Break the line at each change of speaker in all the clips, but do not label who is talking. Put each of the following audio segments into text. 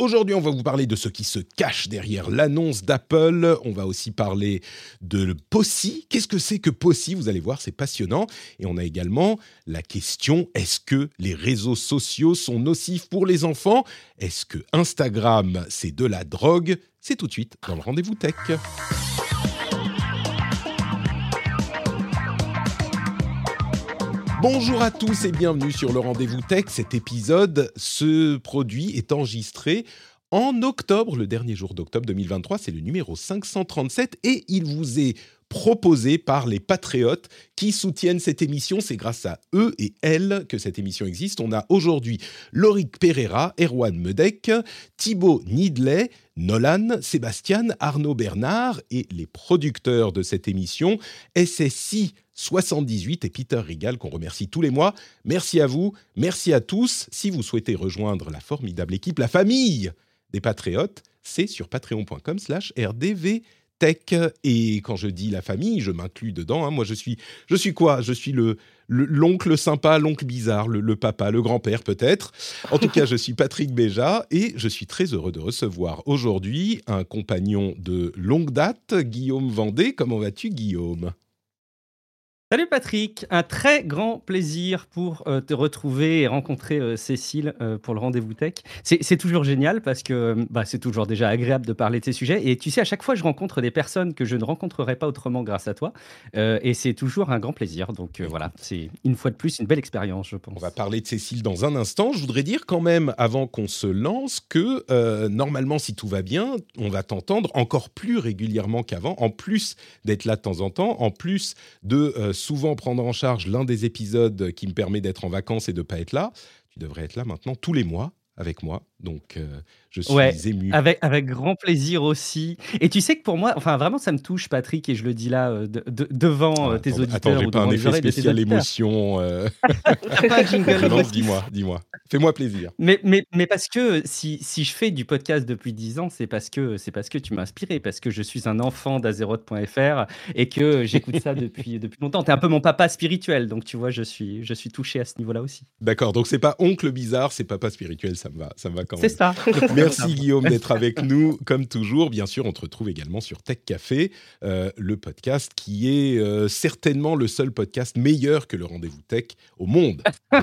Aujourd'hui, on va vous parler de ce qui se cache derrière l'annonce d'Apple. On va aussi parler de Possi. Qu'est-ce que c'est que Possi Vous allez voir, c'est passionnant. Et on a également la question est-ce que les réseaux sociaux sont nocifs pour les enfants? Est-ce que Instagram, c'est de la drogue? C'est tout de suite dans le rendez-vous tech. Bonjour à tous et bienvenue sur le Rendez-vous Tech. Cet épisode, ce produit est enregistré en octobre, le dernier jour d'octobre 2023. C'est le numéro 537 et il vous est proposé par les patriotes qui soutiennent cette émission. C'est grâce à eux et elles que cette émission existe. On a aujourd'hui Loric Pereira, Erwan Medek, Thibaut Nidley, Nolan, Sébastien, Arnaud Bernard et les producteurs de cette émission, SSI 78 et Peter Rigal qu'on remercie tous les mois. Merci à vous, merci à tous. Si vous souhaitez rejoindre la formidable équipe, la famille des patriotes, c'est sur patreon.com slash rdvtech. Et quand je dis la famille, je m'inclus dedans. hein. Moi, je suis, je suis quoi? Je suis le- l'oncle sympa, l'oncle bizarre, le, le papa, le grand-père peut-être. En tout cas, je suis Patrick Béja et je suis très heureux de recevoir aujourd'hui un compagnon de longue date, Guillaume Vendée. Comment vas-tu, Guillaume?
Salut Patrick, un très grand plaisir pour euh, te retrouver et rencontrer euh, Cécile euh, pour le rendez-vous tech. C'est toujours génial parce que bah, c'est toujours déjà agréable de parler de ces sujets. Et tu sais, à chaque fois, je rencontre des personnes que je ne rencontrerais pas autrement grâce à toi. Et c'est toujours un grand plaisir. Donc voilà, c'est une fois de plus une belle expérience, je pense.
On va parler de Cécile dans un instant. Je voudrais dire quand même, avant qu'on se lance, que normalement, si tout va bien, on va t'entendre encore plus régulièrement qu'avant, en plus d'être là de temps en temps, en plus de souvent prendre en charge l'un des épisodes qui me permet d'être en vacances et de pas être là. Tu devrais être là maintenant tous les mois avec moi. Donc, euh, je suis
Ouais,
ému.
Avec, avec grand plaisir aussi. Et tu sais que pour moi, enfin vraiment, ça me touche, Patrick, et je le dis là euh, de- de- devant euh, tes
Attends,
auditeurs.
Attends, j'ai pas un effet spécial émotion.
pas un jingle
non, dis-moi, dis-moi. Fais-moi plaisir.
Mais, mais, mais parce que si, si je fais du podcast depuis 10 ans, c'est parce que, c'est parce que tu m'as inspiré, parce que je suis un enfant d'Azeroth.fr et que j'écoute ça depuis, depuis longtemps. Tu es un peu mon papa spirituel, donc tu vois, je suis, je suis touché à ce niveau-là aussi.
D'accord, donc c'est pas oncle bizarre, c'est papa spirituel, ça me va, ça me va quand même.
C'est ça.
Merci Guillaume d'être avec nous, comme toujours. Bien sûr, on te retrouve également sur Tech Café, euh, le podcast qui est euh, certainement le seul podcast meilleur que le rendez-vous tech au monde.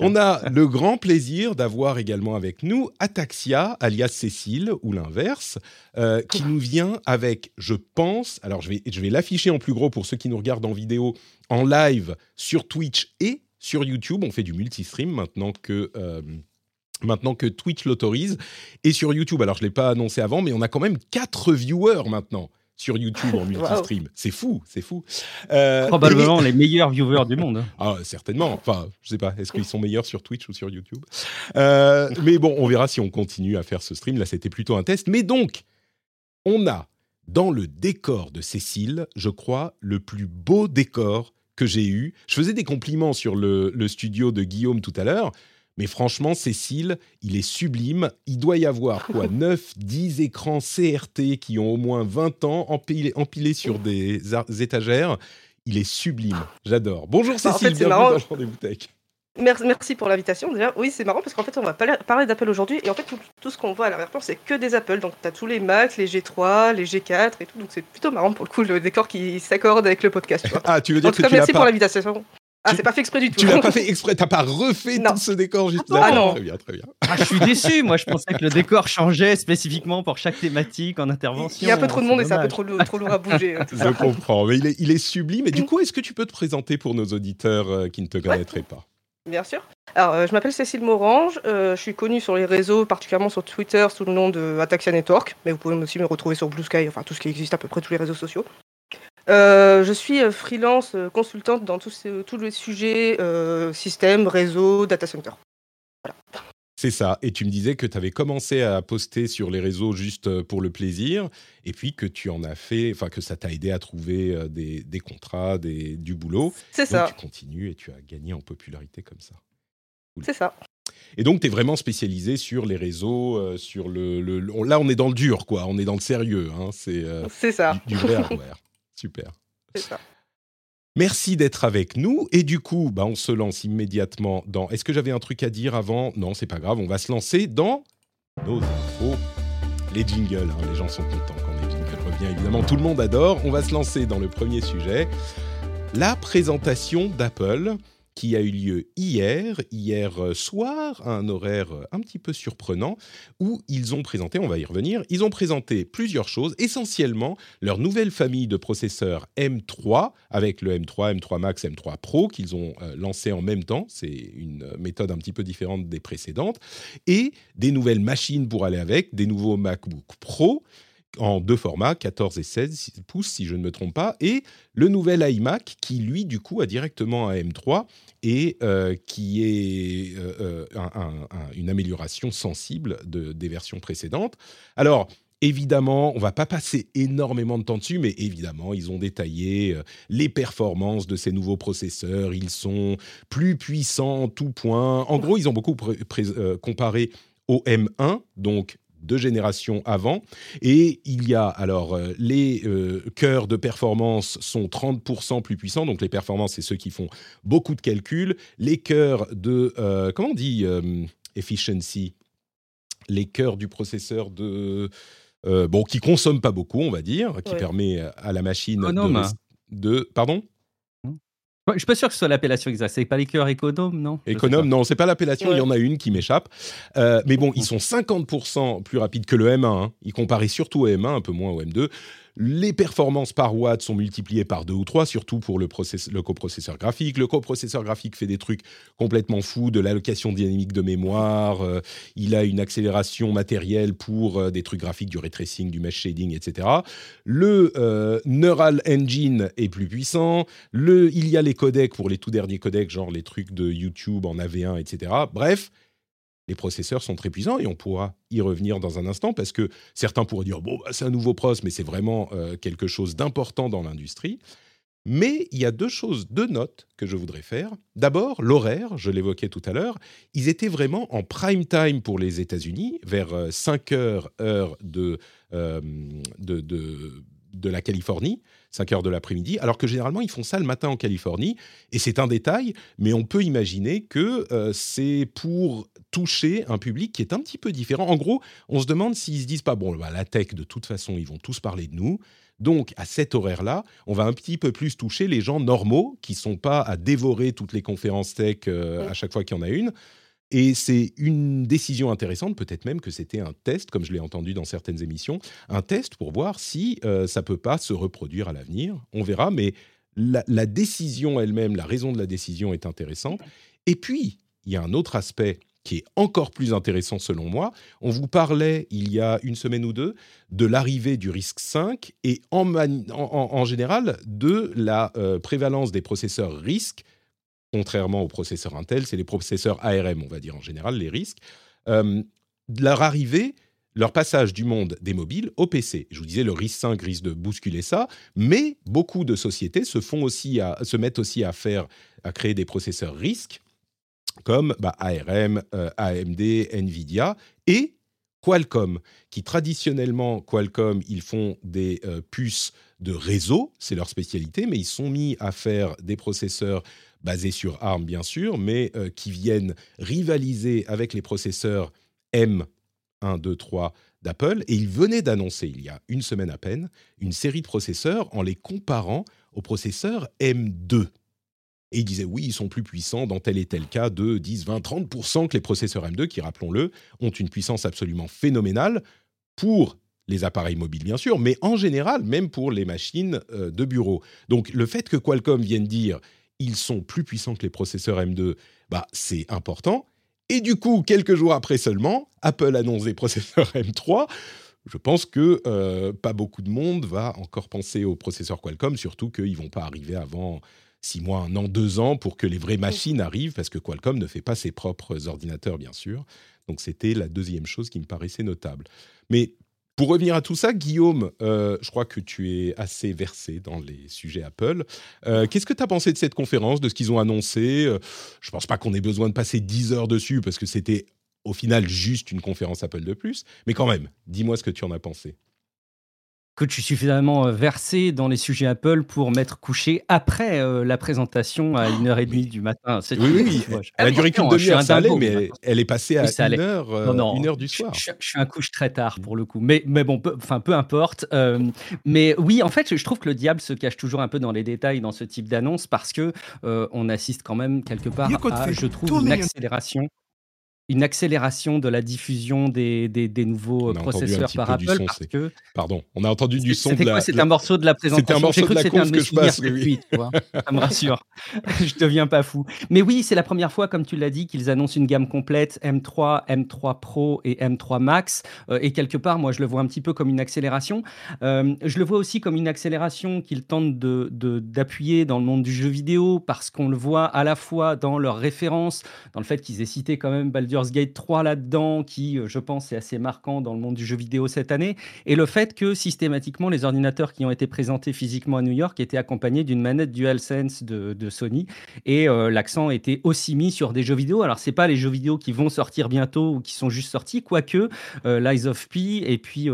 On a le grand plaisir d'avoir également avec nous Ataxia, alias Cécile, ou l'inverse, euh, qui nous vient avec, je pense, alors je vais, je vais l'afficher en plus gros pour ceux qui nous regardent en vidéo, en live sur Twitch et sur YouTube. On fait du multistream maintenant que... euh, Maintenant que Twitch l'autorise. Et sur YouTube, alors je ne l'ai pas annoncé avant, mais on a quand même 4 viewers maintenant sur YouTube en multistream. C'est fou, c'est fou. Euh,
Probablement les meilleurs viewers du monde.
ah, certainement. Enfin, je sais pas. Est-ce qu'ils sont meilleurs sur Twitch ou sur YouTube? Euh, Mais bon, on verra si on continue à faire ce stream. Là, c'était plutôt un test. Mais donc, on a dans le décor de Cécile, je crois, le plus beau décor que j'ai eu. Je faisais des compliments sur le, le studio de Guillaume tout à l'heure. Mais franchement, Cécile, il est sublime. Il doit y avoir quoi 9, 10 écrans CRT qui ont au moins 20 ans empilés, empilés sur des étagères. Il est sublime. J'adore. Bonjour
Bah, en
Cécile,
fait, c'est
bienvenue
marrant.
dans le rendez-vous tech.
Merci, merci pour l'invitation. Déjà, oui, c'est marrant parce qu'en fait, on va pas parler d'Apple aujourd'hui. Et en fait, tout, tout ce qu'on voit à l'arrière-plan, c'est que des Apple. Donc, tu as tous les Mac, les G3, les G4 et tout. Donc, c'est plutôt marrant pour le coup, le décor qui s'accorde avec le podcast. tu vois.
Ah, tu veux dire
En
que
tout cas,
tu
merci pour
pas,
l'invitation. Ah,
Tu-
c'est pas fait exprès du tout.
tu l'as pas fait exprès, t'as pas refait
Non.
tout ce décor juste
Ah
D'accord,
non.
Très bien, très bien.
Ah, je suis déçu. Moi, je pensais que le décor changeait spécifiquement pour chaque thématique en intervention.
Il y a un peu trop de monde et c'est un peu trop, lourd- trop lourd à bouger. ça.
Je comprends, mais il est, il est sublime. Et du coup, est-ce que tu peux te présenter pour nos auditeurs euh, qui ne te connaîtraient pas?
Bien sûr. Alors, euh, je m'appelle Cécile Morange. euh, je suis connue sur les réseaux, particulièrement sur Twitter, sous le nom de Ataxia Network. Mais vous pouvez aussi me retrouver sur Blue Sky, enfin tout ce qui existe à peu près tous les réseaux sociaux. Euh, je suis freelance consultante dans tous, les sujets système, réseau, data center.
C'est ça. Et tu me disais que tu avais commencé à poster sur les réseaux juste euh, pour le plaisir, et puis que tu en as fait, enfin que ça t'a aidé à trouver euh, des, des contrats, des, du boulot.
C'est ça,
tu continues et tu as gagné en popularité comme ça.
c'est ça.
Et donc tu es vraiment spécialisé sur les réseaux, euh, sur le, le- le- Là, on est dans le dur, quoi. On est dans le sérieux. hein. C'est euh,
C'est ça,
du, du vrai hardware. Super.
c'est ça.
Merci d'être avec nous. Et du coup, bah, on se lance immédiatement dans. Est-ce que j'avais un truc à dire avant? Non, c'est pas grave. On va se lancer dans nos infos. Les jingles, hein. les gens sont contents quand les jingles reviennent. Évidemment, tout le monde adore. On va se lancer dans le premier sujet. La présentation d'Apple qui a eu lieu hier, hier euh, soir, à un horaire euh, un petit peu surprenant, où ils ont présenté, on va y revenir, ils ont présenté plusieurs choses, essentiellement leur nouvelle famille de processeurs M3, avec le M3, M3 Max, M3 Pro, qu'ils ont euh, lancé en même temps, c'est une méthode un petit peu différente des précédentes, et des nouvelles machines pour aller avec, des nouveaux MacBook Pro, en deux formats, 14 et 16 pouces si je ne me trompe pas, et le nouvel iMac qui lui du coup a directement un M3 et euh, qui est euh, euh, un- un- un- une amélioration sensible de, des versions précédentes. Alors évidemment, on va pas passer énormément de temps dessus, mais évidemment, ils ont détaillé les performances de ces nouveaux processeurs. Ils sont plus puissants en tout point. En gros, ils ont beaucoup comparé au M1, donc deux générations avant. Et il y a alors euh, les euh, cœurs de performance sont 30% plus puissants, donc les performances, c'est ceux qui font beaucoup de calculs. Les cœurs de, euh, comment on dit, euh, efficiency, les cœurs du processeur de, bon, qui consomment pas beaucoup, on va dire, qui
Ouais.
permet à la machine de, pardon,
Je suis pas sûr que ce soit l'appellation exacte. C'est pas les cœurs économes, non?
Économe, non, c'est pas l'appellation, il y en a une qui m'échappe. Euh, mais bon, ils sont 50% plus rapides que le M1. Hein. Ils comparaient surtout au M1, un peu moins au M2. Les performances par watt sont multipliées par deux ou trois, surtout pour le, le coprocesseur graphique. Le coprocesseur graphique fait des trucs complètement fous, de l'allocation dynamique de mémoire. euh, il a une accélération matérielle pour euh, des trucs graphiques, du ray tracing, du mesh shading, etc. Le euh, Neural Engine est plus puissant. Il y a les codecs pour les tout derniers codecs, genre les trucs de YouTube en AV1, etc. Bref, les processeurs sont très puissants et on pourra y revenir dans un instant parce que certains pourraient dire bon, bah, c'est un nouveau pros, mais c'est vraiment euh, quelque chose d'important dans l'industrie. Mais il y a deux choses, deux notes que je voudrais faire. D'abord, l'horaire, je l'évoquais tout à l'heure, ils étaient vraiment en prime time pour les États-Unis, vers euh, 5 heures, heure de, euh, de, de, de la Californie, 5 heures de l'après-midi, alors que généralement ils font ça le matin en Californie. Et c'est un détail, mais on peut imaginer que euh, c'est pour toucher un public qui est un petit peu différent. En gros, on se demande s'ils se disent pas, bon, bah, la tech, de toute façon, ils vont tous parler de nous. Donc, à cet horaire-là, on va un petit peu plus toucher les gens normaux qui sont pas à dévorer toutes les conférences tech euh, à chaque fois qu'il y en a une. Et c'est une décision intéressante, peut-être même que c'était un test, comme je l'ai entendu dans certaines émissions, un test pour voir si euh, ça peut pas se reproduire à l'avenir. On verra, mais la, la décision elle-même, la raison de la décision est intéressante. Et puis, il y a un autre aspect qui est encore plus intéressant selon moi. On vous parlait il y a une semaine ou deux de l'arrivée du risque 5 et en, général de la euh, prévalence des processeurs risques, contrairement aux processeurs Intel, c'est les processeurs ARM, on va dire en général, les risques. Euh, leur arrivée, leur passage du monde des mobiles au PC. Je vous disais, le risque 5 risque de bousculer ça, mais beaucoup de sociétés se, font aussi à, se mettent aussi à faire, à créer des processeurs risques comme bah, ARM, euh, AMD, Nvidia et Qualcomm, qui traditionnellement, Qualcomm, ils font des euh, puces de réseau, c'est leur spécialité, mais ils sont mis à faire des processeurs basés sur ARM, bien sûr, mais euh, qui viennent rivaliser avec les processeurs M1, 2, 3 d'Apple. Et ils venaient d'annoncer, il y a une semaine à peine, une série de processeurs en les comparant aux processeurs M2. Et ils disaient, oui, ils sont plus puissants dans tel et tel cas de 10, 20, 30% que les processeurs M2, qui, rappelons-le, ont une puissance absolument phénoménale pour les appareils mobiles, bien sûr, mais en général, même pour les machines euh, de bureau. Donc, le fait que Qualcomm vienne dire, ils sont plus puissants que les processeurs M2, bah, c'est important. Et du coup, quelques jours après seulement, Apple annonce des processeurs M3 je pense que euh, pas beaucoup de monde va encore penser au processeur Qualcomm, surtout qu'ils vont pas arriver avant six mois, un an, deux ans pour que les vraies machines arrivent, parce que Qualcomm ne fait pas ses propres ordinateurs, bien sûr. Donc c'était la deuxième chose qui me paraissait notable. Mais pour revenir à tout ça, Guillaume, euh, je crois que tu es assez versé dans les sujets Apple. Euh, qu'est-ce que tu as pensé de cette conférence, de ce qu'ils ont annoncé? Euh, Je ne pense pas qu'on ait besoin de passer 10 heures dessus, parce que c'était au final juste une conférence Apple de plus. Mais quand même, dis-moi ce que tu en as pensé
que tu suis suffisamment euh, versé dans les sujets Apple pour m'être couché après euh, la présentation à 1h30 du matin.
Oui, oui, oui. elle a duré qu'une demi-heure, ça allait, mais elle est passée à 1h une, heure, du soir.
Je, suis un couche très tard pour le coup, mais, mais bon, peu, enfin, peu importe. Euh, mais oui, en fait, je trouve que le diable se cache toujours un peu dans les détails dans ce type d'annonce parce que on assiste quand même quelque part à, je trouve, une accélération une accélération de la diffusion des, des, nouveaux processeurs par Apple parce que
pardon on a entendu du son
c'était quoi? C'était un morceau de la présentation
c'était un morceau de la course que je passe oui.
ça me rassure. Je deviens pas fou. Mais oui c'est la première fois comme tu l'as dit qu'ils annoncent une gamme complète M3 M3 Pro et M3 Max. Euh, et quelque part moi je le vois un petit peu comme une accélération. Euh, je le vois aussi comme une accélération qu'ils tentent de d'appuyer dans le monde du jeu vidéo parce qu'on le voit à la fois dans leurs références dans le fait qu'ils aient cité quand même Baldur Gate 3 là-dedans, qui, euh, je pense, est assez marquant dans le monde du jeu vidéo cette année, et le fait que systématiquement, les ordinateurs qui ont été présentés physiquement à New York étaient accompagnés d'une manette DualSense de, de Sony, et euh, l'accent était aussi mis sur des jeux vidéo. Alors, c'est pas les jeux vidéo qui vont sortir bientôt ou qui sont juste sortis, quoique euh, Lies of P et puis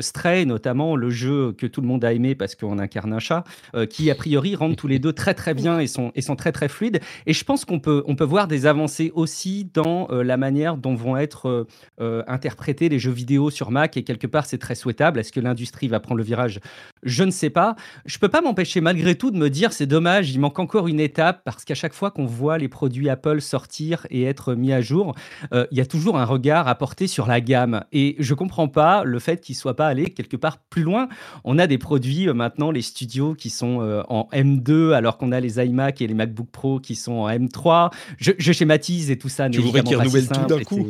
Stray, notamment le jeu que tout le monde a aimé parce qu'on incarne un chat, qui a priori rendent tous les deux très très bien et sont, et sont très très fluides. Et je pense qu'on peut, on peut voir des avancées aussi dans la manière dont vont être euh, euh, interprétés les jeux vidéo sur Mac et quelque part c'est très souhaitable. Est-ce que l'industrie va prendre le virage? Je ne sais pas. Je peux pas m'empêcher malgré tout de me dire c'est dommage, il manque encore une étape parce qu'à chaque fois qu'on voit les produits Apple sortir et être mis à jour, euh, il y a toujours un regard à porter sur la gamme et je comprends pas le fait qu'ils soient pas allés quelque part plus loin. On a des produits maintenant les studios qui sont en M2 alors qu'on a les iMac et les MacBook Pro qui sont en M3. Je, schématise et tout ça.
Tu voudrais qu'ils renouvellent tout d'un coup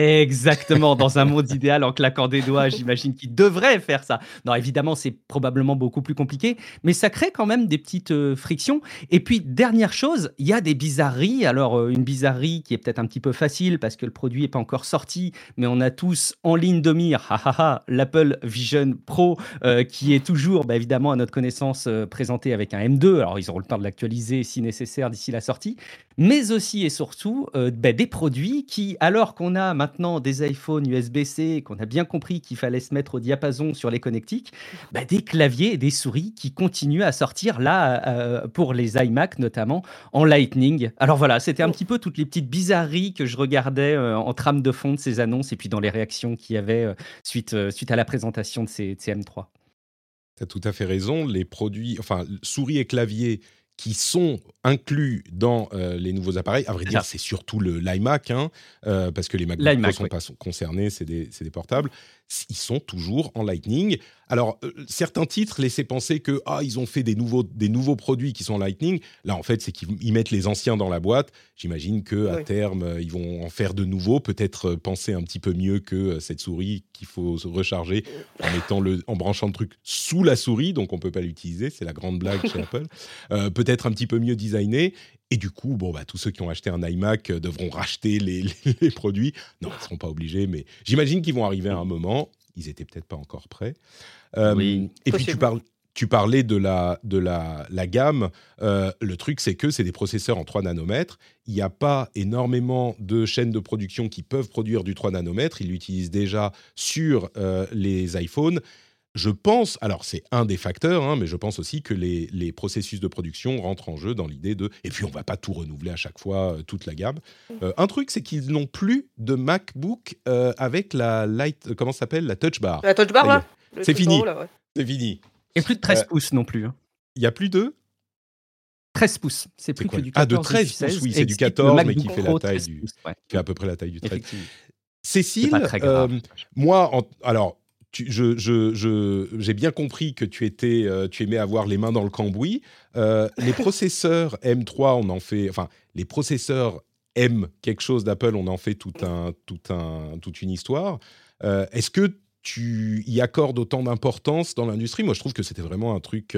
Exactement, dans un monde idéal, en claquant des doigts, j'imagine qu'il devrait faire ça. Non, évidemment, c'est probablement beaucoup plus compliqué, mais ça crée quand même des petites euh, frictions. Et puis, dernière chose, il y a des bizarreries. Alors, euh, une bizarrerie qui est peut-être un petit peu facile parce que le produit n'est pas encore sorti, mais on a tous en ligne de mire, l'Apple Vision Pro, euh, qui est toujours, bah, évidemment, à notre connaissance, présenté avec un M2. Alors, ils auront le temps de l'actualiser si nécessaire d'ici la sortie, mais aussi et surtout bah, des produits qui, alors qu'on a maintenant des iPhones USB-C, qu'on a bien compris qu'il fallait se mettre au diapason sur les connectiques, bah, des claviers et des souris qui continuent à sortir là euh, pour les iMac notamment en Lightning. Alors voilà, c'était un petit peu toutes les petites bizarreries que je regardais euh, en trame de fond de ces annonces et puis dans les réactions qu'il y avait euh, suite, suite à la présentation de ces, ces M3.
Tu as tout à fait raison. Les produits, enfin, souris et clavier qui sont inclus dans euh, les nouveaux appareils. À vrai dire, c'est surtout le l'iMac, hein, euh, parce que les MacBook ne sont pas concernés, c'est des, des, portables ils sont toujours en Lightning. Alors, euh, certains titres laissaient penser que ah, ils ont fait des nouveaux, des nouveaux produits qui sont en Lightning. Là, en fait, c'est qu'ils mettent les anciens dans la boîte. J'imagine que à terme, euh, ils vont en faire de nouveaux. Peut-être euh, penser un petit peu mieux que cette souris qu'il faut recharger en mettant le, en branchant le truc sous la souris, donc on peut pas l'utiliser. C'est la grande blague chez Apple. Peut-être un petit peu mieux designé. Et du coup, bon, bah, tous ceux qui ont acheté un iMac euh, devront racheter les, les, produits. Non, ils ne seront pas obligés, mais j'imagine qu'ils vont arriver à un moment. Ils n'étaient peut-être pas encore prêts. Euh, oui, et puis, tu, parles, tu parlais de la, de la, la gamme. Euh, le truc, c'est que c'est des processeurs en 3 nanomètres. Il n'y a pas énormément de chaînes de production qui peuvent produire du 3 nanomètres. Ils l'utilisent déjà sur les iPhones. Je pense, alors c'est un des facteurs, hein, mais je pense aussi que les, processus de production rentrent en jeu dans l'idée de. Et puis on va pas tout renouveler à chaque fois, euh, toute la gamme. Euh, un truc, c'est qu'ils n'ont plus de MacBook euh, avec la light, comment s'appelle, la Touch Bar.
La Touch Bar là.
C'est fini. C'est fini.
Et plus de 13 pouces non plus. Hein.
Il y a plus de
13 pouces. C'est plus que du 14.
Ah, de 13 pouces, oui, c'est du 14, mais qui fait la taille du, qui fait à peu près la taille du 13. Cécile, moi, alors j'ai je, bien compris que tu étais, euh, tu aimais avoir les mains dans le cambouis. Euh, les processeurs M3, on en fait, enfin, les processeurs M quelque chose d'Apple, on en fait tout un, tout un, toute une histoire. Euh, est-ce que tu y accordes autant d'importance dans l'industrie? Moi, je trouve que c'était vraiment un truc.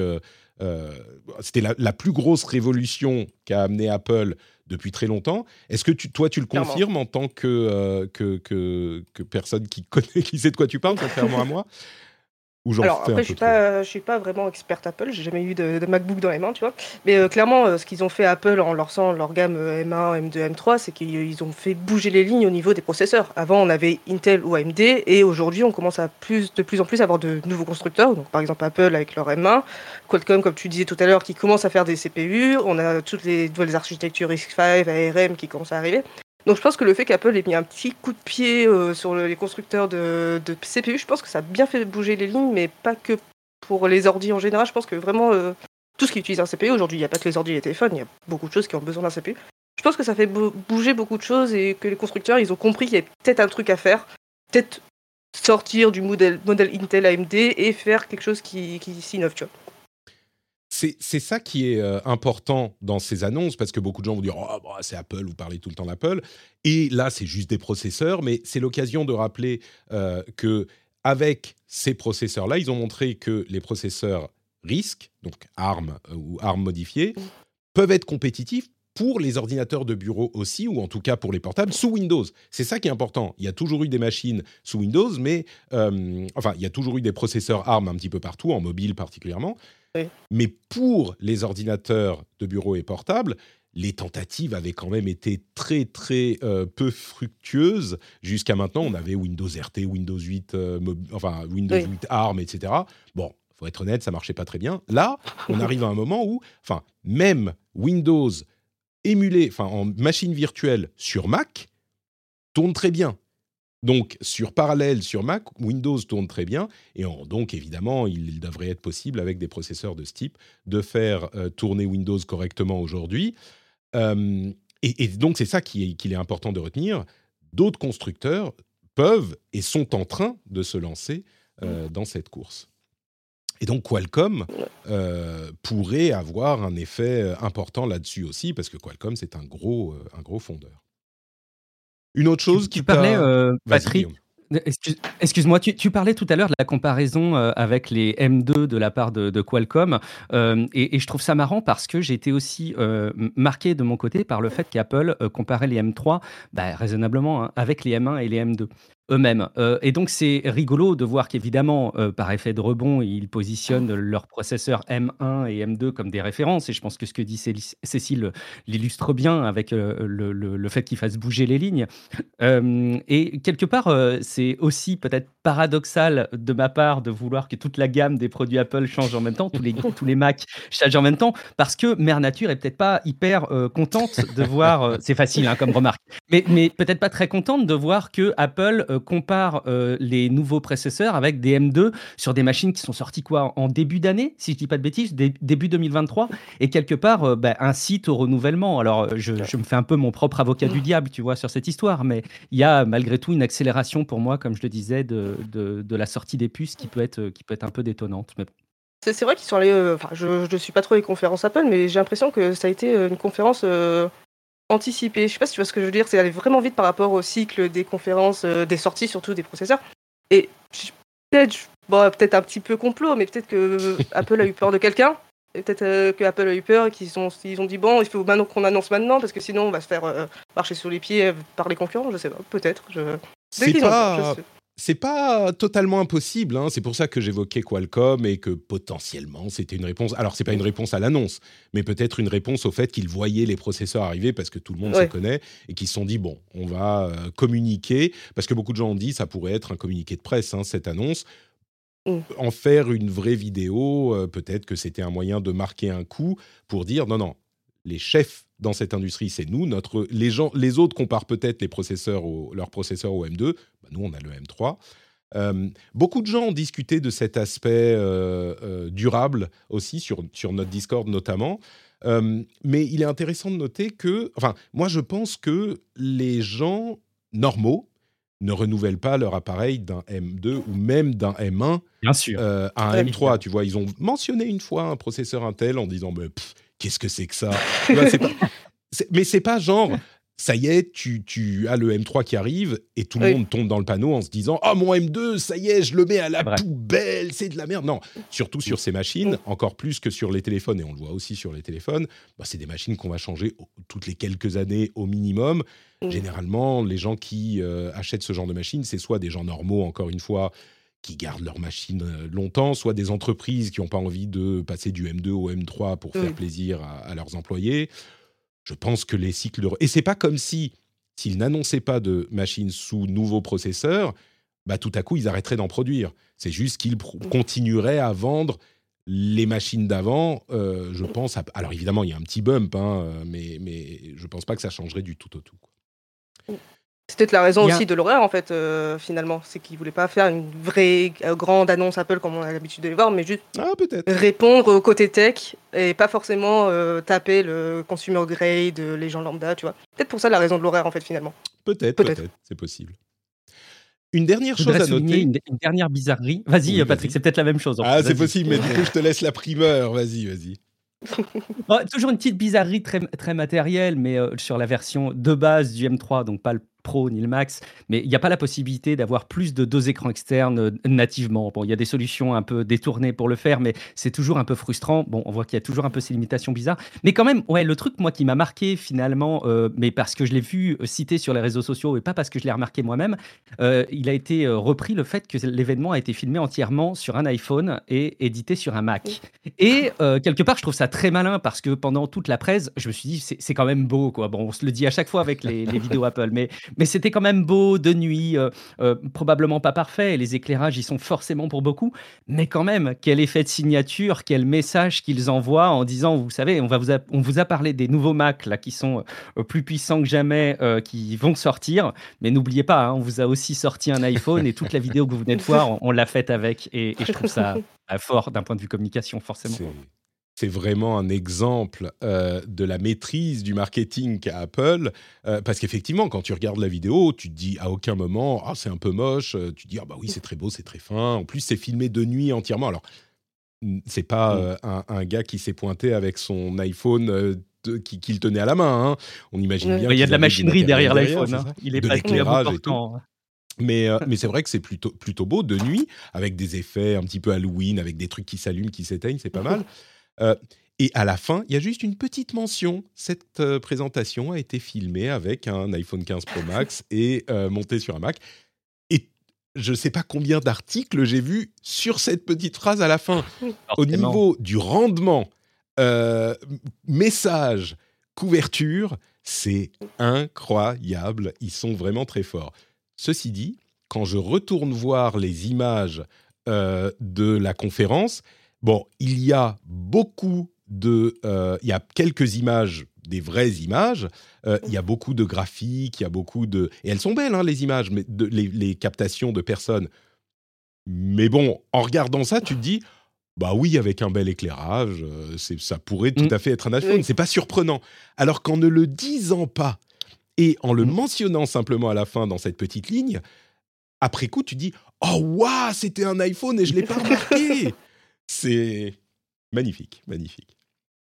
C'était la, plus grosse révolution qu'a amené Apple depuis très longtemps. Est-ce que tu, toi, tu le confirmes en tant que, que, que, que, personne qui connaît, qui sait de quoi tu parles, contrairement à moi?
Alors après, je suis pas, je suis pas vraiment experte Apple. J'ai jamais eu de, MacBook dans les mains, tu vois. Mais euh, clairement, euh, ce qu'ils ont fait Apple en lançant leur gamme M1, M2, M3, c'est qu'ils ont fait bouger les lignes au niveau des processeurs. Avant, on avait Intel ou AMD, et aujourd'hui, on commence à plus, de plus en plus avoir de nouveaux constructeurs. Donc, par exemple, Apple avec leur M1, Qualcomm, comme tu disais tout à l'heure, qui commence à faire des CPU. On a toutes les nouvelles architectures RISC-V, ARM qui commencent à arriver. Donc je pense que le fait qu'Apple ait mis un petit coup de pied euh, sur les constructeurs de, CPU, je pense que ça a bien fait bouger les lignes, mais pas que pour les ordi en général. Je pense que vraiment euh, tout ce qui utilise un CPU aujourd'hui, il n'y a pas que les ordi et les téléphones, il y a beaucoup de choses qui ont besoin d'un CPU. Je pense que ça fait bouger beaucoup de choses et que les constructeurs, ils ont compris qu'il y avait peut-être un truc à faire, peut-être sortir du modèle, modèle Intel AMD et faire quelque chose qui, qui s'innove, tu vois
c'est ça qui est euh, important dans ces annonces, parce que beaucoup de gens vont dire oh, bah, c'est Apple, vous parlez tout le temps d'Apple. Et là, c'est juste des processeurs, mais c'est l'occasion de rappeler euh, que avec ces processeurs-là, ils ont montré que les processeurs RISC, donc ARM euh, ou ARM modifiés, peuvent être compétitifs pour les ordinateurs de bureau aussi, ou en tout cas pour les portables, sous Windows. C'est ça qui est important. Il y a toujours eu des machines sous Windows, mais enfin, il y a toujours eu des processeurs ARM un petit peu partout, en mobile particulièrement. Mais pour les ordinateurs de bureau et portables, les tentatives avaient quand même été très très euh, peu fructueuses. Jusqu'à maintenant, on avait Windows RT, Windows 8, euh, enfin Windows 8 ARM, etc. Bon, faut être honnête, ça marchait pas très bien. Là, on arrive à un moment où, enfin, même Windows émulé, enfin en machine virtuelle sur Mac, tourne très bien. Donc, sur parallèle sur Mac, Windows tourne très bien. Et donc, évidemment, il, devrait être possible, avec des processeurs de ce type, de faire euh, tourner Windows correctement aujourd'hui. Euh, et, donc, c'est ça qu'il est, est, important de retenir. D'autres constructeurs peuvent et sont en train de se lancer euh, dans cette course. Et donc, Qualcomm pourrait avoir un effet important là-dessus aussi, parce que Qualcomm, c'est un gros, un gros fondeur. Une autre chose
qui parlait, euh, Patrick. Excuse-moi, tu, parlais tout à l'heure de la comparaison euh, avec les M2 de la part de, Qualcomm, euh, et, je trouve ça marrant parce que j'ai été aussi marqué de mon côté par le fait qu'Apple comparait les M3 bah, raisonnablement hein, avec les M1 et les M2 eux-mêmes. Euh, et donc, c'est rigolo de voir qu'évidemment, euh, par effet de rebond, ils positionnent leurs processeurs M1 et M2 comme des références. Et je pense que ce que dit Cécile l'illustre bien avec euh, le, fait qu'ils fassent bouger les lignes. et quelque part, c'est aussi peut-être paradoxal de ma part de vouloir que toute la gamme des produits Apple change en même temps, tous les, tous les Mac changent en même temps, parce que Mère Nature est peut-être pas hyper contente de voir, c'est facile hein, comme remarque, mais, mais peut-être pas très contente de voir que Apple compare euh, les nouveaux processeurs avec des M2 sur des machines qui sont sorties quoi en début d'année, si je dis pas de bêtises, début 2023, et quelque part euh, bah, incite au renouvellement. Alors euh, je, me fais un peu mon propre avocat du diable, tu vois, sur cette histoire, mais il y a malgré tout une accélération pour moi, comme je le disais, de, de, la sortie des puces qui peut être, qui peut être un peu détonnante. Mais
C'est vrai qu'ils sont allés. Enfin, je ne suis pas trop les conférences Apple, mais j'ai l'impression que ça a été une conférence anticiper. Je sais pas si tu vois ce que je veux dire, c'est aller vraiment vite par rapport au cycle des conférences, euh, des sorties surtout des processeurs. Et peut-être, bon, peut-être un petit peu complot, mais peut-être que Apple a eu peur de quelqu'un. peut-être euh, que Apple a eu peur et qu'ils ont, ils ont dit bon, il faut maintenant qu'on annonce maintenant parce que sinon on va se faire euh, marcher sur les pieds par les concurrents. Je sais pas, peut-être. Je...
C'est pas c'est pas totalement impossible. Hein. C'est pour ça que j'évoquais Qualcomm et que potentiellement c'était une réponse. Alors c'est pas une réponse à l'annonce, mais peut-être une réponse au fait qu'ils voyaient les processeurs arriver parce que tout le monde se connaît et qu'ils se sont dit bon, on va euh, communiquer parce que beaucoup de gens ont dit ça pourrait être un communiqué de presse hein, cette annonce. Mm. En faire une vraie vidéo, euh, peut-être que c'était un moyen de marquer un coup pour dire non non, les chefs dans cette industrie, c'est nous. Notre, les, gens, les autres comparent peut-être les processeurs leurs processeurs au M2. Bah, nous, on a le M3. Euh, beaucoup de gens ont discuté de cet aspect euh, euh, durable aussi sur, sur notre Discord notamment. mais il est intéressant de noter que, enfin, moi je pense que les gens normaux ne renouvellent pas leur appareil d'un M2 ou même d'un M1
Bien sûr.
à un M3. Tu vois, ils ont mentionné une fois un processeur Intel en disant, mais qu'est-ce que c'est que ça? Mais c'est pas genre, ça y est, tu, tu, as le M3 qui arrive et tout le monde tombe dans le panneau en se disant Ah, oh, mon M2, ça y est, je le mets à la poubelle, c'est de la merde. Non, surtout sur ces machines, encore plus que sur les téléphones, et on le voit aussi sur les téléphones, bah, c'est des machines qu'on va changer toutes les quelques années au minimum. Généralement, les gens qui euh, achètent ce genre de machines, c'est soit des gens normaux, encore une fois, qui gardent leur machine euh, longtemps, soit des entreprises qui n'ont pas envie de passer du M2 au M3 pour faire plaisir à leurs employés je pense que les cycles de... Et c'est pas comme si, s'ils n'annonçaient pas de machines sous nouveaux processeurs, bah, tout à coup, ils arrêteraient d'en produire. C'est juste qu'ils continueraient à vendre les machines d'avant, euh, je pense. Alors évidemment, il y a un petit bump, hein, euh, mais, mais je pense pas que ça changerait du tout au tout.
C'est peut-être la raison aussi de l'horaire, en fait, euh, finalement. C'est qu'ils ne voulaient pas faire une vraie euh, grande annonce Apple comme on a l'habitude de les voir, mais juste
ah,
répondre au côté tech et pas forcément euh, taper le consumer grade, les gens lambda, tu vois. Peut-être pour ça la raison de l'horaire, en fait, finalement.
Peut-être, peut-être. c'est possible. Une dernière chose à noter.
Une, dernière bizarrerie. Vas-y, Patrick, c'est peut-être la même chose.
Ah, c'est possible, mais du coup, je te laisse la primeur. Vas-y, vas-y.
toujours une petite bizarrerie très, très matérielle, mais sur la version de base du M3, donc pas le Pro ni le Max, mais il n'y a pas la possibilité d'avoir plus de deux écrans externes euh, nativement. Bon, il y a des solutions un peu détournées pour le faire, mais c'est toujours un peu frustrant. Bon, on voit qu'il y a toujours un peu ces limitations bizarres. Mais quand même, ouais, le truc, moi, qui m'a marqué finalement, euh, mais parce que je l'ai vu euh, cité sur les réseaux sociaux et pas parce que je l'ai remarqué moi-même, il a été repris le fait que l'événement a été filmé entièrement sur un iPhone et édité sur un Mac. Et quelque part, je trouve ça très malin parce que pendant toute la presse, je me suis dit, c'est quand même beau, quoi. Bon, on se le dit à chaque fois avec les, les vidéos Apple, mais mais c'était quand même beau de nuit, euh, euh, probablement pas parfait. Les éclairages, ils sont forcément pour beaucoup, mais quand même, quel effet de signature, quel message qu'ils envoient en disant, vous savez, on, va vous a, on vous a parlé des nouveaux Mac là qui sont euh, plus puissants que jamais, qui vont sortir, mais n'oubliez pas, hein, on vous a aussi sorti un iPhone et toute la vidéo que vous venez de voir, on, l'a faite avec, et, et, je trouve ça fort d'un point de vue communication, forcément
c'est vraiment un exemple euh, de la maîtrise du marketing qu'a Apple. Euh, parce qu'effectivement, quand tu regardes la vidéo, tu te dis à aucun moment, ah, c'est un peu moche. Euh, tu te dis, ah, bah oui, c'est très beau, c'est très fin. En plus, c'est filmé de nuit entièrement. Alors, c'est pas mm. un, gars qui s'est pointé avec son iPhone. qui, qu'il tenait à la main. Hein. On imagine bien.
Il y a de la machinerie derrière l'iPhone. Hein. Il est
de l'éclairage et tout. Hein. Mais, mais c'est vrai que c'est plutôt, plutôt beau de nuit, avec des effets un petit peu Halloween, avec des trucs qui s'allument, qui s'éteignent, c'est pas mal. Euh, et à la fin, il y a juste une petite mention. Cette euh, présentation a été filmée avec un iPhone 15 Pro Max et euh, montée sur un Mac. Et je ne sais pas combien d'articles j'ai vus sur cette petite phrase à la fin. Au niveau du rendement, message, couverture, c'est incroyable. Ils sont vraiment très forts. Ceci dit, quand je retourne voir les images de la conférence, Bon, il y a beaucoup de... Euh, il y a quelques images, des vraies images. Euh, il y a beaucoup de graphiques, il y a beaucoup de... Et elles sont belles, hein, les images, mais les, captations de personnes. Mais bon, en regardant ça, tu te dis... Bah oui, avec un bel éclairage, euh, ça pourrait tout mm. à fait être un iPhone. C'est pas surprenant. Alors qu'en ne le disant pas et en le mm. mentionnant simplement à la fin dans cette petite ligne, après coup, tu dis Oh, waouh, c'était un iPhone et je l'ai pas remarqué c'est magnifique, magnifique.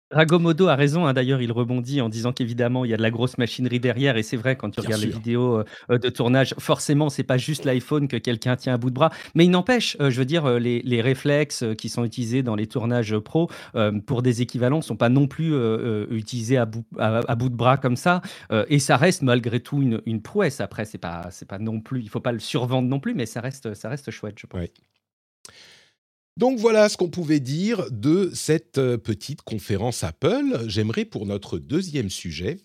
Ragomodo a raison, hein, d'ailleurs, il rebondit en disant qu'évidemment, il y a de la grosse machinerie derrière, et c'est vrai, quand tu regardes les vidéos euh, de tournage, forcément, c'est pas juste l'iPhone que quelqu'un tient à bout de bras, mais il n'empêche, euh, je veux dire, euh, les, réflexes qui sont utilisés dans les tournages pro pour des équivalents sont pas non plus utilisés à bout, à, bout, de bras comme ça, et ça reste malgré tout une, une prouesse. Après, c'est pas, c'est pas non plus, il faut pas le survendre non plus, mais ça reste, ça reste chouette, je pense.
Donc voilà ce qu'on pouvait dire de cette euh, petite conférence Apple. J'aimerais pour notre deuxième sujet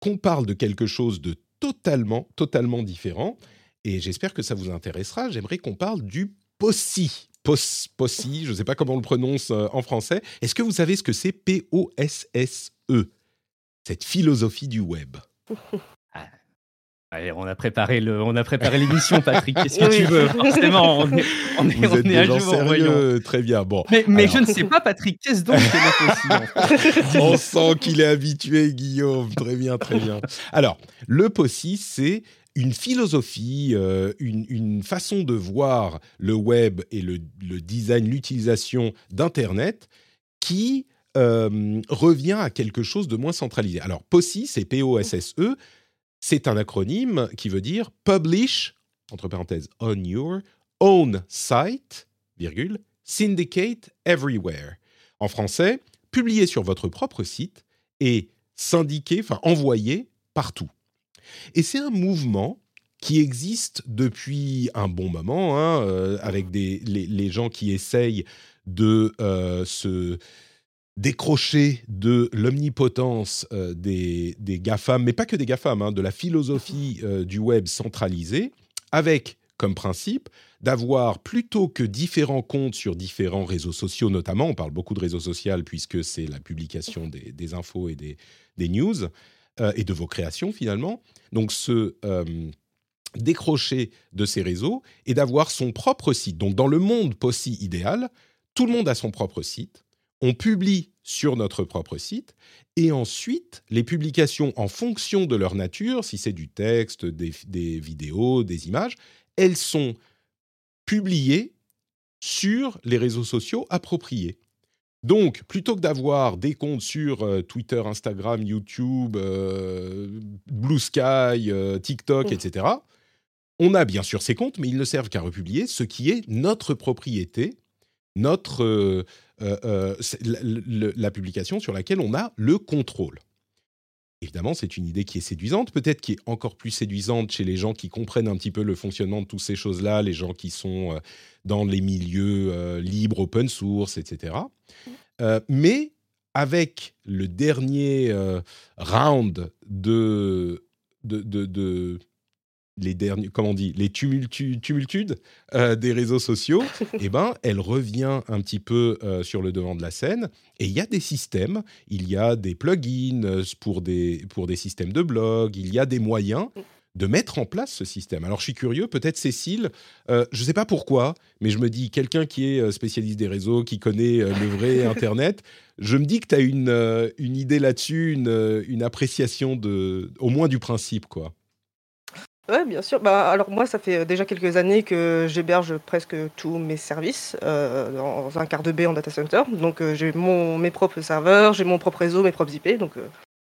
qu'on parle de quelque chose de totalement, totalement différent. Et j'espère que ça vous intéressera. J'aimerais qu'on parle du POSSI. POSSI, je ne sais pas comment on le prononce euh, en français. Est-ce que vous savez ce que c'est P-O-S-S-E Cette philosophie du web.
on a préparé le, on a préparé l'émission, Patrick. Qu'est-ce que tu veux? Forcément, on est, on est, on est à jour.
Sérieux, très bien. Bon.
Mais, mais je ne sais pas, Patrick. Qu'est-ce donc que
le On sent qu'il est habitué, Guillaume. Très bien, très bien. Alors, le POSSI, c'est une philosophie, euh, une, une, façon de voir le web et le, le design, l'utilisation d'Internet qui euh, revient à quelque chose de moins centralisé. Alors, POSSI, c'est P-O-S-S-E c'est un acronyme qui veut dire Publish, entre parenthèses, on your own site, virgule, syndicate everywhere. En français, publier sur votre propre site et syndiquer, enfin envoyer partout. Et c'est un mouvement qui existe depuis un bon moment, hein, euh, avec des, les, gens qui essayent de euh, se décrocher de l'omnipotence euh, des, des GAFAM, mais pas que des GAFAM, hein, de la philosophie du web centralisée, avec comme principe d'avoir plutôt que différents comptes sur différents réseaux sociaux, notamment, on parle beaucoup de réseaux sociaux puisque c'est la publication des, infos et des, des news, et de vos créations finalement. Donc ce décrocher de ces réseaux et d'avoir son propre site. Donc dans le monde POSSI idéal, tout le monde a son propre site, on publie sur notre propre site, et ensuite les publications en fonction de leur nature, si c'est du texte, des, des, vidéos, des images, elles sont publiées sur les réseaux sociaux appropriés. Donc, plutôt que d'avoir des comptes sur euh, Twitter, Instagram, YouTube, euh, Blue Sky, euh, TikTok, etc., on a bien sûr ces comptes, mais ils ne servent qu'à republier ce qui est notre propriété, notre euh, euh, euh, la, publication sur laquelle on a le contrôle. Évidemment, c'est une idée qui est séduisante, peut-être qui est encore plus séduisante chez les gens qui comprennent un petit peu le fonctionnement de toutes ces choses-là, les gens qui sont dans les milieux libres, open source, etc. mais avec le dernier round de, de les derniers, comment on dit, les tumultudes euh, des réseaux sociaux, eh ben, elle revient un petit peu euh, sur le devant de la scène. Et il y a des systèmes, il y a des plugins euh, pour des, pour des systèmes de blog, il y a des moyens de mettre en place ce système. Alors je suis curieux, peut-être Cécile, je ne sais pas pourquoi, mais je me dis, quelqu'un qui est spécialiste des réseaux, qui connaît le vrai Internet, je me dis que tu as une, une idée là-dessus, une, une appréciation de, au moins du principe, quoi.
Ouais, bien sûr. Bah, alors moi, ça fait déjà quelques années que j'héberge presque tous mes services euh, dans un quart de B en data center. Donc euh, j'ai mes propres serveurs, j'ai mon propre réseau, mes propres IP. Donc euh,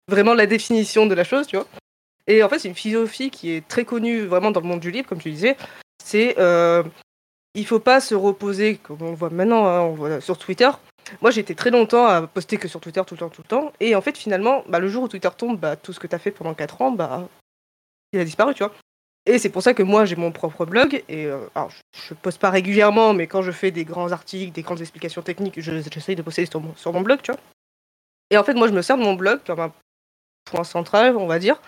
vraiment la définition de la chose, tu vois. Et en fait, c'est une philosophie qui est très connue vraiment dans le monde du libre, comme tu disais. C'est il faut pas se reposer, comme on le voit maintenant, hein, sur Twitter. Moi, j'ai été très longtemps à poster que sur Twitter tout le temps, tout le temps. Et en fait, finalement, bah, le jour où Twitter tombe, bah, tout ce que tu as fait pendant 4 ans, bah, il a disparu, tu vois. Et c'est pour ça que moi j'ai mon propre blog. Et euh, alors, je, poste pas régulièrement, mais quand je fais des grands articles, des grandes explications techniques, j'essaye de poster sur mon, blog, tu vois. Et en fait, moi je me sers de mon blog comme un point central, on va dire.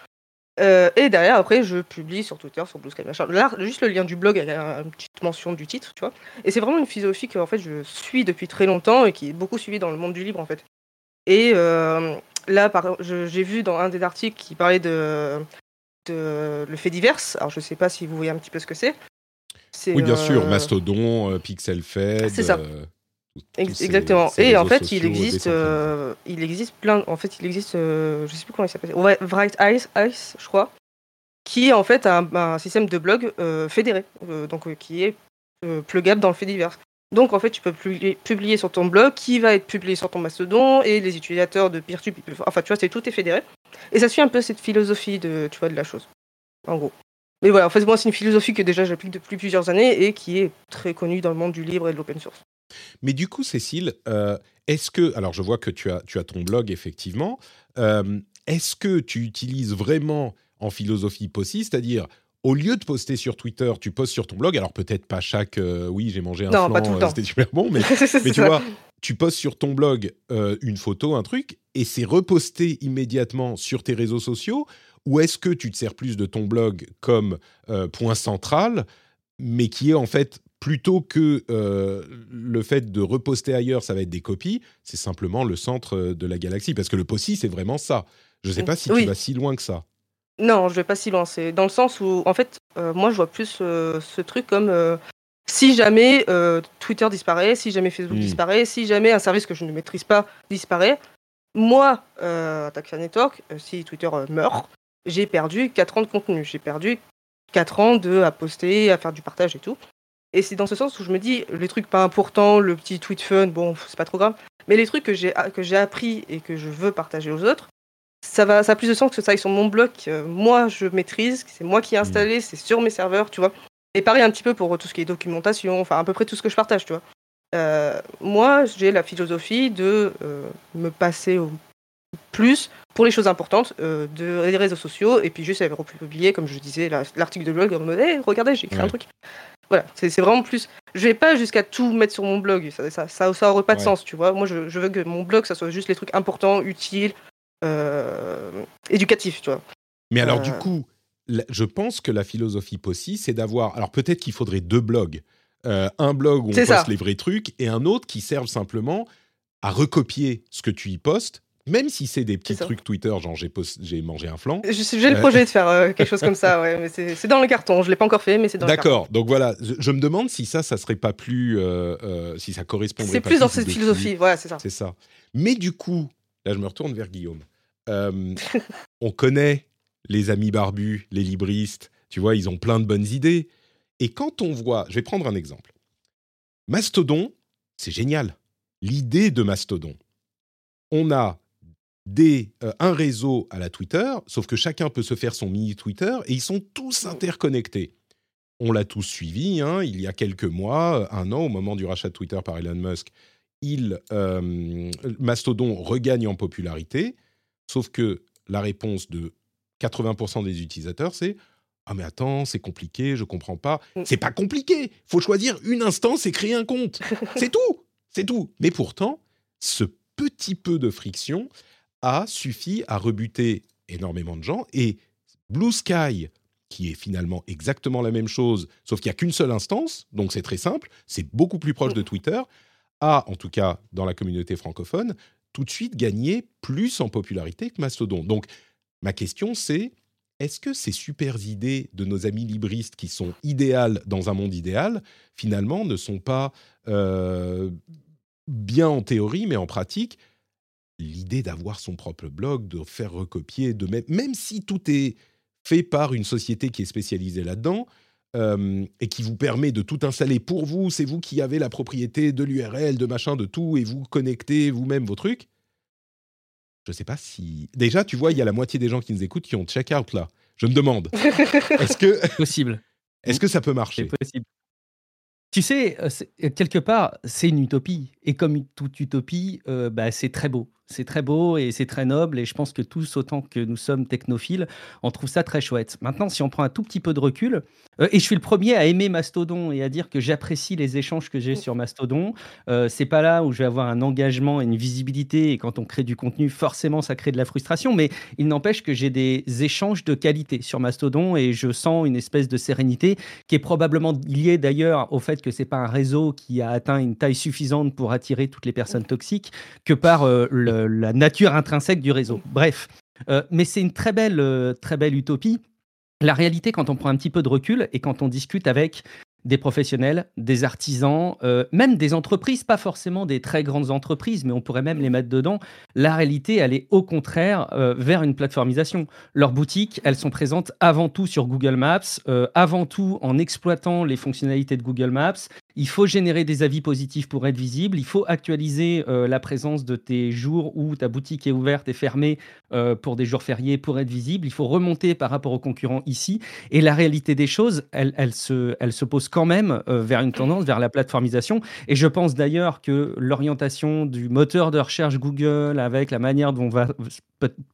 Euh, et derrière, après, je publie sur Twitter, sur Blue Sky, machin. Là, juste le lien du blog avec une petite mention du titre, tu vois. Et c'est vraiment une philosophie que en fait, je suis depuis très longtemps et qui est beaucoup suivie dans le monde du libre, en fait. Et euh, là, j'ai vu dans un des articles qui parlait de le fait divers. Alors, je ne sais pas si vous voyez un petit peu ce que c'est.
Oui, bien sûr, euh, Mastodon, euh, Pixel Fed.
C'est ça. Euh, exactement. et en fait, il existe, il existe plein. En fait, il existe, je sais plus comment il s'appelle. Ouais, Bright Ice, Ice, je crois, qui est en fait un, un système de blog fédéré, donc qui est plugable dans le fait divers. Donc en fait, tu peux publier, sur ton blog, qui va être publié sur ton Mastodon, et les utilisateurs de peer-to-peer. Enfin, tu vois, c'est tout est fédéré. Et ça suit un peu cette philosophie de, tu vois, de la chose, en gros. Mais voilà, en fait, moi, c'est une philosophie que déjà j'applique depuis plusieurs années et qui est très connue dans le monde du libre et de l'open source.
Mais du coup, Cécile, euh, est-ce que, alors je vois que tu as, tu as ton blog effectivement, euh, est-ce que tu utilises vraiment en philosophie POSSI, c'est-à-dire au lieu de poster sur Twitter, tu postes sur ton blog? Alors peut-être pas chaque, euh, oui, j'ai mangé un non, flan, c'était super bon, mais, mais tu vois, tu postes sur ton blog euh, une photo, un truc, et c'est reposté immédiatement sur tes réseaux sociaux. Ou est-ce que tu te sers plus de ton blog comme point central, mais qui est en fait plutôt que le fait de reposter ailleurs, ça va être des copies, c'est simplement le centre de la galaxie. Parce que le POSSI, c'est vraiment ça. Je ne sais pas si tu vas si loin que ça.
Non, je vais pas s'y lancer. Dans le sens où, en fait, euh, moi, je vois plus euh, ce truc comme euh, si jamais Twitter disparaît, si jamais Facebook hmm. disparaît, si jamais un service que je ne maîtrise pas disparaît, moi, Attack Network, si Twitter meurt, j'ai perdu 4 ans de contenu. J'ai perdu 4 ans de à poster, à faire du partage et tout. Et c'est dans ce sens où je me dis, les trucs pas importants, le petit tweet fun, bon, c'est pas trop grave. Mais les trucs que j'ai, que j'ai appris et que je veux partager aux autres, ça, va, ça a plus de sens que ça aille sur mon blog. euh, moi, je maîtrise, c'est moi qui ai installé, c'est sur mes serveurs, tu vois. Et pareil un petit peu pour tout ce qui est documentation, enfin à peu près tout ce que je partage, tu vois. Euh, moi, j'ai la philosophie de euh, me passer au plus pour les choses importantes euh, de, des réseaux sociaux et puis juste à republier, comme je disais, la- l'article de blog en mode hey, regardez, j'ai écrit un truc. Voilà, c'est vraiment plus. Je vais pas jusqu'à tout mettre sur mon blog, ça, ça, ça, ça aurait pas de
Ouais.
sens, tu vois. Moi, je, je veux que mon blog, ça soit juste les trucs importants, utiles, éducatifs, tu vois.
Mais alors, du coup, je pense que la philosophie Possi, c'est d'avoir. Alors, peut-être qu'il faudrait deux blogs. Euh, un blog où on poste
ça.
les vrais trucs et un autre qui serve simplement à recopier ce que tu y postes, même si c'est des petits trucs Twitter, genre j'ai mangé un flan.
J'ai le
Euh.
projet de faire euh, quelque chose comme ça, ouais, mais c'est dans le carton. Je l'ai pas encore fait, mais c'est dans le carton.
D'accord, donc voilà, je, je me demande si ça, ça serait pas plus. euh, si ça correspondrait
C'est plus dans cette philosophie, voilà, c'est ça.
C'est ça. Mais du coup, là, je me retourne vers Guillaume. On connaît les amis barbus, les libristes, tu vois, ils ont plein de bonnes idées. Et quand on voit, je vais prendre un exemple. Mastodon, c'est génial. L'idée de Mastodon. On a des, euh, un réseau à la Twitter, sauf que chacun peut se faire son mini Twitter et ils sont tous interconnectés. On l'a tous suivi, hein, il y a quelques mois, un an, au moment du rachat de Twitter par Elon Musk, il, euh, Mastodon regagne en popularité, sauf que la réponse de 80% des utilisateurs, c'est Ah, mais attends, c'est compliqué, je comprends pas.
Mm.
C'est pas compliqué, faut choisir une instance et créer un compte. C'est tout, c'est tout. Mais pourtant, ce petit peu de friction a suffi à rebuter énormément de gens et Blue Sky, qui est finalement exactement la même chose, sauf qu'il n'y a qu'une seule instance, donc c'est très simple, c'est beaucoup plus proche de Twitter, a, en tout cas dans la communauté francophone, tout de suite gagné plus en popularité que Mastodon. Donc, ma question c'est, est-ce que ces super idées de nos amis libristes qui sont idéales dans un monde idéal, finalement, ne sont pas euh, bien en théorie, mais en pratique L'idée d'avoir son propre blog, de faire recopier, de mettre, même si tout est fait par une société qui est spécialisée là-dedans, euh, et qui vous permet de tout installer pour vous, c'est vous qui avez la propriété de l'URL, de machin, de tout, et vous connectez vous-même vos trucs. Je sais pas si. Déjà, tu vois, il y a la moitié des gens qui nous écoutent qui ont check-out là. Je me demande, est-ce que,
Possible.
est que ça peut
C'est
marcher
possible. Tu sais, euh, c'est- euh, quelque part, c'est une utopie. Et comme toute utopie, euh, bah, c'est très beau. C'est très beau et c'est très noble. Et je pense que tous, autant que nous sommes technophiles, on trouve ça très chouette. Maintenant, si on prend un tout petit peu de recul, euh, et je suis le premier à aimer Mastodon et à dire que j'apprécie les échanges que j'ai sur Mastodon, euh, c'est pas là où je vais avoir un engagement et une visibilité. Et quand on crée du contenu, forcément, ça crée de la frustration. Mais il n'empêche que j'ai des échanges de qualité sur Mastodon et je sens une espèce de sérénité qui est probablement lié d'ailleurs au fait que c'est pas un réseau qui a atteint une taille suffisante pour attirer toutes les personnes toxiques que par euh, le- la nature intrinsèque du réseau. Bref, Euh, mais c'est une très belle, euh, très belle utopie. La réalité, quand on prend un petit peu de recul et quand on discute avec des professionnels, des artisans, euh, même des entreprises, pas forcément des très grandes entreprises, mais on pourrait même les mettre dedans. La réalité, elle est au contraire euh, vers une plateformisation. Leurs boutiques, elles sont présentes avant tout sur Google Maps, euh, avant tout en exploitant les fonctionnalités de Google Maps. Il faut générer des avis positifs pour être visible. Il faut actualiser euh, la présence de tes jours où ta boutique est ouverte et fermée euh, pour des jours fériés pour être visible. Il faut remonter par rapport aux concurrents ici. Et la réalité des choses, elle, elle, se, elle se pose quand même euh, vers une tendance, vers la plateformisation. Et je pense d'ailleurs que l'orientation du moteur de recherche Google avec la manière dont va peut-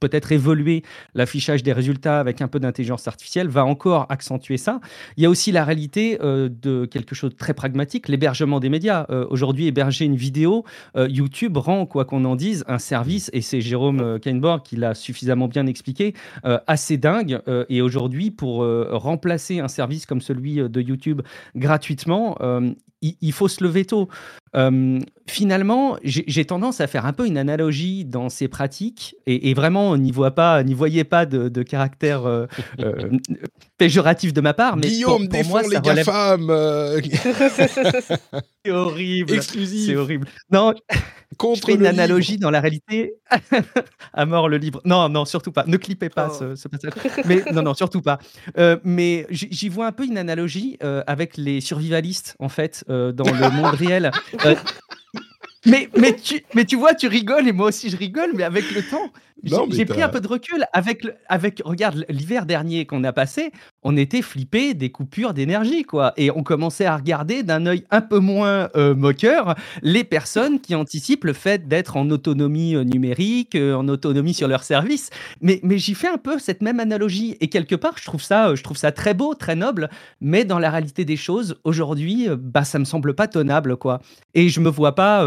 peut-être évoluer l'affichage des résultats avec un peu d'intelligence artificielle va encore accentuer ça. Il y a aussi la réalité euh, de quelque chose de très pragmatique, l'hébergement des médias. Euh, Aujourd'hui, héberger une vidéo, euh, YouTube rend, quoi qu'on en dise, un service, et c'est Jérôme Kainborg qui l'a suffisamment bien expliqué, assez dingue. Et aujourd'hui, pour remplacer un service comme celui de YouTube gratuitement, il faut se lever tôt. Euh, finalement, j'ai tendance à faire un peu une analogie dans ces pratiques, et, et vraiment, n'y voit pas, n'y voyez pas de, de caractère euh, euh, péjoratif de ma part, mais
Guillaume
pour, pour moi,
les
relève-
GAFAM
C'est horrible.
exclusif
C'est horrible. Non, je fais une analogie
livre.
dans la réalité. à mort le livre. Non, non, surtout pas. Ne clippez pas
Oh.
ce, ce passage. Mais non, non, surtout pas. Mais j'y vois un peu une analogie avec les survivalistes, en fait, dans le monde réel. Mais, mais, tu, mais tu vois, tu rigoles et moi aussi je rigole, mais avec le temps, J'ai pris un peu de recul avec, avec regarde, l'hiver dernier qu'on a passé, on était flippé des coupures d'énergie, quoi. Et on commençait à regarder d'un œil un peu moins euh, moqueur les personnes qui anticipent le fait d'être en autonomie euh, numérique, euh, en autonomie sur leur service. Mais, mais j'y fais un peu cette même analogie. Et quelque part, je trouve ça, je trouve ça très beau, très noble. Mais dans la réalité des choses, aujourd'hui, bah, ça me semble pas tenable, quoi. Et je me vois pas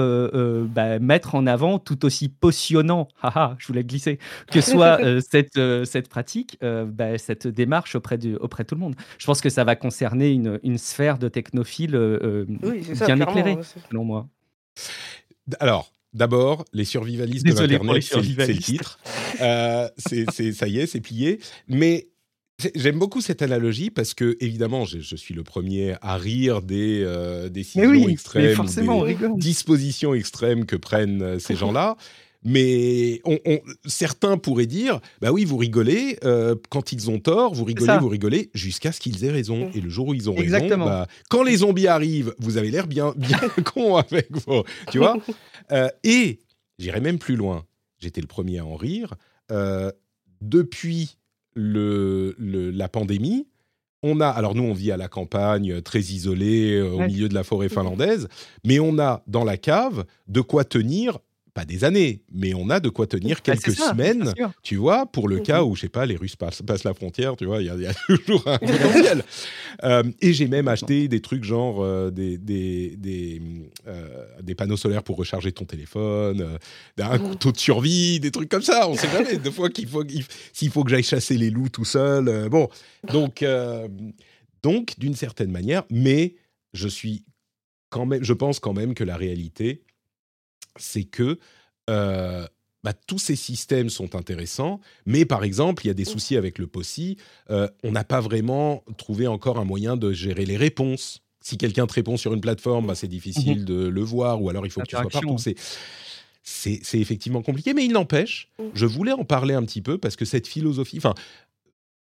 bah, mettre en avant tout aussi potionnant, haha, je voulais glisser, que soit cette, cette pratique, bah, cette démarche auprès du auprès de tout le monde. Je pense que ça va concerner une, une sphère de technophiles euh, bien éclairée, selon moi.
Alors, D'abord, les survivalistes de l'Internet, c'est le titre. Euh, c'est, ça y est, c'est plié. Mais j'aime beaucoup cette analogie parce que, évidemment, je, suis le premier à rire des euh, décisions extrêmes, des dispositions extrêmes que prennent ces gens-là. Mais on, certains pourraient dire, bah oui, vous rigolez, euh, quand ils ont tort, vous rigolez, vous rigolez, jusqu'à ce qu'ils aient raison. Et le jour où ils ont raison, bah, quand les zombies arrivent, vous avez l'air bien, bien con avec vous, tu vois. Euh, Et j'irai même plus loin, j'étais le premier à en rire, euh, depuis le, la pandémie, on a, alors nous on vit à la campagne, très isolé, au milieu de la forêt finlandaise, mais on a dans la cave de quoi tenir pas des années, mais on a de quoi tenir bah, quelques semaines, tu vois, pour le cas où, je sais pas, les Russes passent, la frontière, tu vois, il y, a toujours un potentiel. Euh, et j'ai même acheté des trucs genre euh, des, des, des, euh, des, panneaux solaires pour recharger ton téléphone, un couteau de survie, des trucs comme ça, on sait jamais, des fois qu'il faut, s'il faut que j'aille chasser les loups tout seul. bon, donc, donc d'une certaine manière, mais je suis quand même, je pense quand même que la réalité, c'est que euh, bah, tous ces systèmes sont intéressants, mais par exemple, il y a des soucis avec le POSI. Euh, on n'a pas vraiment trouvé encore un moyen de gérer les réponses. Si quelqu'un te répond sur une plateforme, bah, c'est difficile mmh de le voir, ou alors il faut que tu sois partout. C'est, c'est effectivement compliqué, mais il n'empêche, mmh. je voulais en parler un petit peu parce que cette philosophie, enfin,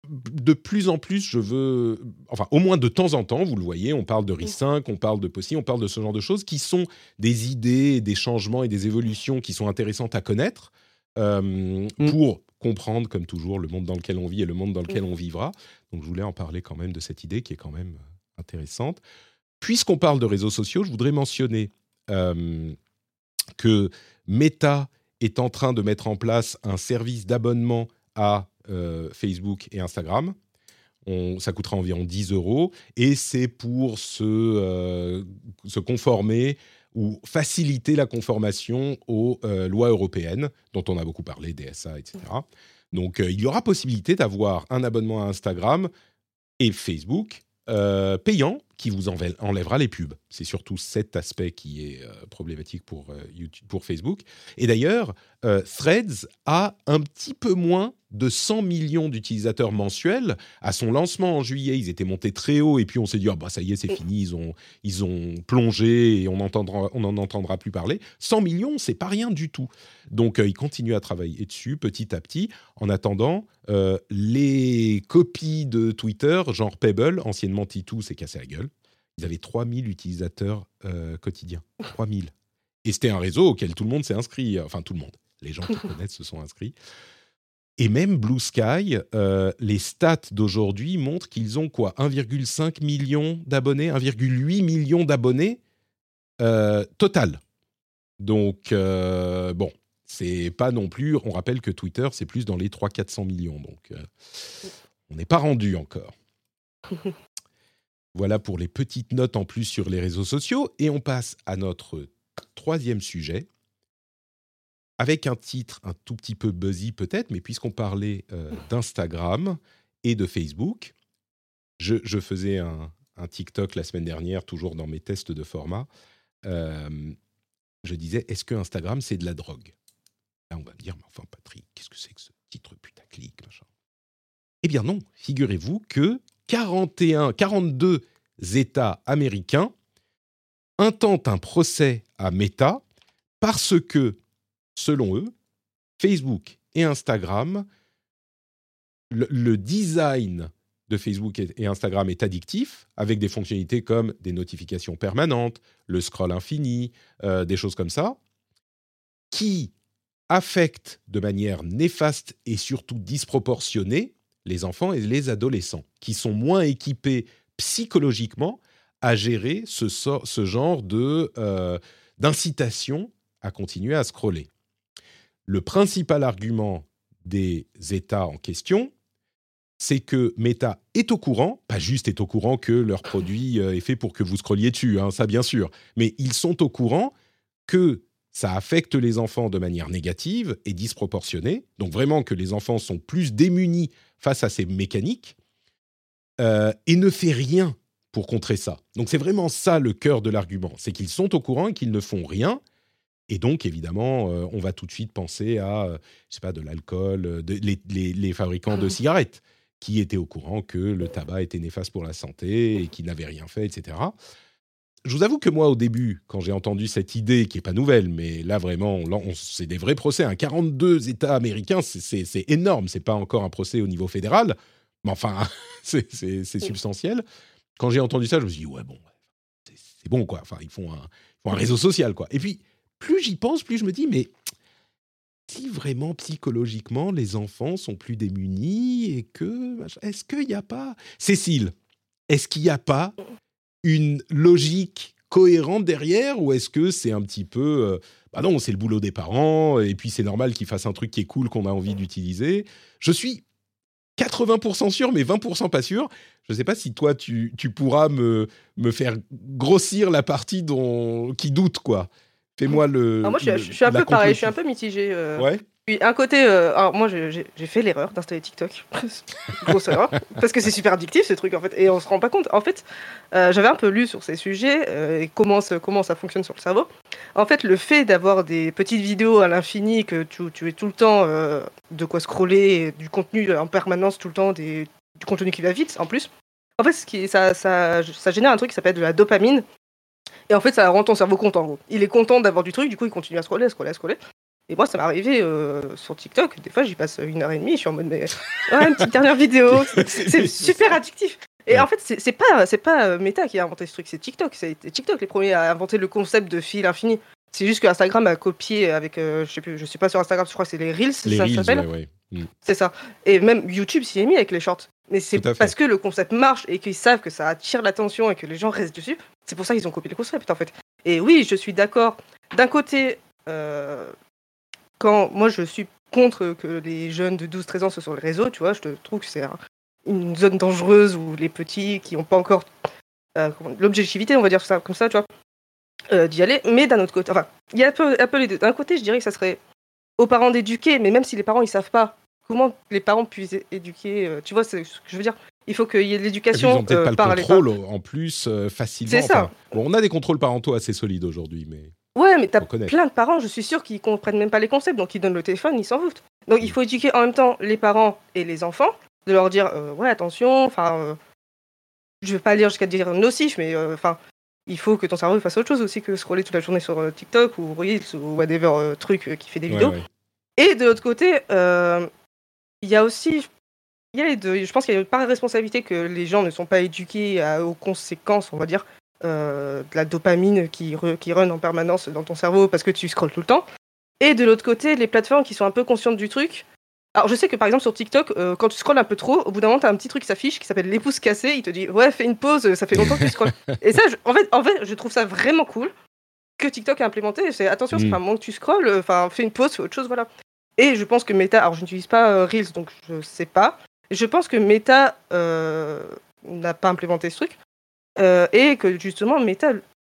de plus en plus, je veux, enfin, au moins de temps en temps, vous le voyez, on parle de RIS5, on parle de POSSI, on parle de ce genre de choses qui sont des idées, des changements et des évolutions qui sont intéressantes à connaître euh, mm. pour comprendre, comme toujours, le monde dans lequel on vit et le monde dans lequel on vivra. Donc, je voulais en parler quand même de cette idée qui est quand même intéressante. Puisqu'on parle de réseaux sociaux, je voudrais mentionner euh, que Meta est en train de mettre en place un service d'abonnement à euh, Facebook et Instagram. Ça coûtera environ 10 euros et c'est pour se, euh, se conformer ou faciliter la conformation aux euh, lois européennes dont on a beaucoup parlé, DSA, etc. Donc il y aura possibilité d'avoir un abonnement à Instagram et Facebook payant qui vous enlèvera les pubs. C'est surtout cet aspect qui est problématique pour, YouTube, pour Facebook. Et d'ailleurs, Threads a un petit peu moins de 100 millions d'utilisateurs mensuels. À son lancement en juillet, ils étaient montés très haut et puis on s'est dit, ah bah ça y est, c'est fini, ils ont, ils ont plongé et on n'en on entendra plus parler. 100 millions, c'est pas rien du tout. Donc ils continuent à travailler dessus petit à petit. En attendant, les copies de Twitter, genre Pebble, anciennement Titou, s'est cassé la gueule. Ils avaient 3000 utilisateurs quotidiens. 3000. Et c'était un réseau auquel tout le monde s'est inscrit. Enfin, tout le monde. Les gens qui connaissent se sont inscrits. Et même Blue Sky, euh, les stats d'aujourd'hui montrent qu'ils ont quoi 1,5 million d'abonnés, 1,8 million d'abonnés euh, total. Donc, euh, bon, c'est pas non plus. On rappelle que Twitter, c'est plus dans les 300-400 millions. Donc, on n'est pas rendu encore. voilà pour les petites notes en plus sur les réseaux sociaux. Et on passe à notre troisième sujet avec un titre un tout petit peu buzzy peut-être, mais puisqu'on parlait euh, d'Instagram et de Facebook, je, faisais un, TikTok la semaine dernière, toujours dans mes tests de format. Euh, je disais, est-ce que Instagram, c'est de la drogue? Là, on va me dire, mais enfin, Patrick, qu'est-ce que c'est que ce titre putaclic machin? Eh bien non, figurez-vous que 41, 42 États américains intentent un procès à Meta parce que selon eux, Facebook et Instagram, le, design de Facebook et Instagram est addictif, avec des fonctionnalités comme des notifications permanentes, le scroll infini, euh, des choses comme ça, qui affecte de manière néfaste et surtout disproportionnée les enfants et les adolescents, qui sont moins équipés psychologiquement à gérer ce, ce genre de euh, d'incitation à continuer à scroller. Le principal argument des États en question, c'est que Meta est au courant, pas juste est au courant que leur produit euh, est fait pour que vous scrolliez dessus, hein, ça bien sûr, mais ils sont au courant que ça affecte les enfants de manière négative et disproportionnée, donc vraiment que les enfants sont plus démunis face à ces mécaniques, euh, et ne fait rien pour contrer ça. Donc c'est vraiment ça le cœur de l'argument, c'est qu'ils sont au courant et qu'ils ne font rien. Et donc, évidemment, euh, on va tout de suite penser à, euh, je sais pas, de l'alcool, les, fabricants de cigarettes qui étaient au courant que le tabac était néfaste pour la santé et qui n'avaient rien fait, etc. Je vous avoue que moi, au début, quand j'ai entendu cette idée, qui n'est pas nouvelle, mais là, vraiment, c'est des vrais procès. Un 42 États américains, c'est énorme. C'est pas encore un procès au niveau fédéral, mais enfin, c'est substantiel quand j'ai entendu ça, je me suis dit, ouais, bon, c'est bon, quoi. Enfin, ils font, un, un réseau social, quoi. Et puis, plus j'y pense, plus je me dis, mais si vraiment psychologiquement les enfants sont plus démunis et que. Est-ce qu'il n'y a pas. Cécile, est-ce qu'il n'y a pas une logique cohérente derrière ou est-ce que c'est un petit peu. Euh, bah non, c'est le boulot des parents et puis c'est normal qu'ils fassent un truc qui est cool qu'on a envie d'utiliser. Je suis 80% sûr, mais 20% pas sûr. Je ne sais pas si toi, tu, pourras me, me faire grossir la partie dont, qui doute, quoi. Fais-moi le.
moi, je, suis un peu pareil, je suis un peu mitigé. Euh. Ouais un côté, euh, alors moi j'ai fait l'erreur d'installer TikTok, grosse erreur, parce que c'est super addictif ce truc en fait, et on se rend pas compte. En fait, euh, j'avais un peu lu sur ces sujets euh, et comment, comment ça fonctionne sur le cerveau. En fait, le fait d'avoir des petites vidéos à l'infini, que tu, tu es tout le temps de quoi scroller, du contenu en permanence tout le temps, des, du contenu qui va vite en plus. En fait, ce qui, ça, ça, ça génère un truc qui s'appelle de la dopamine. Et en fait, ça rend ton cerveau content. En gros. Il est content d'avoir du truc, du coup, il continue à scroller, à scroller, à scroller. Et moi, ça m'est arrivé euh, sur TikTok. Des fois, j'y passe une heure et demie. Je suis en mode, mais ouais, une petite dernière vidéo. C'est super addictif. Et en fait, c'est pas, c'est pas euh, Meta qui a inventé ce truc, c'est TikTok. C'est TikTok les premiers à inventer le concept de fil infini. C'est juste que Instagram a copié avec, euh, je sais plus, je sais pas sur Instagram, je crois que c'est les Reels,
les
ça
s'appelle. Ouais,
mm. C'est ça. Et même YouTube s'y est mis avec les shorts. Mais c'est parce que le concept marche et qu'ils savent que ça attire l'attention et que les gens restent dessus. C'est pour ça qu'ils ont copié le concept en fait. Et oui, je suis d'accord. D'un côté, quand moi je suis contre que les jeunes de 12-13 ans soient sur les réseaux, tu vois, je trouve que c'est une zone dangereuse où les petits qui n'ont pas encore euh, l'objectivité, on va dire ça comme ça, tu vois, euh, d'y aller. Mais d'un autre côté, enfin, il y a un peu, un peu les deux. D'un côté, je dirais que ça serait aux parents d'éduquer, mais même si les parents ils savent pas, comment les parents puissent éduquer, euh, tu vois, c'est ce que je veux dire. Il faut qu'il y ait de l'éducation. Ils
n'ont peut-être pas le contrôle en plus facilement. C'est ça. bon, on a des contrôles parentaux assez solides aujourd'hui, mais.
Ouais, mais t'as plein de parents, je suis sûr, qui comprennent même pas les concepts, donc ils donnent le téléphone, ils s'en foutent. Donc il faut éduquer en même temps les parents et les enfants, de leur dire, euh, ouais, attention, enfin, euh, je vais pas lire jusqu'à dire nocif, mais euh, enfin, il faut que ton cerveau fasse autre chose aussi que scroller toute la journée sur TikTok ou Reels ou whatever truc qui fait des vidéos. Et de l'autre côté, il y a aussi, il y a les deux. Je pense qu'il y a une part de responsabilité que les gens ne sont pas éduqués aux conséquences, on va dire, euh, de la dopamine qui, qui run en permanence dans ton cerveau parce que tu scrolles tout le temps. Et de l'autre côté, les plateformes qui sont un peu conscientes du truc. Alors je sais que par exemple sur TikTok, euh, quand tu scrolles un peu trop, au bout d'un moment, t'as un petit truc qui s'affiche qui s'appelle l'épouse cassée. Il te dit ouais, fais une pause, ça fait longtemps que tu scrolles. Et ça, en, fait, en fait, je trouve ça vraiment cool que TikTok a implémenté. C'est attention, c'est mm. pas un moment que tu scrolles, enfin fais une pause, fais autre chose, voilà. Et je pense que Meta, alors je n'utilise pas euh, Reels donc je sais pas. Je pense que Meta n'a pas implémenté ce truc. Euh, et que justement, Meta,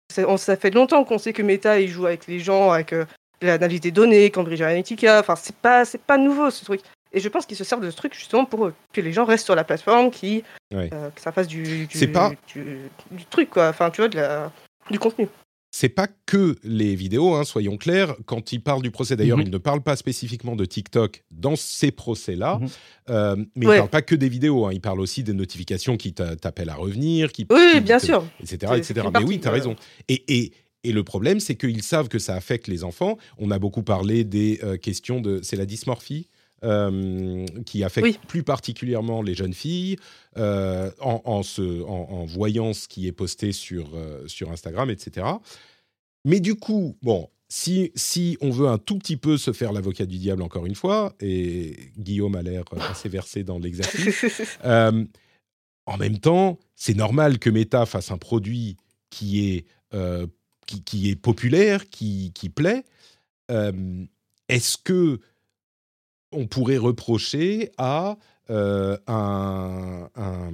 ça, fait longtemps qu'on sait que Meta, il joue avec les gens, avec euh, l'analyse des données, Cambridge Analytica. Enfin, c'est pas, c'est pas nouveau ce truc. Et je pense qu'ils se servent de ce truc justement pour que les gens restent sur la plateforme, qui, euh, que ça fasse du, du,
pas...
du, du, truc, quoi. Enfin, tu vois, de la, du contenu
c'est pas que les vidéos, hein, soyons clairs. Quand il parle du procès, d'ailleurs, mhm. il ne parle pas spécifiquement de TikTok dans ces procès-là, mhm. euh, mais il ne parle pas que des vidéos. Hein. il parle aussi des notifications qui t'appellent à revenir, qui,
oui, bien sûr,
etc., etc. Mais oui, tu as raison. Et, et, et le problème, c'est qu'ils savent que ça affecte les enfants. On a beaucoup parlé des euh, questions de, c'est la dysmorphie? Euh, qui affecte plus particulièrement les jeunes filles euh, en, en, voyant ce qui est posté sur, euh, sur Instagram, etc. Mais du coup, bon, si, si on veut un tout petit peu se faire l'avocat du diable encore une fois, et Guillaume a l'air assez versé dans l'exercice, en même temps, c'est normal que Meta fasse un produit qui est, qui, qui, est populaire, qui, qui plaît. Est-ce que on pourrait reprocher à euh, un, un,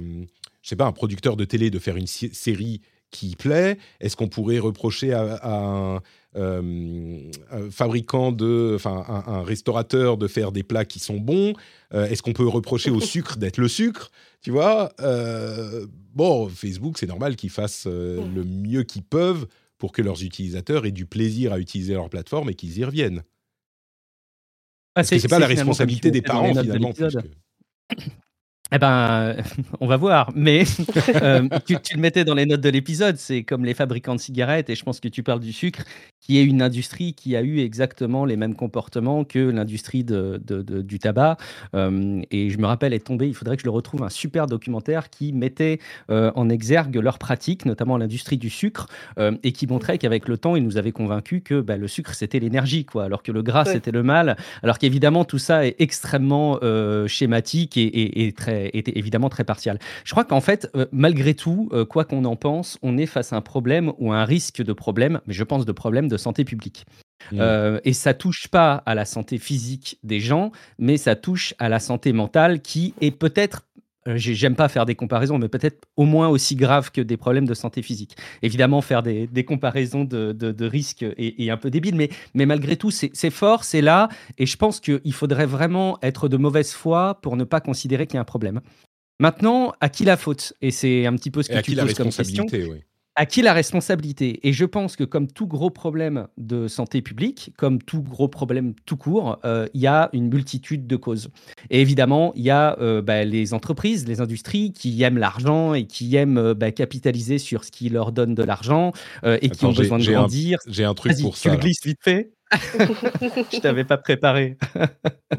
je sais pas, un producteur de télé de faire une série qui plaît. Est-ce qu'on pourrait reprocher à, à un, euh, un, fabricant de, enfin un, un, restaurateur de faire des plats qui sont bons? Euh, Est-ce qu'on peut reprocher au sucre d'être le sucre? Tu vois euh, Bon, Facebook, c'est normal qu'ils fassent le mieux qu'ils peuvent pour que leurs utilisateurs aient du plaisir à utiliser leur plateforme et qu'ils y reviennent. Ah, c'est pas la responsabilité des parents finalement. Plus que...
Eh ben, on va voir. Mais euh, tu, tu, le mettais dans les notes de l'épisode. C'est comme les fabricants de cigarettes, et je pense que tu parles du sucre, qui est une industrie qui a eu exactement les mêmes comportements que l'industrie de, de, de, du tabac. Euh, et je me rappelle être tombé, il faudrait que je le retrouve, un super documentaire qui mettait euh, en exergue leurs pratiques, notamment l'industrie du sucre, et qui montrait qu'avec le temps, ils nous avaient convaincus que bah, le sucre, c'était l'énergie, quoi, alors que le gras, ouais. c'était le mal. Alors qu'évidemment, tout ça est extrêmement schématique et, et, et très était évidemment très partial. Je crois qu'en fait, euh, malgré tout, euh, quoi qu'on en pense, on est face à un problème ou à un risque de problème, mais je pense de problème de santé publique. Mmh. Euh, et ça touche pas à la santé physique des gens, mais ça touche à la santé mentale qui est peut-être J'aime pas faire des comparaisons, mais peut-être au moins aussi grave que des problèmes de santé physique. Évidemment, faire des, des comparaisons de, de, de risques est, est, un peu débile, mais, mais malgré tout, c'est fort, c'est là, et je pense qu'il faudrait vraiment être de mauvaise foi pour ne pas considérer qu'il y a un problème. Maintenant, à qui la faute? Et c'est un petit peu ce que tu poses comme question. Oui à qui la responsabilité? Et je pense que comme tout gros problème de santé publique, comme tout gros problème tout court, euh, il y a une multitude de causes. Et évidemment, il y a euh, bah, les entreprises, les industries qui aiment l'argent et qui aiment euh, bah, capitaliser sur ce qui leur donne de l'argent euh, et Attends, qui ont besoin de grandir.
J'ai un truc pour
tu
ça.
Tu le glisses vite fait Je t'avais pas préparé.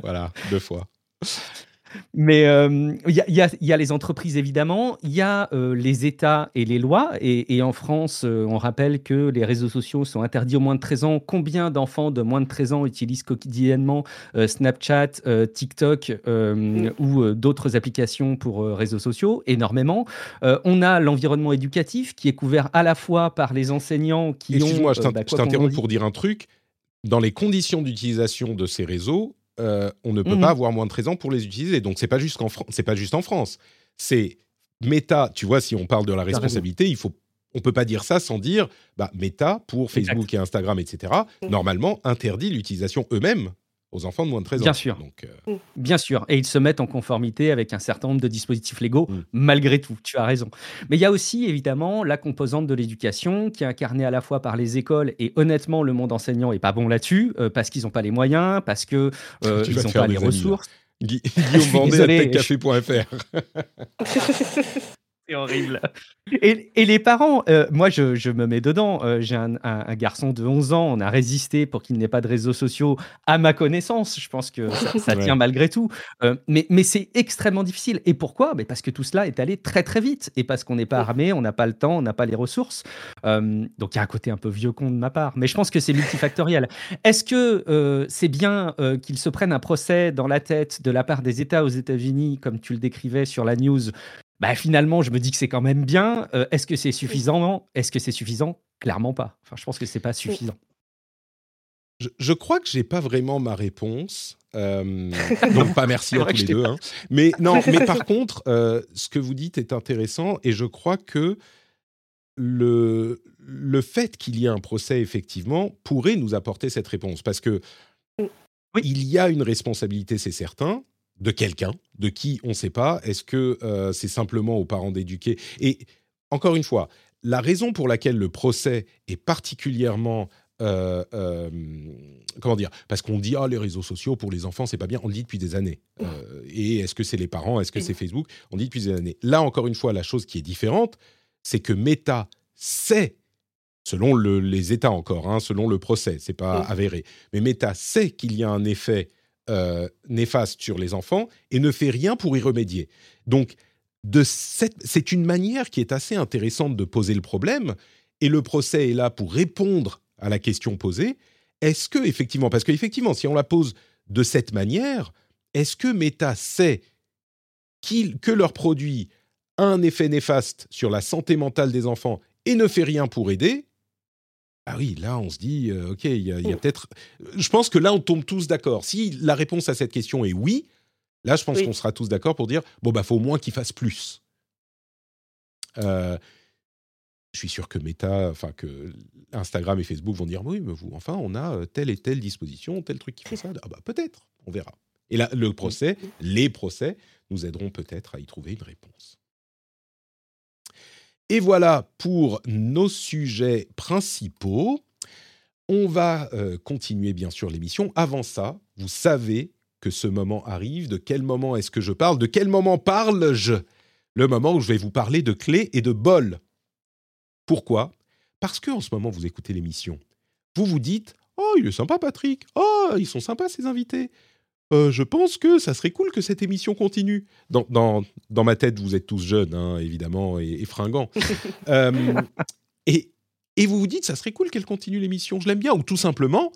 voilà, deux fois.
Mais il euh, y, y, y, a les entreprises, évidemment, il y a euh, les États et les lois. Et, et en France, euh, on rappelle que les réseaux sociaux sont interdits aux moins de 13 ans. Combien d'enfants de moins de 13 ans utilisent quotidiennement Snapchat, TikTok mmh. ou d'autres applications pour réseaux sociaux? Énormément. on a l'environnement éducatif qui est couvert à la fois par les enseignants qui
Excuse-moi,
ont...
Excuse-moi, je t'interromps pour dire un truc. Dans les conditions d'utilisation de ces réseaux, euh, on ne peut mmh. pas avoir moins de 13 ans pour les utiliser. Donc c'est pas juste en c'est pas juste en France. C'est Meta, tu vois, si on parle de la responsabilité, il faut on peut pas dire ça sans dire bah, Meta pour Facebook exact. et Instagram, etc. Mmh. Normalement interdit l'utilisation eux-mêmes aux enfants de moins de 13 ans.
Bien sûr. Donc, euh... Bien sûr. Et ils se mettent en conformité avec un certain nombre de dispositifs légaux, mmh. malgré tout. Tu as raison. Mais il y a aussi, évidemment, la composante de l'éducation qui est incarnée à la fois par les écoles et honnêtement, le monde enseignant n'est pas bon là-dessus euh, parce qu'ils n'ont pas les moyens, parce qu'ils euh, n'ont pas les amis, ressources.
Gu Guillaume Vendée, techcafé.fr.
C'est horrible. Et, et, les parents, euh, moi je, je, me mets dedans. Euh, J'ai un, un, un, garçon de 11 ans, on a résisté pour qu'il n'ait pas de réseaux sociaux à ma connaissance. Je pense que ça, ça ouais. tient malgré tout. Euh, mais mais c'est extrêmement difficile. Et pourquoi? Mais Parce que tout cela est allé très très vite. Et parce qu'on n'est pas armé, on n'a pas le temps, on n'a pas les ressources. Euh, donc il y a un côté un peu vieux con de ma part. Mais je pense que c'est multifactoriel. Est-ce que euh, c'est bien qu'ils se prennent un procès dans la tête de la part des États aux États-Unis, comme tu le décrivais sur la news bah, finalement, je me dis que c'est quand même bien. Euh, Est-ce que c'est suffisant? Est-ce que c'est suffisant? Clairement pas. Enfin, je pense que c'est pas suffisant.
Je, je, crois que j'ai pas vraiment ma réponse. Euh, donc pas merci à tous les deux. Hein. Mais non, mais par contre, euh, ce que vous dites est intéressant et je crois que le, le fait qu'il y ait un procès effectivement pourrait nous apporter cette réponse parce que oui. il y a une responsabilité, c'est certain, de quelqu'un, de qui on ne sait pas. Est-ce que euh, c'est simplement aux parents d'éduquer? Et encore une fois, la raison pour laquelle le procès est particulièrement euh, euh, comment dire Parce qu'on dit ah les réseaux sociaux pour les enfants c'est pas bien. On le dit depuis des années. Et est-ce que c'est les parents Est-ce que c'est Facebook? On le dit depuis des années. Là encore une fois, la chose qui est différente, c'est que Meta sait, selon le, les États encore, hein, selon le procès, c'est pas avéré, mais Meta sait qu'il y a un effet euh, néfaste sur les enfants et ne fait rien pour y remédier. Donc, c'est une manière qui est assez intéressante de poser le problème, et le procès est là pour répondre à la question posée. est-ce que effectivement, parce qu'effectivement, si on la pose de cette manière, est-ce que Meta sait que leur produit a un effet néfaste sur la santé mentale des enfants et ne fait rien pour aider? Ah oui, là, on se dit, euh, ok, il y a,
Mm.
peut-être. Je pense que là, on tombe tous d'accord. Si la réponse à cette question est oui, là, je pense
Oui.
qu'on sera tous d'accord pour dire, bon, bah, faut au moins qu'ils fassent plus. Euh, je suis sûr que Meta, enfin que Instagram et Facebook vont dire, oui, mais vous, enfin, on a euh, telle et telle disposition, tel truc qui fait ça. Ah bah peut-être, on verra. Et là, le procès, les procès, nous aideront peut-être à y trouver une réponse. Et voilà pour nos sujets principaux. On va euh, continuer bien sûr l'émission. Avant ça, vous savez que ce moment arrive. De quel moment est-ce que je parle? De quel moment parle-je? Le moment où je vais vous parler de clés et de bols. Pourquoi? Parce que en ce moment vous écoutez l'émission. Vous vous dites Oh, il est sympa Patrick. Oh, ils sont sympas ces invités. Euh, je pense que ça serait cool que cette émission continue. Dans, dans, dans ma tête, vous êtes tous jeunes, hein, évidemment, et, et fringants. Euh, et, et vous vous dites, ça serait cool qu'elle continue l'émission, je l'aime bien. Ou tout simplement,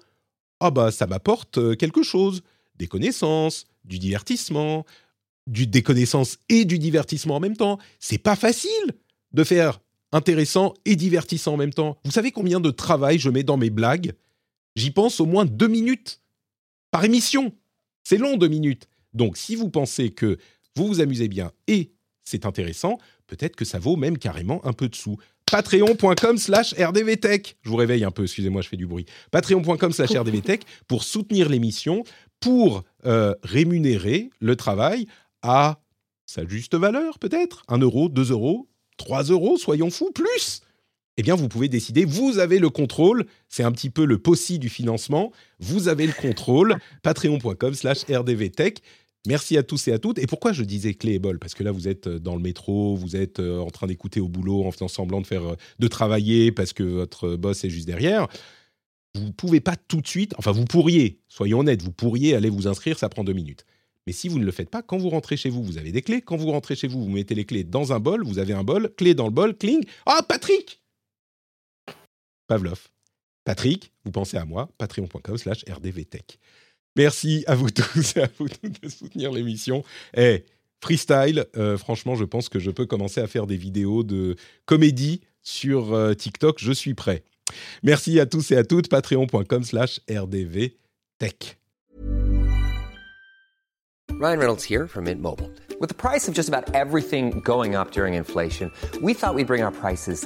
ah bah ça m'apporte euh, quelque chose. Des connaissances, du divertissement, du, des connaissances et du divertissement en même temps. C'est pas facile de faire intéressant et divertissant en même temps. Vous savez combien de travail je mets dans mes blagues? J'y pense au moins deux minutes par émission. C'est long, deux minutes. Donc, si vous pensez que vous vous amusez bien et c'est intéressant, peut-être que ça vaut même carrément un peu de sous. Patreon.com slash rdvtech. Je vous réveille un peu, excusez-moi, je fais du bruit. Patreon.com slash rdvtech pour soutenir l'émission, pour euh, rémunérer le travail à sa juste valeur, peut-être? 1 euro, 2 euros, 3 euros, soyons fous, plus eh bien, vous pouvez décider, vous avez le contrôle, c'est un petit peu le possi du financement, vous avez le contrôle, patreon.com slash rdvtech. Merci à tous et à toutes. Et pourquoi je disais clé et bol? Parce que là, vous êtes dans le métro, vous êtes euh, en train d'écouter au boulot, en faisant semblant de faire, euh, de travailler parce que votre boss est juste derrière. Vous pouvez pas tout de suite, enfin, vous pourriez, soyons honnêtes, vous pourriez aller vous inscrire, ça prend deux minutes. Mais si vous ne le faites pas, quand vous rentrez chez vous, vous avez des clés. Quand vous rentrez chez vous, vous mettez les clés dans un bol, vous avez un bol, clé dans le bol, cling. Ah, Patrick Pavlov. Patrick, vous pensez à moi, patreon.com slash rdvtech. Merci à vous tous et à vous toutes de soutenir l'émission. Eh, freestyle, euh, franchement, je pense que je peux commencer à faire des vidéos de comédie sur euh, TikTok. Je suis prêt. Merci à tous et à toutes. Patreon.com slash rdvtech.
Ryan Reynolds here from Mint Mobile. With the price of just about everything going up during inflation, we thought we'd bring our prices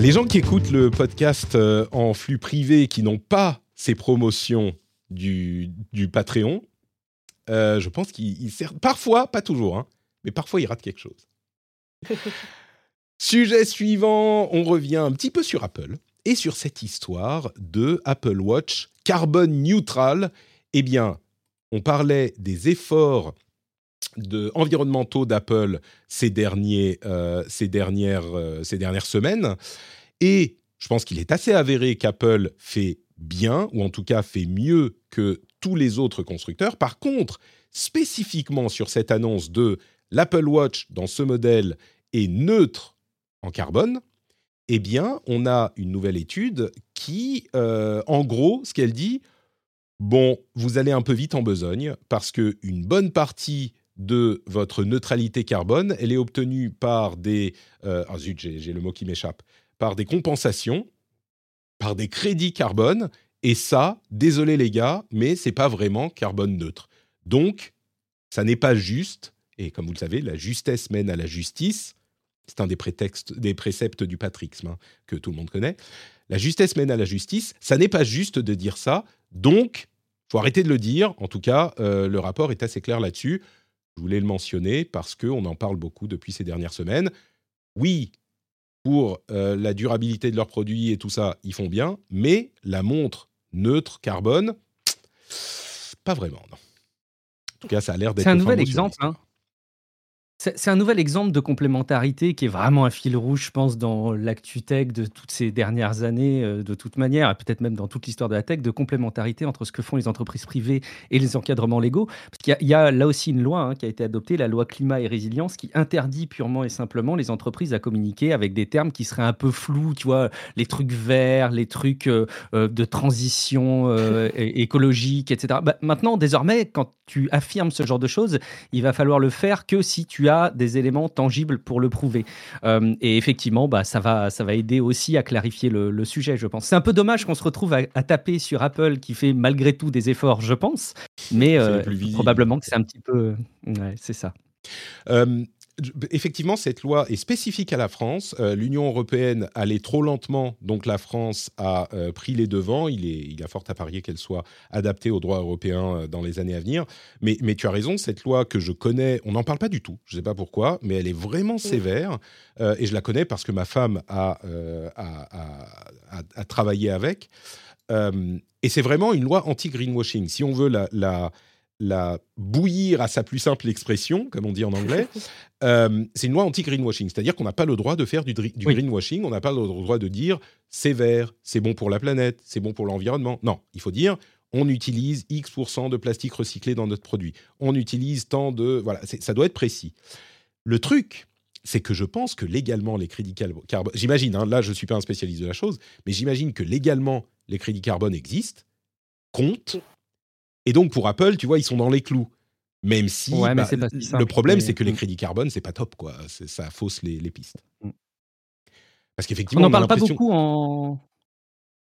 Les gens qui écoutent le podcast euh, en flux privé, qui n'ont pas ces promotions du, du Patreon, euh, je pense qu'ils. Parfois, pas toujours, hein, mais parfois ils ratent quelque chose. Sujet suivant, on revient un petit peu sur Apple et sur cette histoire de Apple Watch carbone neutral. Eh bien, on parlait des efforts de, environnementaux d'Apple ces, derniers, euh, ces, dernières, euh, ces dernières semaines. Et je pense qu'il est assez avéré qu'Apple fait bien, ou en tout cas fait mieux que tous les autres constructeurs. Par contre, spécifiquement sur cette annonce de l'Apple Watch dans ce modèle est neutre en carbone, eh bien, on a une nouvelle étude qui, euh, en gros, ce qu'elle dit, bon, vous allez un peu vite en besogne parce que une bonne partie de votre neutralité carbone, elle est obtenue par des... euh, ah zut, j'ai le mot qui m'échappe. Par des compensations. par des crédits carbone. Et ça, désolé les gars, mais c'est pas vraiment carbone neutre. Donc, ça n'est pas juste. Et comme vous le savez, la justesse mène à la justice. C'est un des, prétextes, des préceptes du patrixme hein, que tout le monde connaît. La justesse mène à la justice. Ça n'est pas juste de dire ça. Donc, faut arrêter de le dire. En tout cas, euh, le rapport est assez clair là-dessus. Je voulais le mentionner parce qu'on en parle beaucoup depuis ces dernières semaines. Oui, pour euh, la durabilité de leurs produits et tout ça, ils font bien, mais la montre neutre carbone, pas vraiment, non. En tout cas, ça a l'air d'être.
C'est un nouvel exemple. hein. C'est un nouvel exemple de complémentarité qui est vraiment un fil rouge, je pense, dans l'actu tech de toutes ces dernières années, euh, de toute manière, et peut-être même dans toute l'histoire de la tech, de complémentarité entre ce que font les entreprises privées et les encadrements légaux. Parce qu'il y a- il y, a là aussi une loi hein, qui a été adoptée, la loi climat et résilience, qui interdit purement et simplement les entreprises à communiquer avec des termes qui seraient un peu flous, tu vois, les trucs verts, les trucs euh, euh, de transition euh, écologique, etc. Bah, maintenant, désormais, quand tu affirmes ce genre de choses, il va falloir le faire que si tu as des éléments tangibles pour le prouver. Euh, et effectivement, bah, ça, va, ça va aider aussi à clarifier le, le sujet, je pense. C'est un peu dommage qu'on se retrouve à, à taper sur Apple qui fait malgré tout des efforts, je pense. Mais euh, probablement que c'est un petit peu... Ouais, c'est ça.
Euh, effectivement, cette loi est spécifique à la France. Euh, L'Union européenne allait trop lentement, donc la France a euh, pris les devants. Il, est, il a fort à parier qu'elle soit adaptée au droit européen euh, dans les années à venir. Mais, mais tu as raison, cette loi que je connais, on n'en parle pas du tout. Je ne sais pas pourquoi, mais elle est vraiment sévère. Et je la connais parce que ma femme a, a, a- travaillé avec. Et c'est vraiment une loi anti-greenwashing. Si on veut la, la, la bouillir à sa plus simple expression, comme on dit en anglais, euh, c'est une loi anti-greenwashing. C'est-à-dire qu'on n'a pas le droit de faire du, dri- du
Oui.
greenwashing, on n'a pas le droit de dire c'est vert, c'est bon pour la planète, c'est bon pour l'environnement. Non, il faut dire on utilise X% de plastique recyclé dans notre produit. On utilise tant de... Voilà, ça doit être précis. Le truc, c'est que je pense que légalement, les crédits carbone... J'imagine, hein, là, je ne suis pas un spécialiste de la chose, mais j'imagine que légalement, les crédits carbone existent, comptent, et donc pour Apple, tu vois, ils sont dans les clous. Même si
Ouais,
bah,
si
le problème, c'est que les
Mm.
crédits carbone, c'est pas top, quoi. Ça fausse les, les pistes.
Mm.
Parce qu'effectivement,
n'en
on, a
parle pas beaucoup en.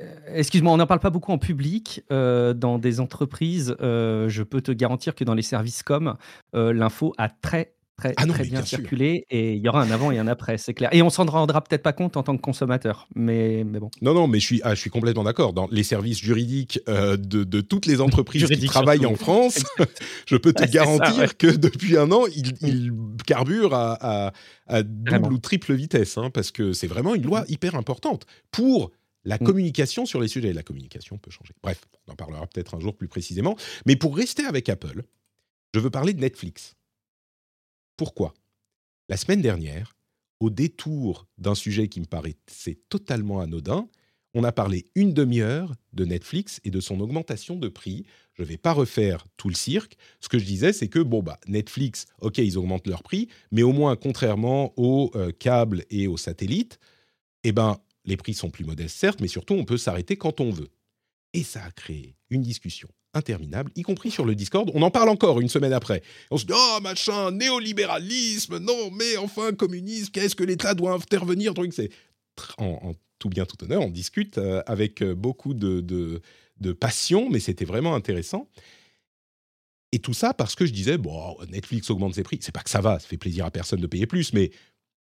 Euh, Excuse-moi, on n'en parle pas beaucoup en public. euh, dans des entreprises, euh, je peux te garantir que dans les services com, euh, l'info a très, très,
Ah non,
très bien
bien sûr.
circulé et il y aura un avant et un après, c'est clair. Et on s'en rendra peut-être pas compte en tant que consommateur, mais, mais bon.
Non, non, mais je suis, ah, je suis complètement d'accord. Dans les services juridiques euh, de, de toutes les entreprises qui travaillent en. France, je peux te
ça,
garantir
ouais.
que depuis un an, ils, ils carburent à, à- à double
Vraiment.
ou triple vitesse, hein, parce que c'est vraiment une loi hyper importante pour la
Mm.
communication sur les sujets. La communication peut changer. Bref, on en parlera peut-être un jour plus précisément. Mais pour rester avec Apple, je veux parler de Netflix. Pourquoi La semaine dernière, au détour d'un sujet qui me paraissait totalement anodin, on a parlé une demi-heure de Netflix et de son augmentation de prix. Je ne vais pas refaire tout le cirque. Ce que je disais, c'est que bon, bah, Netflix, ok, ils augmentent leur prix, mais au moins, contrairement aux euh, câbles et aux satellites, eh ben, les prix sont plus modestes, certes, mais surtout, on peut s'arrêter quand on veut. Et ça a créé une discussion interminable, y compris sur le Discord. On en parle encore une semaine après. On se dit, oh machin, néolibéralisme, non, mais enfin, communisme, qu'est-ce que l'État doit intervenir truc, en, tout bien, tout honneur, on discute euh, avec euh, beaucoup de, de, passion, mais c'était vraiment intéressant. Et tout ça parce que je disais, bon, Netflix augmente ses prix. C'est pas que ça va, ça fait plaisir à personne de payer plus, mais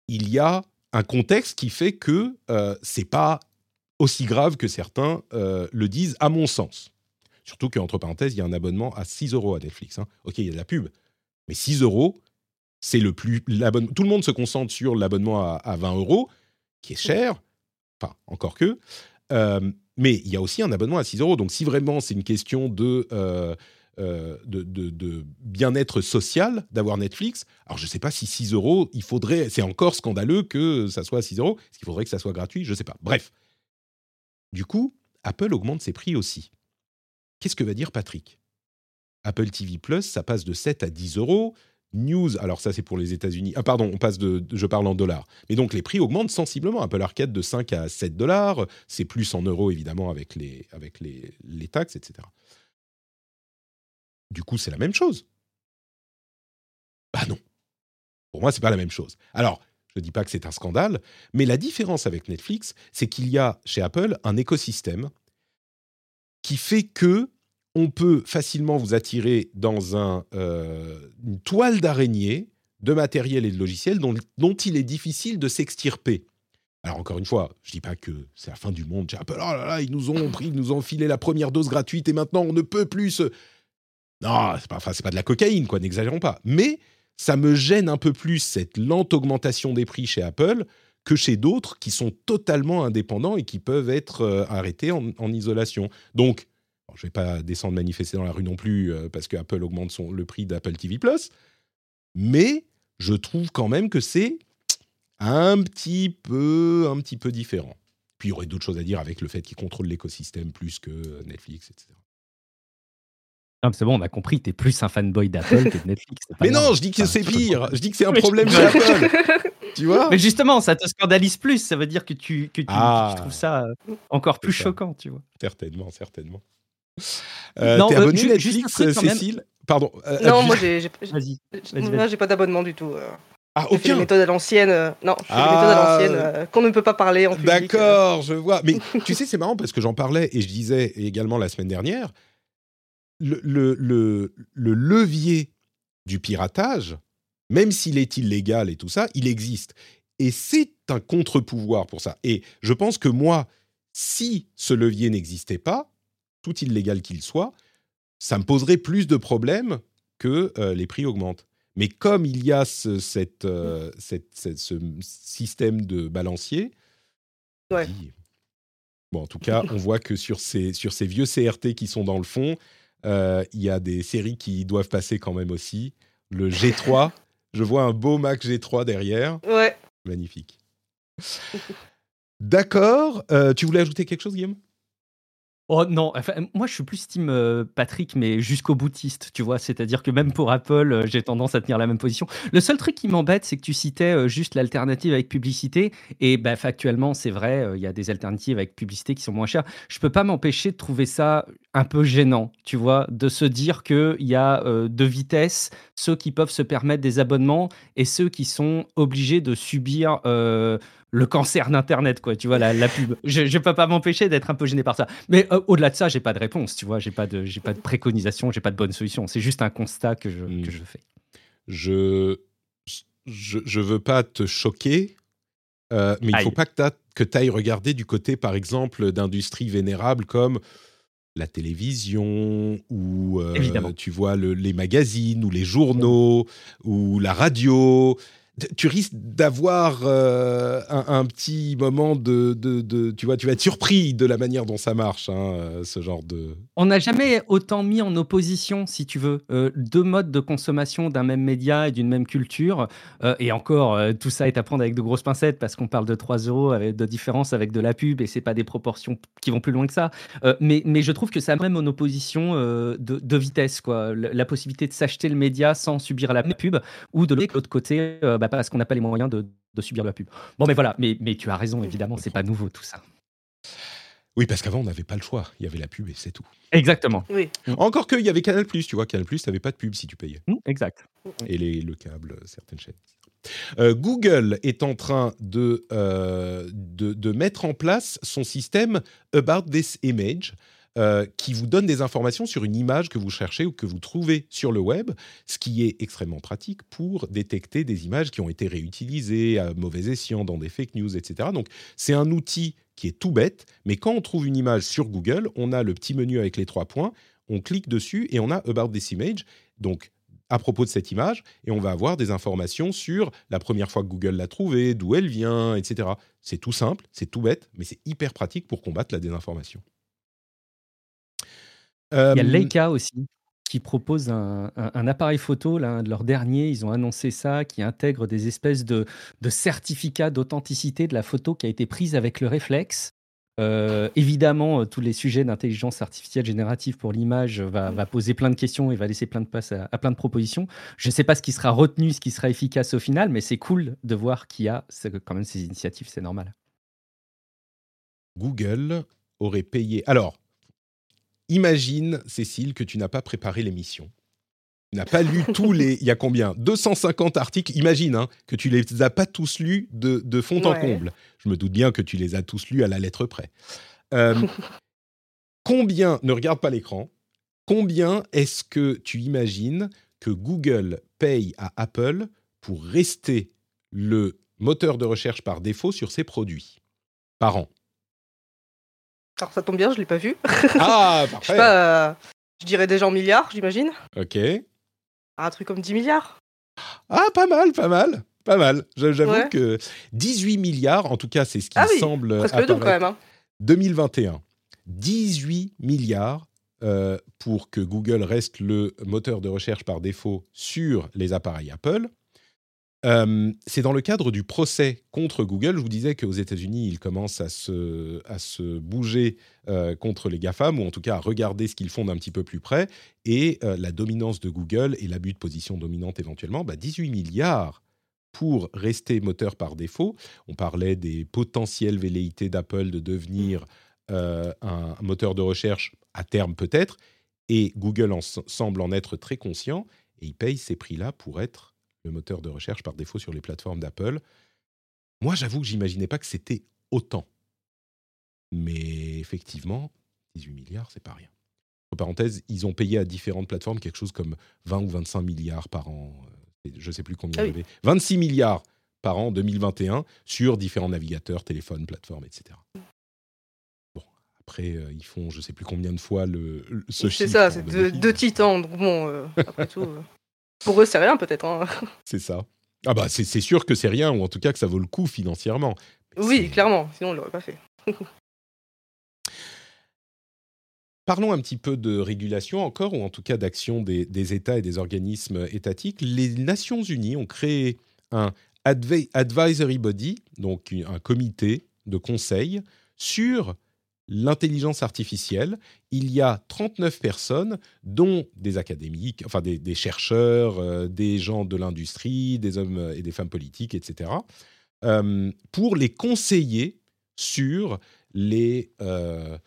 il y a un contexte qui fait que euh, c'est pas aussi grave que certains le disent, à mon sens. Surtout qu'entre parenthèses, il y a un abonnement à 6 euros à Netflix. hein. Ok, il y a de la pub, mais 6 euros, c'est le plus. Tout le monde se concentre sur l'abonnement à, à 20 euros, qui est cher. Enfin, encore que. Euh, mais il y a aussi un abonnement à 6 euros. Donc, si vraiment c'est une question de, euh, euh, de, de- de bien-être social d'avoir Netflix, alors je ne sais pas si 6 euros, il faudrait. C'est encore scandaleux que ça soit à 6 euros. Est-ce qu'il faudrait que ça soit gratuit? Je ne sais pas. Bref. Du coup, Apple augmente ses prix aussi. Qu'est-ce que va dire Patrick? Apple TV Plus, ça passe de 7 à 10 euros. News, alors ça c'est pour les États-Unis. Ah pardon, on passe de, je parle en dollars. Mais donc les prix augmentent sensiblement. Apple Arcade de 5 à 7 dollars, c'est plus en euros évidemment avec les avec les, taxes, etc. Du coup, c'est la même chose. Bah non. Pour moi, c'est pas la même chose. Alors, Je ne dis pas que c'est un scandale, mais la différence avec Netflix, c'est qu'il y a chez Apple un écosystème qui fait que on peut facilement vous attirer dans euh, une toile d'araignée de matériel et de logiciels dont, il est difficile de s'extirper. Alors encore une fois, je dis pas que c'est la fin du monde. J'ai oh ils nous ont pris, ils nous ont filé la première dose gratuite et maintenant on ne peut plus se... Non, c'est pas, enfin, c'est pas de la cocaïne, quoi, n'exagérons pas. Mais ça me gêne un peu plus cette lente augmentation des prix chez Apple que chez d'autres qui sont totalement indépendants et qui peuvent être euh, arrêtés en, en isolation. Donc, bon, je vais pas descendre manifester dans la rue non plus euh, parce que Apple augmente son, le prix d'Apple TV+, mais je trouve quand même que c'est un petit peu, un petit peu différent. Puis il y aurait d'autres choses à dire avec le fait qu'ils contrôlent l'écosystème plus que Netflix, etc.
Ah, c'est bon, on a compris, t'es plus un fanboy d'Apple que de Netflix.
Mais non, je dis que c'est pire. Je dis que c'est un problème chez Apple. Tu vois
Mais justement, ça te scandalise plus. Ça veut dire que tu, que tu,
Ah.
tu trouves ça euh, encore plus
ça.
choquant, tu vois.
Certainement, certainement. Euh,
Non,
T'es
euh,
abonné
juste
Netflix. Cécile? Pardon. euh,
Non, moi j'ai j'ai- j'ai-
Vas-y. vas-y,
moi,
vas-y.
j'ai pas d'abonnement du tout. euh.
Ah,
Je fais les
aucun.
méthodes à l'ancienne. euh, Non, je fais les
Ah.
méthodes à l'ancienne euh, qu'on ne peut pas parler en public. euh.
D'accord, je vois. Mais tu sais, c'est marrant parce que j'en parlais et je disais également la semaine dernière, le, le, le, le levier du piratage, même s'il est illégal et tout ça, il existe. Et c'est un contre-pouvoir pour ça. Et je pense que moi, si ce levier n'existait pas, tout illégal qu'il soit, ça me poserait plus de problèmes que euh, les prix augmentent. Mais comme il y a ce, cette, euh, cette- cette- ce système de balancier,
Ouais.
bon, en tout cas, on voit que sur ces, sur ces vieux CRT qui sont dans le fond, euh, il y a des séries qui doivent passer quand même aussi. Le G3, je vois un beau Mac G3 derrière,
Ouais.
magnifique. D'accord, euh, tu voulais ajouter quelque chose, Guillaume?
Oh non, moi je suis plus team euh, Patrick, mais jusqu'au boutiste, tu vois. C'est-à-dire que même pour Apple, euh, j'ai tendance à tenir la même position. Le seul truc qui m'embête, c'est que tu citais euh, juste l'alternative avec publicité. Et bah, factuellement, c'est vrai, il y a des alternatives avec publicité qui sont moins chères. Je peux pas m'empêcher de trouver ça un peu gênant, tu vois, de se dire qu'il y a deux vitesses, ceux qui peuvent se permettre des abonnements et ceux qui sont obligés de subir. Le cancer d'Internet, quoi, tu vois, la, la pub. Je ne peux pas m'empêcher d'être un peu gêné par ça. Mais euh, au-delà de ça, j'ai pas de réponse, tu vois, j'ai pas de, j'ai pas de préconisation, j'ai pas de bonne solution. C'est juste un constat que je, que je fais.
je, je je veux pas te choquer, euh, mais il faut
Aïe.
pas que tu ailles regarder du côté, par exemple, d'industries vénérables comme la télévision ou euh, tu vois le- les magazines ou les journaux ou la radio. Tu risques d'avoir euh, un, petit moment de, de, de- tu vois, tu vas être surpris de la manière dont ça marche, hein, euh, ce genre de.
On n'a jamais autant mis en opposition, si tu veux, euh, deux modes de consommation d'un même média et d'une même culture. Et encore, tout ça est à prendre avec de grosses pincettes parce qu'on parle de 3 euros de différence avec de la pub et c'est pas des proportions qui vont plus loin que ça. Mais, mais je trouve que ça même en opposition de, vitesse, quoi. La possibilité de s'acheter le média sans subir la pub ou de l'autre côté, parce qu'on n'a pas les moyens de, de subir la pub. Bon, mais voilà, mais, mais tu as raison, évidemment, c'est pas nouveau tout ça.
Oui, parce qu'avant on n'avait pas le choix. Il y avait la pub et c'est tout.
Exactement.
Oui.
Encore qu'il y avait Canal tu vois, Canal tu n'avais pas de pub si tu payais.
Mm, Exact.
et les- le câble, certaines chaînes. Euh, Google est en train de, euh, de, de mettre en place son système About This Image, euh, qui vous donne des informations sur une image que vous cherchez ou que vous trouvez sur le web, ce qui est extrêmement pratique pour détecter des images qui ont été réutilisées à mauvais escient dans des fake news, etc. Donc c'est un outil qui est tout bête, mais quand on trouve une image sur Google, on a le petit menu avec les trois points, on clique dessus et on a About This Image. Donc à propos de cette image et on va avoir des informations sur la première fois que Google l'a trouvée, d'où elle vient, etc. C'est tout simple, c'est tout bête, mais c'est hyper pratique pour combattre la désinformation.
Il y a
Euh,
Leica aussi qui propose un, un- un appareil photo, là, un de leurs derniers, ils ont annoncé ça, qui intègre des espèces de, de certificats d'authenticité de la photo qui a été prise avec le réflexe. Euh, évidemment, euh, tous les sujets d'intelligence artificielle générative pour l'image va, va poser plein de questions et va laisser plein de place à, à plein de propositions. Je ne sais pas ce qui sera retenu, ce qui sera efficace au final, mais c'est cool de voir qu'il y a quand même ces initiatives, c'est normal.
Google aurait payé. Alors, imagine, Cécile, que tu n'as pas préparé l'émission Tu n'as pas lu tous les. Il y a combien? 250 articles. Imagine hein, que tu les as pas tous lus de, de fond en comble. Je me doute bien que tu les as tous lus à la lettre près. Euh, combien, ne regarde pas l'écran, combien est-ce que tu imagines que Google paye à Apple pour rester le moteur de recherche par défaut sur ses produits par an?
Alors ça tombe bien, je l'ai pas vu.
Ah,
Je sais
parfait.
pas, euh, je dirais déjà en milliards, j'imagine.
Ok.
Un truc comme 10 milliards.
Ah, pas mal, pas mal. Pas mal. J'a- J'avoue
Ouais.
que 18 milliards, en tout cas, c'est ce qui
Ah oui,
semble
Presque le double quand même. hein.
2021, 18 milliards euh, pour que Google reste le moteur de recherche par défaut sur les appareils Apple. Euh, c'est dans le cadre du procès contre Google. Je vous disais qu'aux États-Unis, ils commencent à se, bouger euh, contre les GAFAM, ou en tout cas à regarder ce qu'ils font d'un petit peu plus près. Et euh, la dominance de Google et l'abus de position dominante éventuellement, bah, 18 milliards pour rester moteur par défaut. On parlait des potentielles velléités d'Apple de devenir un moteur de recherche à terme peut-être, et Google semble en être très conscient, et il paye ces prix-là pour être le moteur de recherche par défaut sur les plateformes d'Apple. Moi, j'avoue que j'imaginais pas que c'était autant. Mais effectivement, 18 milliards, c'est pas rien. Entre parenthèses, ils ont payé à différentes plateformes quelque chose comme 20 ou 25 milliards par an. euh, Je ne sais plus combien
Ah
il y
oui.
avait. 26 milliards par an en 2021 sur différents navigateurs, téléphones, plateformes, etc. Bon, après, euh, ils font je ne sais plus combien de fois le, le- ce
C'est ça, c'est deux, deux titans. Donc bon, euh, après tout. euh, Pour eux, c'est rien peut-être. hein.
C'est ça. Ah bah c'est sûr que c'est rien, ou en tout cas que ça vaut le coup financièrement. Mais
Oui, clairement. Sinon, on l'aurait pas fait.
Parlons un petit peu de régulation encore, ou en tout cas d'action des, des États et des organismes étatiques. Les Nations Unies ont créé un advi- advisory body, donc un comité de conseil sur l'intelligence artificielle. Il y a 39 personnes, dont des académiques, enfin des, chercheurs, euh, des gens de l'industrie, des hommes et des femmes politiques, etc., euh, pour les conseiller sur les, euh,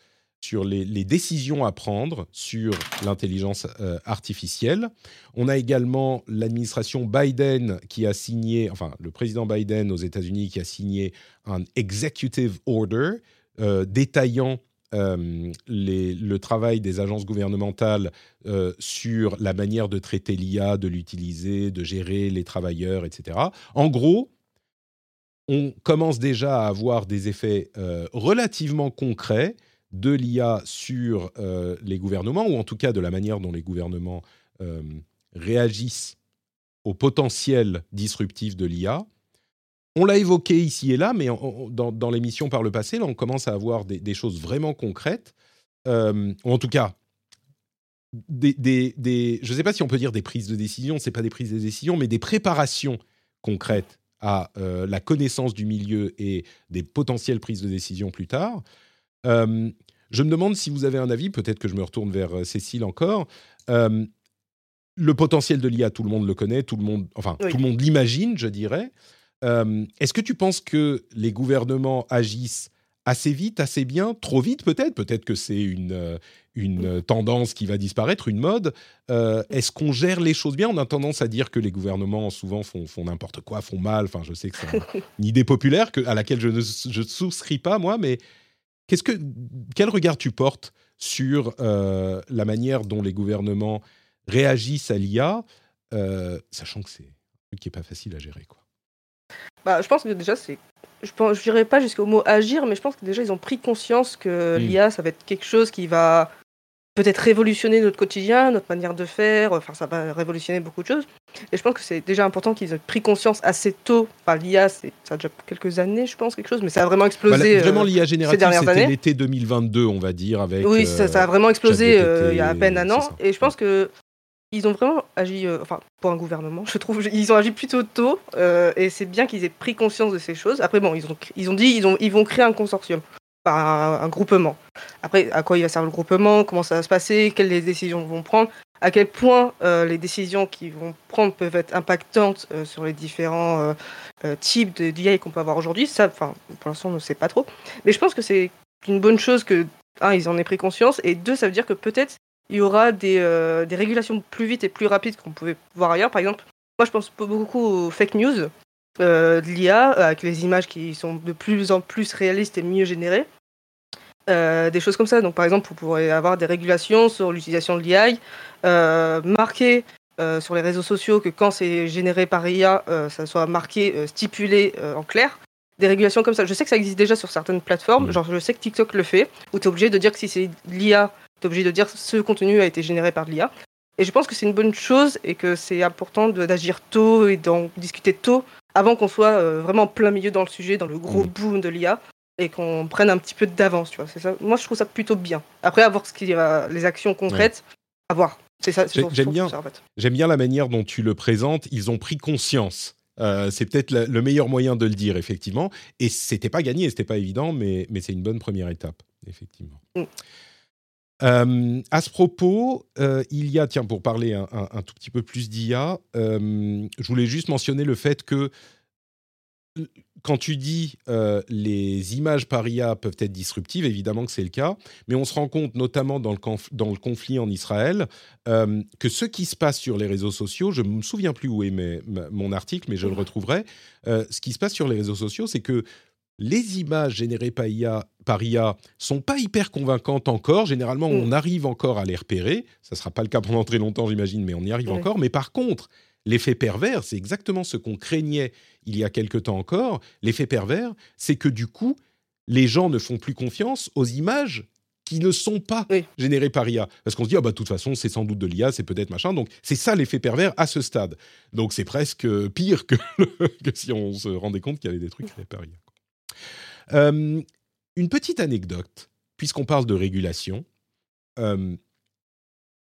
sur les, décisions à prendre sur l'intelligence artificielle. On a également l'administration Biden qui a signé, enfin le président Biden aux États-Unis qui a signé un executive order euh, détaillant euh, le travail des agences gouvernementales euh, sur la manière de traiter l'IA, de l'utiliser, de gérer les travailleurs, etc. En gros, on commence déjà à avoir des effets relativement concrets de l'IA sur les gouvernements, ou en tout cas de la manière dont les gouvernements réagissent au potentiel disruptif de l'IA. On l'a évoqué ici et là, mais dans, dans l'émission par le passé, là, on commence à avoir des, des choses vraiment concrètes, euh, ou en tout cas, des, des- des- je ne sais pas si on peut dire des prises de décision, c'est pas des prises de décision, mais des préparations concrètes à euh, la connaissance du milieu et des potentielles prises de décision plus tard. Euh, je me demande si vous avez un avis, peut-être que je me retourne vers Cécile encore. Euh, le potentiel de l'IA, tout le monde le connaît, tout le monde, enfin,
Oui.
tout le monde l'imagine, je dirais. Euh, Est-ce que tu penses que les gouvernements agissent assez vite, assez bien, trop vite peut-être? Peut-être que c'est une, euh, une tendance qui va disparaître, une mode. Euh, Est-ce qu'on gère les choses bien? On a tendance à dire que les gouvernements souvent font, font n'importe quoi, font mal. Enfin, je sais que c'est un- une idée populaire que, à laquelle je ne je souscris pas, moi, mais qu'est-ce que, quel regard tu portes sur euh, la manière dont les gouvernements réagissent à l'IA, sachant que c'est un truc qui n'est pas facile à gérer quoi?
Bah, je pense que déjà, c'est. Je je dirais pas jusqu'au mot agir, mais je pense que déjà, ils ont pris conscience que
Mm.
l'IA, ça va être quelque chose qui va peut-être révolutionner notre quotidien, notre manière de faire. Enfin, ça va révolutionner beaucoup de choses. Et je pense que c'est déjà important qu'ils aient pris conscience assez tôt. Enfin, l'IA, c'est- ça a déjà quelques années, je pense, quelque chose, mais ça a vraiment explosé.
la- vraiment
euh,
l'IA générative, c'était l'été 2022, on va dire, avec.
Oui,
euh,
ça, ça a vraiment explosé euh, il y a à peine un an. Et je pense que ils ont vraiment agi, euh, enfin, pour un gouvernement, je trouve, ils ont agi plutôt tôt. euh, et c'est bien qu'ils aient pris conscience de ces choses. Après, bon, ils ont, ils ont dit ils, ont, ils vont créer un consortium, enfin, un, groupement. Après, à quoi il va servir le groupement Comment ça va se passer Quelles les décisions vont prendre À quel point euh, les décisions qu'ils vont prendre peuvent être impactantes sur les différents types de d'IA qu'on peut avoir aujourd'hui Ça, enfin, pour l'instant, on ne sait pas trop. Mais je pense que c'est une bonne chose que un, ils en aient pris conscience, et deux, ça veut dire que peut-être il y aura des, euh, des régulations plus vite et plus rapides qu'on pouvait voir ailleurs. Par exemple, moi je pense beaucoup aux fake news euh, de l'IA, avec les images qui sont de plus en plus réalistes et mieux générées. Euh, des choses comme ça. Donc, par exemple, vous pourrez avoir des régulations sur l'utilisation de l'IA, euh, marquer euh, sur les réseaux sociaux que quand c'est généré par IA, euh, ça soit marqué, euh, stipulé euh, en clair. Des régulations comme ça. Je sais que ça existe déjà sur certaines plateformes.
Mhm.
Genre, je sais que TikTok le fait, où tu es obligé de dire que si c'est l'IA, tu es obligé de dire ce contenu a été généré par l'IA. Et je pense que c'est une bonne chose et que c'est important d'agir tôt et d'en discuter tôt avant qu'on soit euh, vraiment en plein milieu dans le sujet, dans le gros
Mhm.
boom de l'IA et qu'on prenne un petit peu d'avance, tu vois. C'est ça. Moi, je trouve ça plutôt bien. Après, à voir ce qu'il a, les actions concrètes, à voir. C'est ça.
j'aime bien.
ça, en fait.
J'aime bien la manière dont tu le présentes. Ils ont pris conscience. Euh, c'est peut-être le meilleur moyen de le dire, effectivement. Et c'était pas gagné, c'était pas évident, mais, mais c'est une bonne première étape, effectivement.
Mm.
Euh, à ce propos, euh, il y a, tiens, pour parler un, tout petit peu plus d'IA, euh, je voulais juste mentionner le fait que quand tu dis les images par IA peuvent être disruptives, évidemment que c'est le cas, mais on se rend compte, notamment dans le, conflit en Israël, que ce qui se passe sur les réseaux sociaux, je ne me souviens plus où est mon article, mais je le retrouverai, ce qui se passe sur les réseaux sociaux, c'est que les images générées par IA, par IA sont pas hyper convaincantes encore. Généralement,
Mm.
on arrive encore à les repérer. Ça sera pas le cas pendant très longtemps, j'imagine, mais on y arrive
Ouais.
encore. Mais par contre, l'effet pervers, c'est exactement ce qu'on craignait il y a quelque temps encore. L'effet pervers, c'est que du coup, les gens ne font plus confiance aux images qui ne sont pas
Oui.
générées par IA. Parce qu'on se dit, ah bah, de toute façon, c'est sans doute de l'IA, c'est peut-être machin. Donc, c'est ça l'effet pervers à ce stade. Donc, c'est presque pire que, que si on se rendait compte qu'il y avait des trucs faits par IA. Euh, une petite anecdote, puisqu'on parle de régulation. Euh,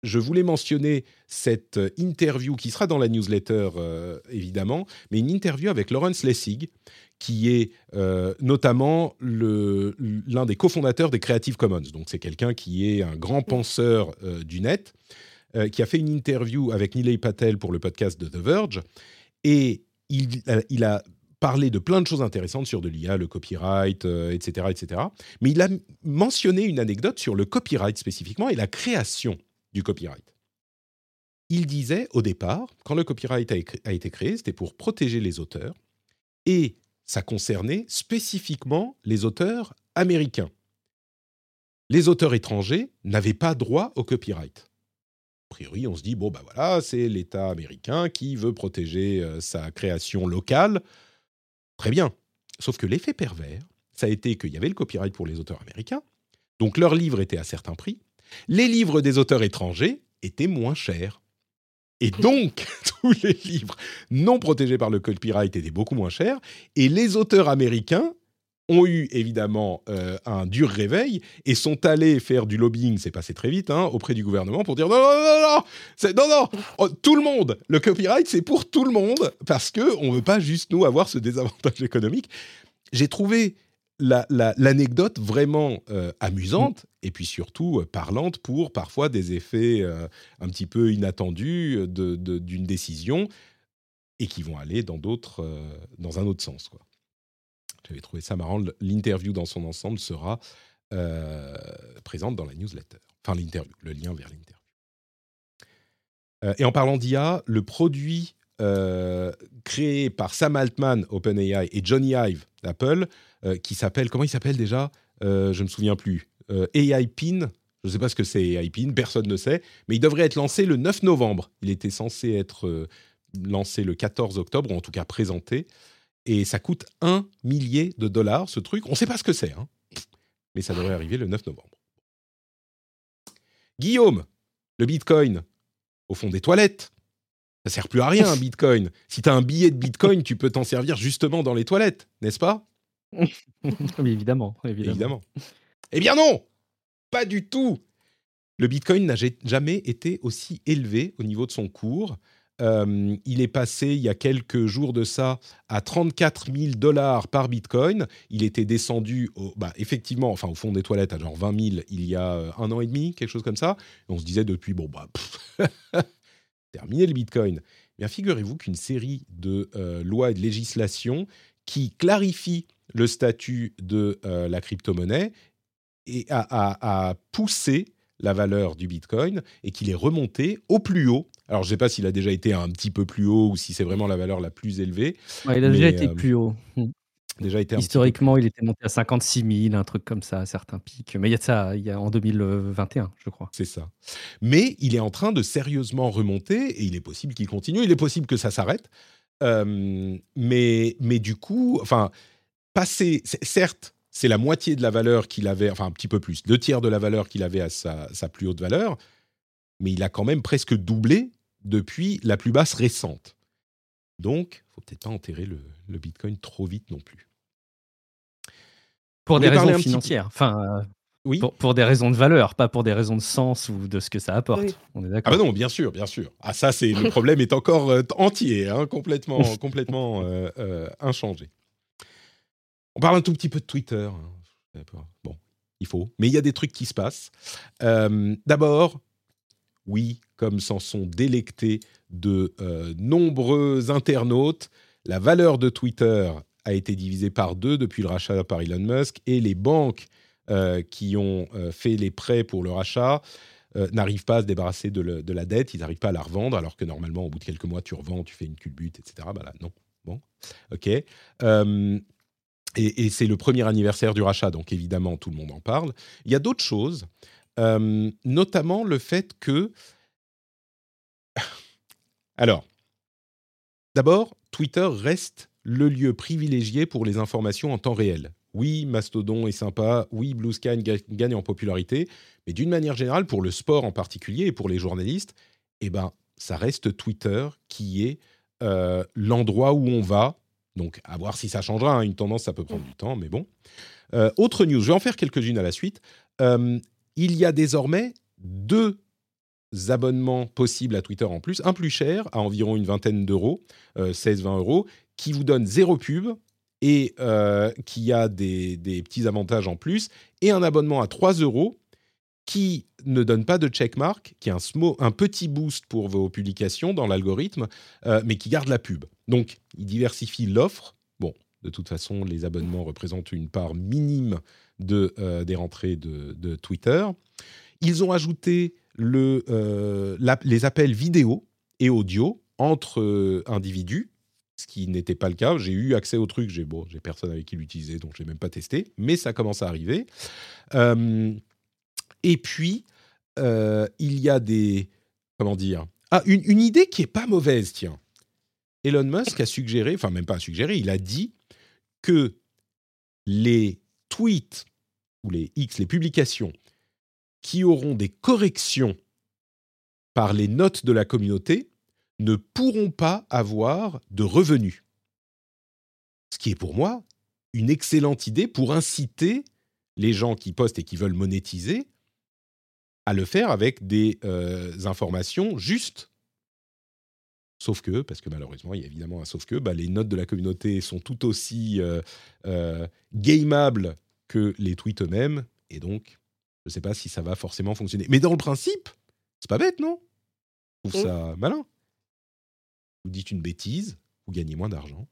je voulais mentionner cette euh, interview qui sera dans la newsletter, évidemment, mais une interview avec Lawrence Lessig, qui est notamment l'un des cofondateurs des Creative Commons. Donc, c'est quelqu'un qui est un grand penseur du net, qui a fait une interview avec Nilay Patel pour le podcast de The Verge. Et il a parlé de plein de choses intéressantes sur de l'IA, le copyright, euh, etc., etc. Mais il a mentionné une anecdote sur le copyright spécifiquement et la création du copyright. Il disait au départ, quand le copyright a, été créé, c'était pour protéger les auteurs et ça concernait spécifiquement les auteurs américains. Les auteurs étrangers n'avaient pas droit au copyright. A priori, on se dit, bon, bah voilà, c'est l'État américain qui veut protéger euh, sa création locale. Très bien. Sauf que l'effet pervers, ça a été qu'il y avait le copyright pour les auteurs américains, donc leurs livres étaient à certains prix. Les livres des auteurs étrangers étaient moins chers. Et donc, tous les livres non protégés par le copyright étaient beaucoup moins chers. Et les auteurs américains ont eu évidemment euh, un dur réveil et sont allés faire du lobbying, c'est passé très vite, hein, auprès du gouvernement pour dire non, non, non, non, non, non, oh, tout le monde, le copyright c'est pour tout le monde parce que on veut pas juste nous avoir ce désavantage économique. J'ai trouvé la- la- l'anecdote vraiment euh, amusante et puis surtout euh, parlante pour parfois des effets un petit peu inattendus de- de- d'une décision et qui vont aller dans d'autres, dans un autre sens, quoi. J'avais trouvé ça marrant. L'interview dans son ensemble sera euh, présente dans la newsletter. Enfin, l'interview, le lien vers l'interview. Euh, et en parlant d'IA, le produit euh, créé par Sam Altman, OpenAI, et Johnny Ive d'Apple, qui s'appelle, comment il s'appelle déjà? Je ne me souviens plus. AI Pin. Je ne sais pas ce que c'est AI Pin, personne ne sait, mais il devrait être lancé le 9 novembre. Il était censé être lancé le 14 octobre, ou en tout cas présenté et ça coûte un millier de dollars, ce truc. On ne sait pas ce que c'est, hein. mais ça devrait arriver le 9 novembre. Guillaume, le Bitcoin, au fond des toilettes, ça sert plus à rien, un Bitcoin. Si tu as un billet de Bitcoin, tu peux t'en servir justement dans les toilettes, n'est-ce pas?
Oui, évidemment, évidemment.
Évidemment. Eh bien non, pas du tout. Le Bitcoin n'a ja- jamais été aussi élevé au niveau de son cours. Euh, il est passé il y a quelques jours de ça à 34 000 dollars par Bitcoin. Il était descendu, au, bah, effectivement, enfin au fond des toilettes à genre 20 000 il y a euh, un an et demi, quelque chose comme ça. On se disait depuis, bon, bah, terminé le Bitcoin. Bien, figurez-vous qu'une série de euh, lois et de législations qui clarifient le statut de la crypto-monnaie et a poussé la valeur du Bitcoin et qu'il est remonté au plus haut. Alors, je ne sais pas s'il a déjà été un petit peu plus haut ou si c'est vraiment la valeur la plus élevée.
Ouais, il a déjà été plus haut. Hmm.
Déjà été
Historiquement, il était monté à 56 000, un truc comme ça, à certains pics. Mais il y a de ça il y a en 2021, je crois.
C'est ça. Mais il est en train de sérieusement remonter et il est possible qu'il continue. Il est possible que ça s'arrête. mais, mais du coup, enfin, passer, certes, c'est la moitié de la valeur qu'il avait, enfin un petit peu plus, deux tiers de la valeur qu'il avait à sa, plus haute valeur, mais il a quand même presque doublé depuis la plus basse récente. Donc, faut peut-être pas enterrer le, Bitcoin trop vite non plus.
Pour des raisons financières, enfin, euh, oui. Pour, des raisons de valeur, pas pour des raisons de sens ou de ce que ça apporte. On est d'accord.
Ah bah non, bien sûr, bien sûr. Ah ça, c'est le problème est encore euh, entier, hein, complètement, complètement euh, inchangé. On parle un tout petit peu de Twitter. Hein. Bon, il faut. Mais il y a des trucs qui se passent. Euh, d'abord, oui, comme s'en sont délectés de euh, nombreux internautes, la valeur de Twitter a été divisée par deux depuis le rachat par Elon Musk et les banques euh, qui ont fait les prêts pour le rachat n'arrivent pas à se débarrasser de, la dette, ils n'arrivent pas à la revendre, alors que normalement, au bout de quelques mois, tu revends, tu fais une culbute, etc. Bah là, non. Bon, ok. Et, c'est le premier anniversaire du rachat, donc évidemment tout le monde en parle. Il y a d'autres choses, euh, notamment le fait que... Alors, d'abord, Twitter reste le lieu privilégié pour les informations en temps réel. Oui, Mastodon est sympa, oui, Blue Sky gagne en popularité, mais d'une manière générale, pour le sport en particulier et pour les journalistes, eh ben, ça reste Twitter qui est euh, l'endroit où on va donc, à voir si ça changera. Hein. Une tendance, ça peut prendre du temps, mais bon. Euh, autre news, je vais en faire quelques-unes à la suite. Euh, il y a désormais deux abonnements possibles à Twitter en plus. Un plus cher, à environ une vingtaine d'euros, 16-20 euh, euros, qui vous donne zéro pub et qui a des, petits avantages en plus. Et un abonnement à 3 euros qui ne donne pas de checkmark, qui est un, petit boost pour vos publications dans l'algorithme, euh, mais qui garde la pub. Donc, il diversifie l'offre. Bon, de toute façon, les abonnements représentent une part minime de, euh, des rentrées de, Twitter. Ils ont ajouté le, euh, les appels vidéo et audio entre individus, ce qui n'était pas le cas. J'ai eu accès au truc, j'ai bon, personne avec qui l'utiliser, donc je n'ai même pas testé, mais ça commence à arriver. Et puis, euh, il y a des... Comment dire Ah, une, idée qui est pas mauvaise, tiens. Elon Musk a suggéré, enfin même pas suggéré, il a dit que les tweets ou les X, les publications qui auront des corrections par les notes de la communauté ne pourront pas avoir de revenus. Ce qui est pour moi une excellente idée pour inciter les gens qui postent et qui veulent monétiser à le faire avec des euh, informations justes. Sauf que, parce que malheureusement, il y a évidemment un sauf que, bah, les notes de la communauté sont tout aussi euh, euh gameables que les tweets eux-mêmes, et donc, je ne sais pas si ça va forcément fonctionner. Mais dans le principe, c'est pas bête, non? Je trouve ça malin. Vous dites une bêtise, vous gagnez moins d'argent.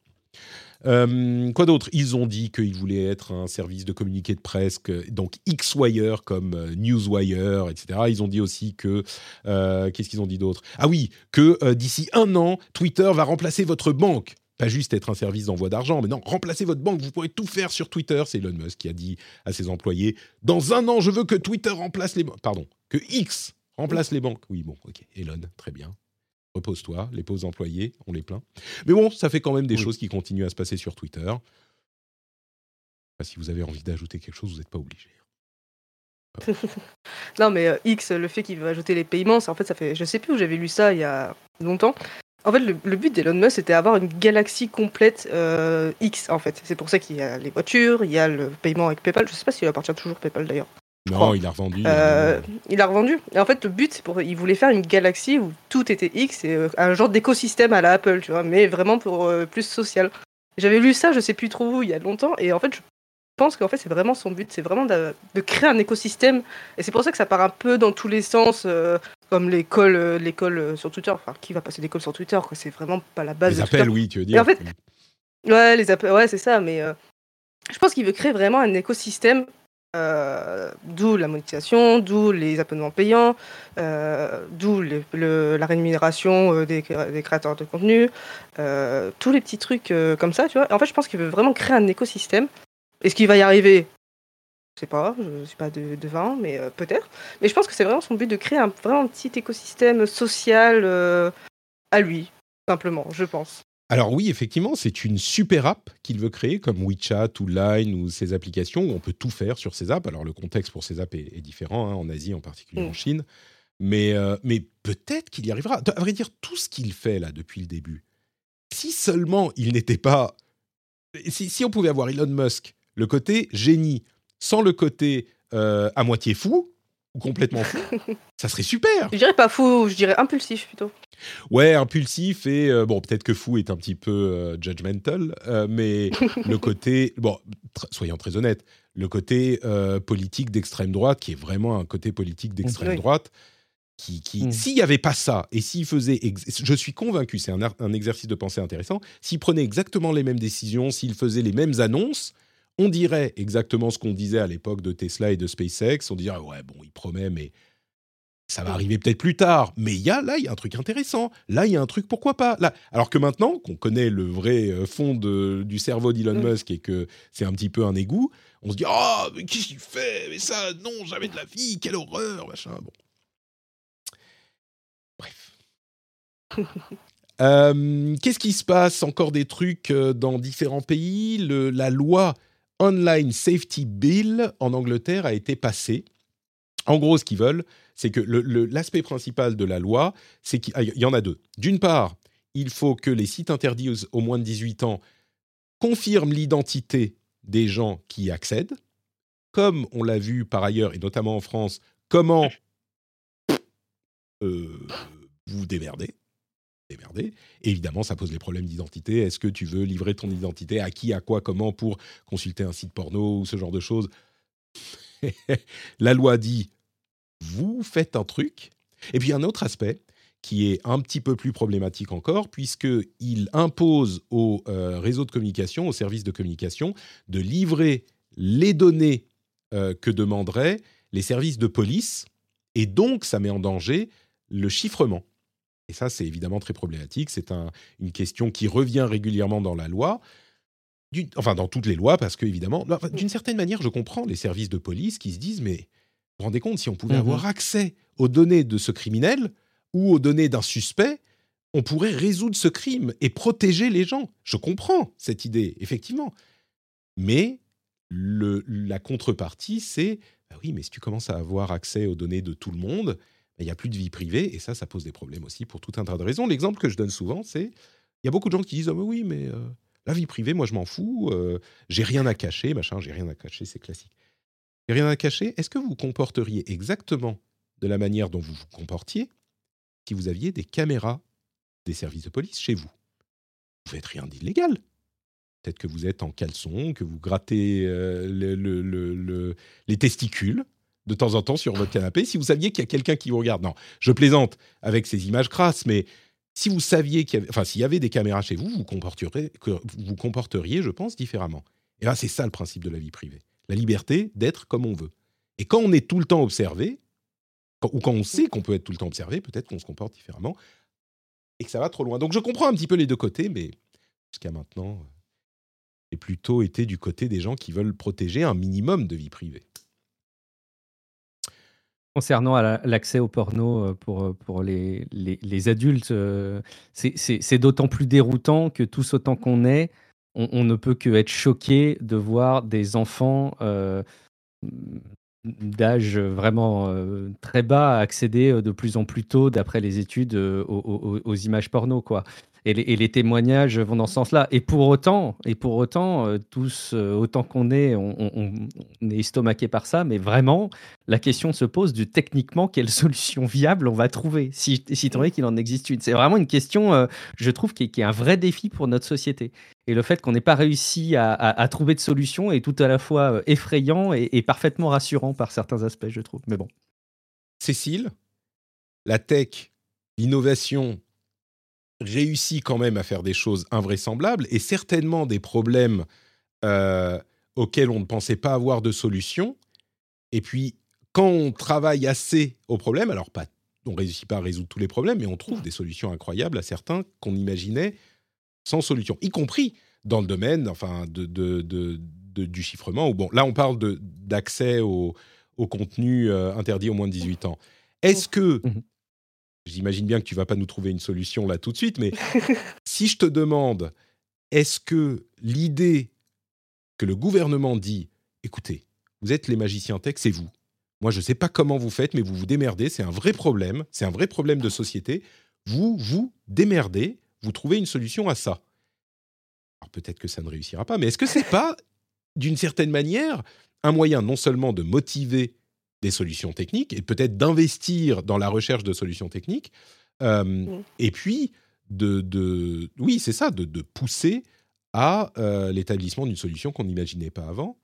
Euh, quoi d'autre? Ils ont dit qu'ils voulaient être un service de communiqué de presse, donc X-Wire comme euh, Newswire, etc. Ils ont dit aussi que... Euh, qu'est-ce qu'ils ont dit d'autre? Ah oui, que d'ici un an, Twitter va remplacer votre banque. Pas juste être un service d'envoi d'argent, mais non, remplacer votre banque. Vous pourrez tout faire sur Twitter. C'est Elon Musk qui a dit à ses employés Dans un an, je veux que Twitter remplace les banques. Pardon, que X remplace les banques. Oui, bon, ok. Elon, très bien repose-toi, les pauvres employés, on les plaint. Mais bon, ça fait quand même des choses qui continuent à se passer sur Twitter. Si vous avez envie d'ajouter quelque chose, vous n'êtes pas obligé.
non, mais euh, X, le fait qu'il veut ajouter les paiements, en fait, ça fait. Je sais plus où j'avais lu ça il y a longtemps. En fait, le, but d'Elon Musk, c'était avoir une galaxie complète euh, X, en fait. C'est pour ça qu'il y a les voitures, il y a le paiement avec PayPal. Je sais pas s'il appartient toujours PayPal d'ailleurs.
Non, il a revendu.
Euh, il a revendu. Et en fait, le but, c'est pour, il voulait faire une galaxie où tout était X et euh, un genre d'écosystème à la Apple, tu vois, mais vraiment pour euh, plus social. J'avais lu ça, je sais plus trop où, il y a longtemps, et en fait, je pense qu'en fait, c'est vraiment son but, c'est vraiment de, créer un écosystème. Et c'est pour ça que ça part un peu dans tous les sens, comme l'école, l'école sur Twitter. Enfin, qui va passer d'école sur Twitter, quoi C'est vraiment pas la base.
Les appels, oui, tu veux dire.
en fait, ouais, les appels, ouais, c'est ça, mais je pense qu'il veut créer vraiment un écosystème Euh, d'où la monétisation, d'où les abonnements payants, euh, d'où la rémunération euh, des, cré- des créateurs de contenu, tous les petits trucs comme ça, tu vois. En fait, je pense qu'il veut vraiment créer un écosystème. Est-ce qu'il va y arriver? Je sais pas, je ne suis pas de, devin, mais peut-être. Mais je pense que c'est vraiment son but de créer un vraiment petit écosystème social à lui, simplement, je pense.
Alors oui, effectivement, c'est une super app qu'il veut créer, comme WeChat ou Line ou ces applications où on peut tout faire sur ces apps. Alors le contexte pour ces apps est, est différent, hein, en Asie en particulier,
Mm.
en Chine. Mais, euh, mais peut-être qu'il y arrivera. À vrai dire, tout ce qu'il fait là depuis le début, si seulement il n'était pas... Si, si on pouvait avoir Elon Musk, le côté génie, sans le côté euh, à moitié fou, ou complètement fou, ça serait super.
Je dirais pas fou, je dirais impulsif plutôt.
Ouais, impulsif et euh, bon, peut-être que fou est un petit peu euh, judgmental, euh, mais le côté, bon, tr- soyons très honnêtes, le côté euh, politique d'extrême droite, qui est vraiment un côté politique d'extrême
Oui.
droite, qui, qui
Mm.
s'il n'y avait pas ça et s'il faisait, je suis convaincu, c'est un, un exercice de pensée intéressant, s'il prenait exactement les mêmes décisions, s'il faisait les mêmes annonces, on dirait exactement ce qu'on disait à l'époque de Tesla et de SpaceX. On dirait, ouais, bon, il promet, mais ça va arriver peut-être plus tard. Mais il y a, là, il y a un truc intéressant. Là, il y a un truc, pourquoi pas? Là, Alors que maintenant, qu'on connaît le vrai euh, fond de- du cerveau d'Elon. Musk et que c'est un petit peu un égout, on se dit, oh, mais qu'est-ce qu'il fait? Mais ça, non, jamais de la vie, quelle horreur, machin. Bon. Bref. Euh, Qu'est-ce qui se passe? Encore des trucs euh, dans différents pays? Le- la loi Online Safety Bill en Angleterre a été passée. En gros, ce qu'ils veulent, c'est que l'aspect principal de la loi, c'est qu'il ah, y en a deux. D'une part, il faut que les sites interdits aux, moins de 18 ans confirment l'identité des gens qui y accèdent. Comme on l'a vu par ailleurs, et notamment en France, comment euh, vous démerdez. Évidemment, ça pose les problèmes d'identité. Est-ce que tu veux livrer ton identité à qui, à quoi, comment pour consulter un site porno ou ce genre de choses? La loi dit vous faites un truc. Et puis un autre aspect qui est un petit peu plus problématique encore, puisqu'il impose aux euh, réseaux de communication, aux services de communication, de livrer les données euh, que demanderaient les services de police, et donc ça met en danger le chiffrement. Et ça, c'est évidemment très problématique. C'est un- une question qui revient régulièrement dans la loi, enfin dans toutes les lois, parce que évidemment, d'une certaine manière, je comprends les services de police qui se disent, mais vous vous rendez compte, si on pouvait
Mhm.
avoir accès aux données de ce criminel ou aux données d'un suspect, on pourrait résoudre ce crime et protéger les gens. Je comprends cette idée, effectivement. Mais le- la contrepartie, c'est, bah oui, mais si tu commences à avoir accès aux données de tout le monde, il n'y a plus de vie privée, et ça, ça pose des problèmes aussi pour tout un tas de raisons. L'exemple que je donne souvent, c'est, il y a beaucoup de gens qui disent, mais oui, mais euh, la vie privée, moi je m'en fous, euh, j'ai rien à cacher, machin, j'ai rien à cacher, c'est classique. J'ai rien à cacher, est-ce que vous vous comporteriez exactement de la manière dont vous vous comportiez si vous aviez des caméras des services de police chez vous? Vous faites rien d'illégal. Peut-être que vous êtes en caleçon, que vous grattez euh, le- le- le- le- les testicules de temps en temps sur votre canapé. Si vous saviez qu'il y a quelqu'un qui vous regarde, non, je plaisante avec ces images crasses, mais si vous saviez qu'il y avait, enfin, s'il y avait des caméras chez vous, vous comporteriez, vous comporteriez, je pense, différemment. Et là, c'est ça le principe de la vie privée. La liberté d'être comme on veut. Et quand on est tout le temps observé, ou quand on sait qu'on peut être tout le temps observé, peut-être qu'on se comporte différemment et que ça va trop loin. Donc je comprends un petit peu les deux côtés, mais jusqu'à maintenant, j'ai plutôt été du côté des gens qui veulent protéger un minimum de vie privée.
Concernant l'accès au porno euh, pour, euh, pour les, les, adultes, euh, c'est- d'autant plus déroutant que tous autant qu'on est, on, ne peut que être choqué de voir des enfants d'âge vraiment très bas accéder de plus en plus tôt, d'après les études, aux images porno. Quoi. Et, les, témoignages vont dans ce sens-là. Et pour autant, et pour autant euh, tous, euh, autant qu'on est, on, est estomaqué par ça, mais vraiment, la question se pose de techniquement quelle solution viable on va trouver, si, si tant est qu'il en existe une. C'est vraiment une question, euh, je trouve, qui est, un vrai défi pour notre société. Et le fait qu'on n'ait pas réussi à, trouver de solution est tout à la fois effrayant et parfaitement rassurant par certains aspects, je trouve. Mais bon.
Cécile, la tech, l'innovation réussit quand même à faire des choses invraisemblables et certainement des problèmes euh, auxquels on ne pensait pas avoir de solution Et puis, quand on travaille assez au problème, alors pas, on réussit pas à résoudre tous les problèmes, mais on trouve des solutions incroyables à certains qu'on imaginait sans solution, y compris dans le domaine, enfin, de, de- de- de- du chiffrement. Ou bon, là, on parle d'accès au, au contenu euh, interdit aux moins de 18 ans. Est-ce que
Mhm.
J'imagine bien que tu vas pas nous trouver une solution là tout de suite, mais si je te demande, est-ce que l'idée que le gouvernement dit, écoutez, vous êtes les magiciens tech, c'est vous. Moi, je ne sais pas comment vous faites, mais vous vous démerdez, c'est un vrai problème, c'est un vrai problème de société. Vous vous démerdez, vous trouvez une solution à ça. Alors peut-être que ça ne réussira pas, mais est-ce que c'est pas, d'une certaine manière, un moyen non seulement de motiver des solutions techniques et peut-être d'investir dans la recherche de solutions techniques, euh, et puis de, de oui, c'est ça, de, de pousser à euh, l'établissement d'une solution qu'on n'imaginait pas avant.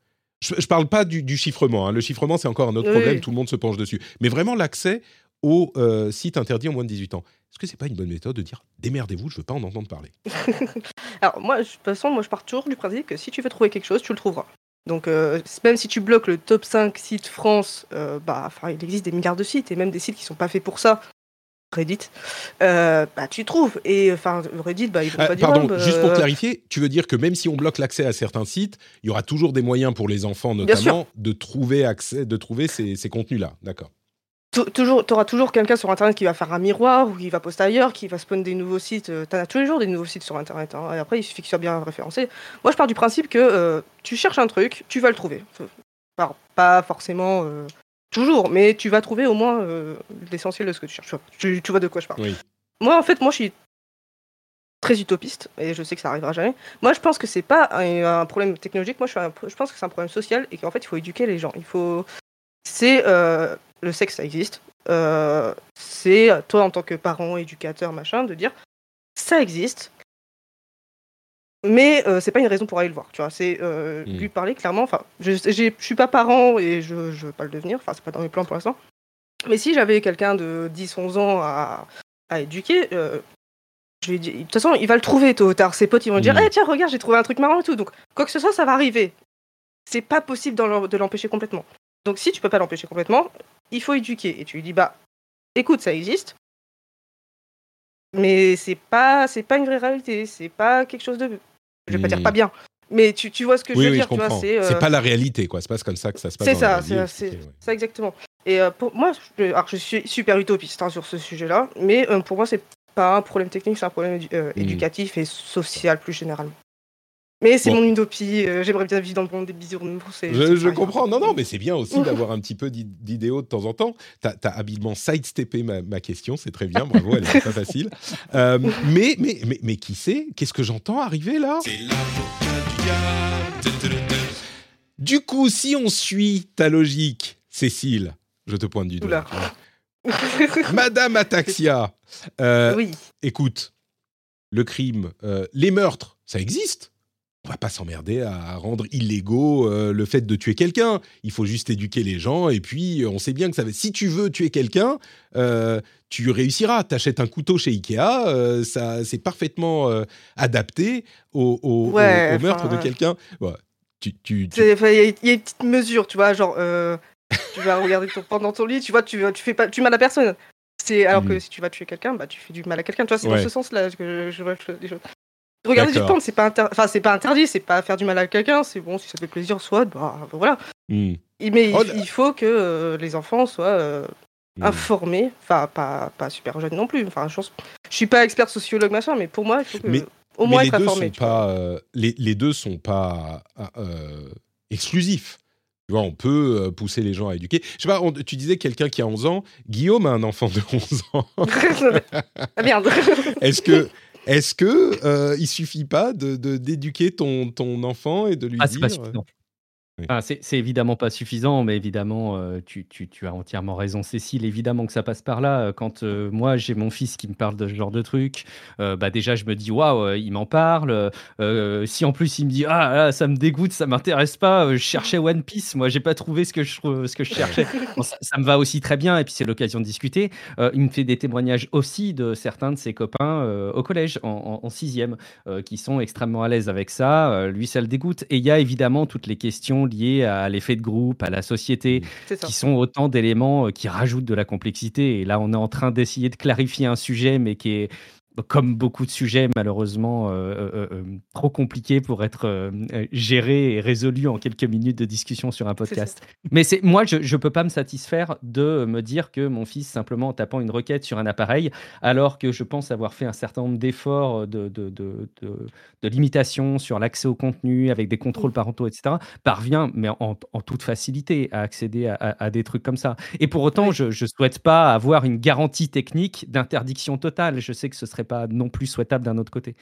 Je ne parle pas du, du chiffrement. hein. Le chiffrement, c'est encore un autre
Oui,
problème. Tout le monde se penche dessus. Mais vraiment l'accès aux euh, sites interdits aux moins de 18 ans. Est-ce que c'est pas une bonne méthode de dire démerdez-vous, je veux pas en entendre parler?
Alors moi, je- de toute façon, moi je pars toujours du principe que si tu veux trouver quelque chose, tu le trouveras. Donc euh, même si tu bloques le top 5 sites France, euh, bah, enfin, il existe des milliards de sites et même des sites qui sont pas faits pour ça. Reddit, euh, bah tu trouves. Et enfin Reddit, bah ils vont
Ah,
pas dire
Pardon, juste pour clarifier, tu veux dire que même si on bloque l'accès à certains sites, il y aura toujours des moyens pour les enfants notamment de trouver accès, de trouver ces, ces contenus-là. D'accord.
Tou- toujours, t'auras toujours quelqu'un sur internet qui va faire un miroir ou qui va poster ailleurs, qui va spawn des nouveaux sites. euh, T'en as tous les jours des nouveaux sites sur internet. hein, et après, il suffit qu'ils soient bien référencés. Moi, je pars du principe que euh, tu cherches un truc, tu vas le trouver. Enfin, pas forcément euh, toujours, mais tu vas trouver au moins euh, l'essentiel de ce que tu cherches. Tu, tu vois de quoi je parle.
Oui.
Moi, en fait, moi, je suis très utopiste et je sais que ça arrivera jamais. Moi, je pense que c'est pas un, un problème technologique. Moi, je, suis un- je pense que c'est un problème social et qu'en fait, il faut éduquer les gens. Il faut. C'est le sexe, ça existe. Euh, c'est à toi en tant que parent, éducateur, machin, de dire ça existe. Mais euh, c'est pas une raison pour aller le voir, tu vois. C'est euh,
Mm.
lui parler clairement. Enfin, je, je suis pas parent et je, je veux pas le devenir. Enfin, c'est pas dans mes plans pour l'instant. Mais si j'avais quelqu'un de 10-11 ans à, à éduquer, euh, je lui dis, de toute façon, il va le trouver tôt ou tard. Ses potes, ils vont dire,
Mm.
Eh, tiens, regarde, j'ai trouvé un truc marrant et tout. Donc, quoi que ce soit, ça va arriver. C'est pas possible de l'empêcher complètement. Donc, si tu peux pas l'empêcher complètement, il faut éduquer. Et tu lui dis, bah, écoute, ça existe. Mais c'est pas, c'est pas une vraie réalité. C'est pas quelque chose de. Je vais pas dire pas bien. Mais tu, tu vois ce que je veux
oui,
dire.
je
tu vois, c'est,
C'est
euh,
pas la réalité, quoi. C'est pas comme ça que ça se passe.
c'est ça, c'est
ouais.
ça exactement. Et euh, pour moi, je, alors je suis super utopiste hein, sur ce sujet-là, mais euh, pour moi, c'est pas un problème technique, c'est un problème édu- euh,
Mhm.
éducatif et social plus généralement. Mais c'est
Bon.
mon utopie, euh, j'aimerais bien vivre dans le monde des bisounours.
Je, je comprends. Non, non, mais c'est bien aussi d'avoir un petit peu d'i- d'idéaux de temps en temps. Tu as, habilement sidesteppé ma, ma question, c'est très bien, bravo, elle n'est pas facile. Euh, mais, mais, mais, mais qui sait Qu'est-ce que j'entends arriver là? Du coup, si on suit ta logique, Cécile, je te pointe du doigt. Madame Ataxia, euh,
oui,
écoute, le crime, euh, les meurtres, ça existe? On va pas s'emmerder à rendre illégaux euh, le fait de tuer quelqu'un. Il faut juste éduquer les gens et puis euh, on sait bien que ça va. Si tu veux tuer quelqu'un, euh, tu réussiras. T'achètes un couteau chez Ikea, euh, ça c'est parfaitement adapté au, au- au-
Ouais,
au meurtre de quelqu'un. Ouais. Tu, tu- tu-
il y, a- une petite mesure, tu vois, genre, tu vas regarder ton dans ton lit, tu vois, tu, tu fais pas du mal à personne. C'est alors que
Mhm.
si tu vas tuer quelqu'un, bah tu fais du mal à quelqu'un. Tu vois, c'est
Ouais.
dans ce sens-là que je, je vois les choses. Regarder du porn, c'est pas inter- enfin c'est pas interdit, c'est pas faire du mal à quelqu'un. C'est bon si ça fait plaisir, soit, bah voilà.
Hmm.
Mais il-
Oh
il, faut que euh, les enfants soient euh,
Hmm.
informés, enfin pas, pas super jeunes non plus. Enfin, je, pense- je suis pas expert sociologue machin, mais pour moi, il faut que
Mais-
au
Mais
moins
les
être
deux
informé.
sont pas euh, les, les deux sont pas euh, exclusifs. Tu vois, on peut pousser les gens à éduquer. Je sais pas, on- tu disais quelqu'un qui a 11 ans. Guillaume a un enfant de 11 ans.
ah merde.
Est-ce que, est-ce que euh, il suffit pas de d'éduquer ton, ton enfant et de lui
Ah,
dire
pas
euh. Oui.
Ah, c'est c'est évidemment pas suffisant, mais évidemment, euh, tu, tu- tu as entièrement raison, Cécile. Évidemment que ça passe par là. Euh, Quand euh, moi, j'ai mon fils qui me parle de ce genre de truc, bah déjà, je me dis, waouh, il m'en parle. Si en plus, il me dit, ah, là, ça me dégoûte, ça m'intéresse pas, je cherchais One Piece, moi, j'ai pas trouvé ce que je, ce que je cherchais. Bon, ça, ça me va aussi très bien, et puis c'est l'occasion de discuter. Il me fait des témoignages aussi de certains de ses copains au collège, en, en- qui sont extrêmement à l'aise avec ça. Lui, ça le dégoûte. Et il y a évidemment toutes les questions liées à l'effet de groupe, à la société,
ça.
qui sont autant d'éléments euh, qui rajoutent de la complexité. Et là, on est en train d'essayer de clarifier un sujet, mais qui est comme beaucoup de sujets, malheureusement, euh, euh, euh, trop compliqués pour être gérés et résolus en quelques minutes de discussion sur un podcast. Mais c'est moi, je ne peux pas me satisfaire de me dire que mon fils, simplement en tapant une requête sur un appareil, alors que je pense avoir fait un certain nombre d'efforts de, de, de, de- de limitation sur l'accès au contenu avec des contrôles parentaux, etc., parvient, mais en, en toute facilité, à accéder à, à- à des trucs comme ça. Et pour autant,
Oui.
je ne souhaite pas avoir une garantie technique d'interdiction totale. Je sais que ce serait pas non plus souhaitable d'un autre côté.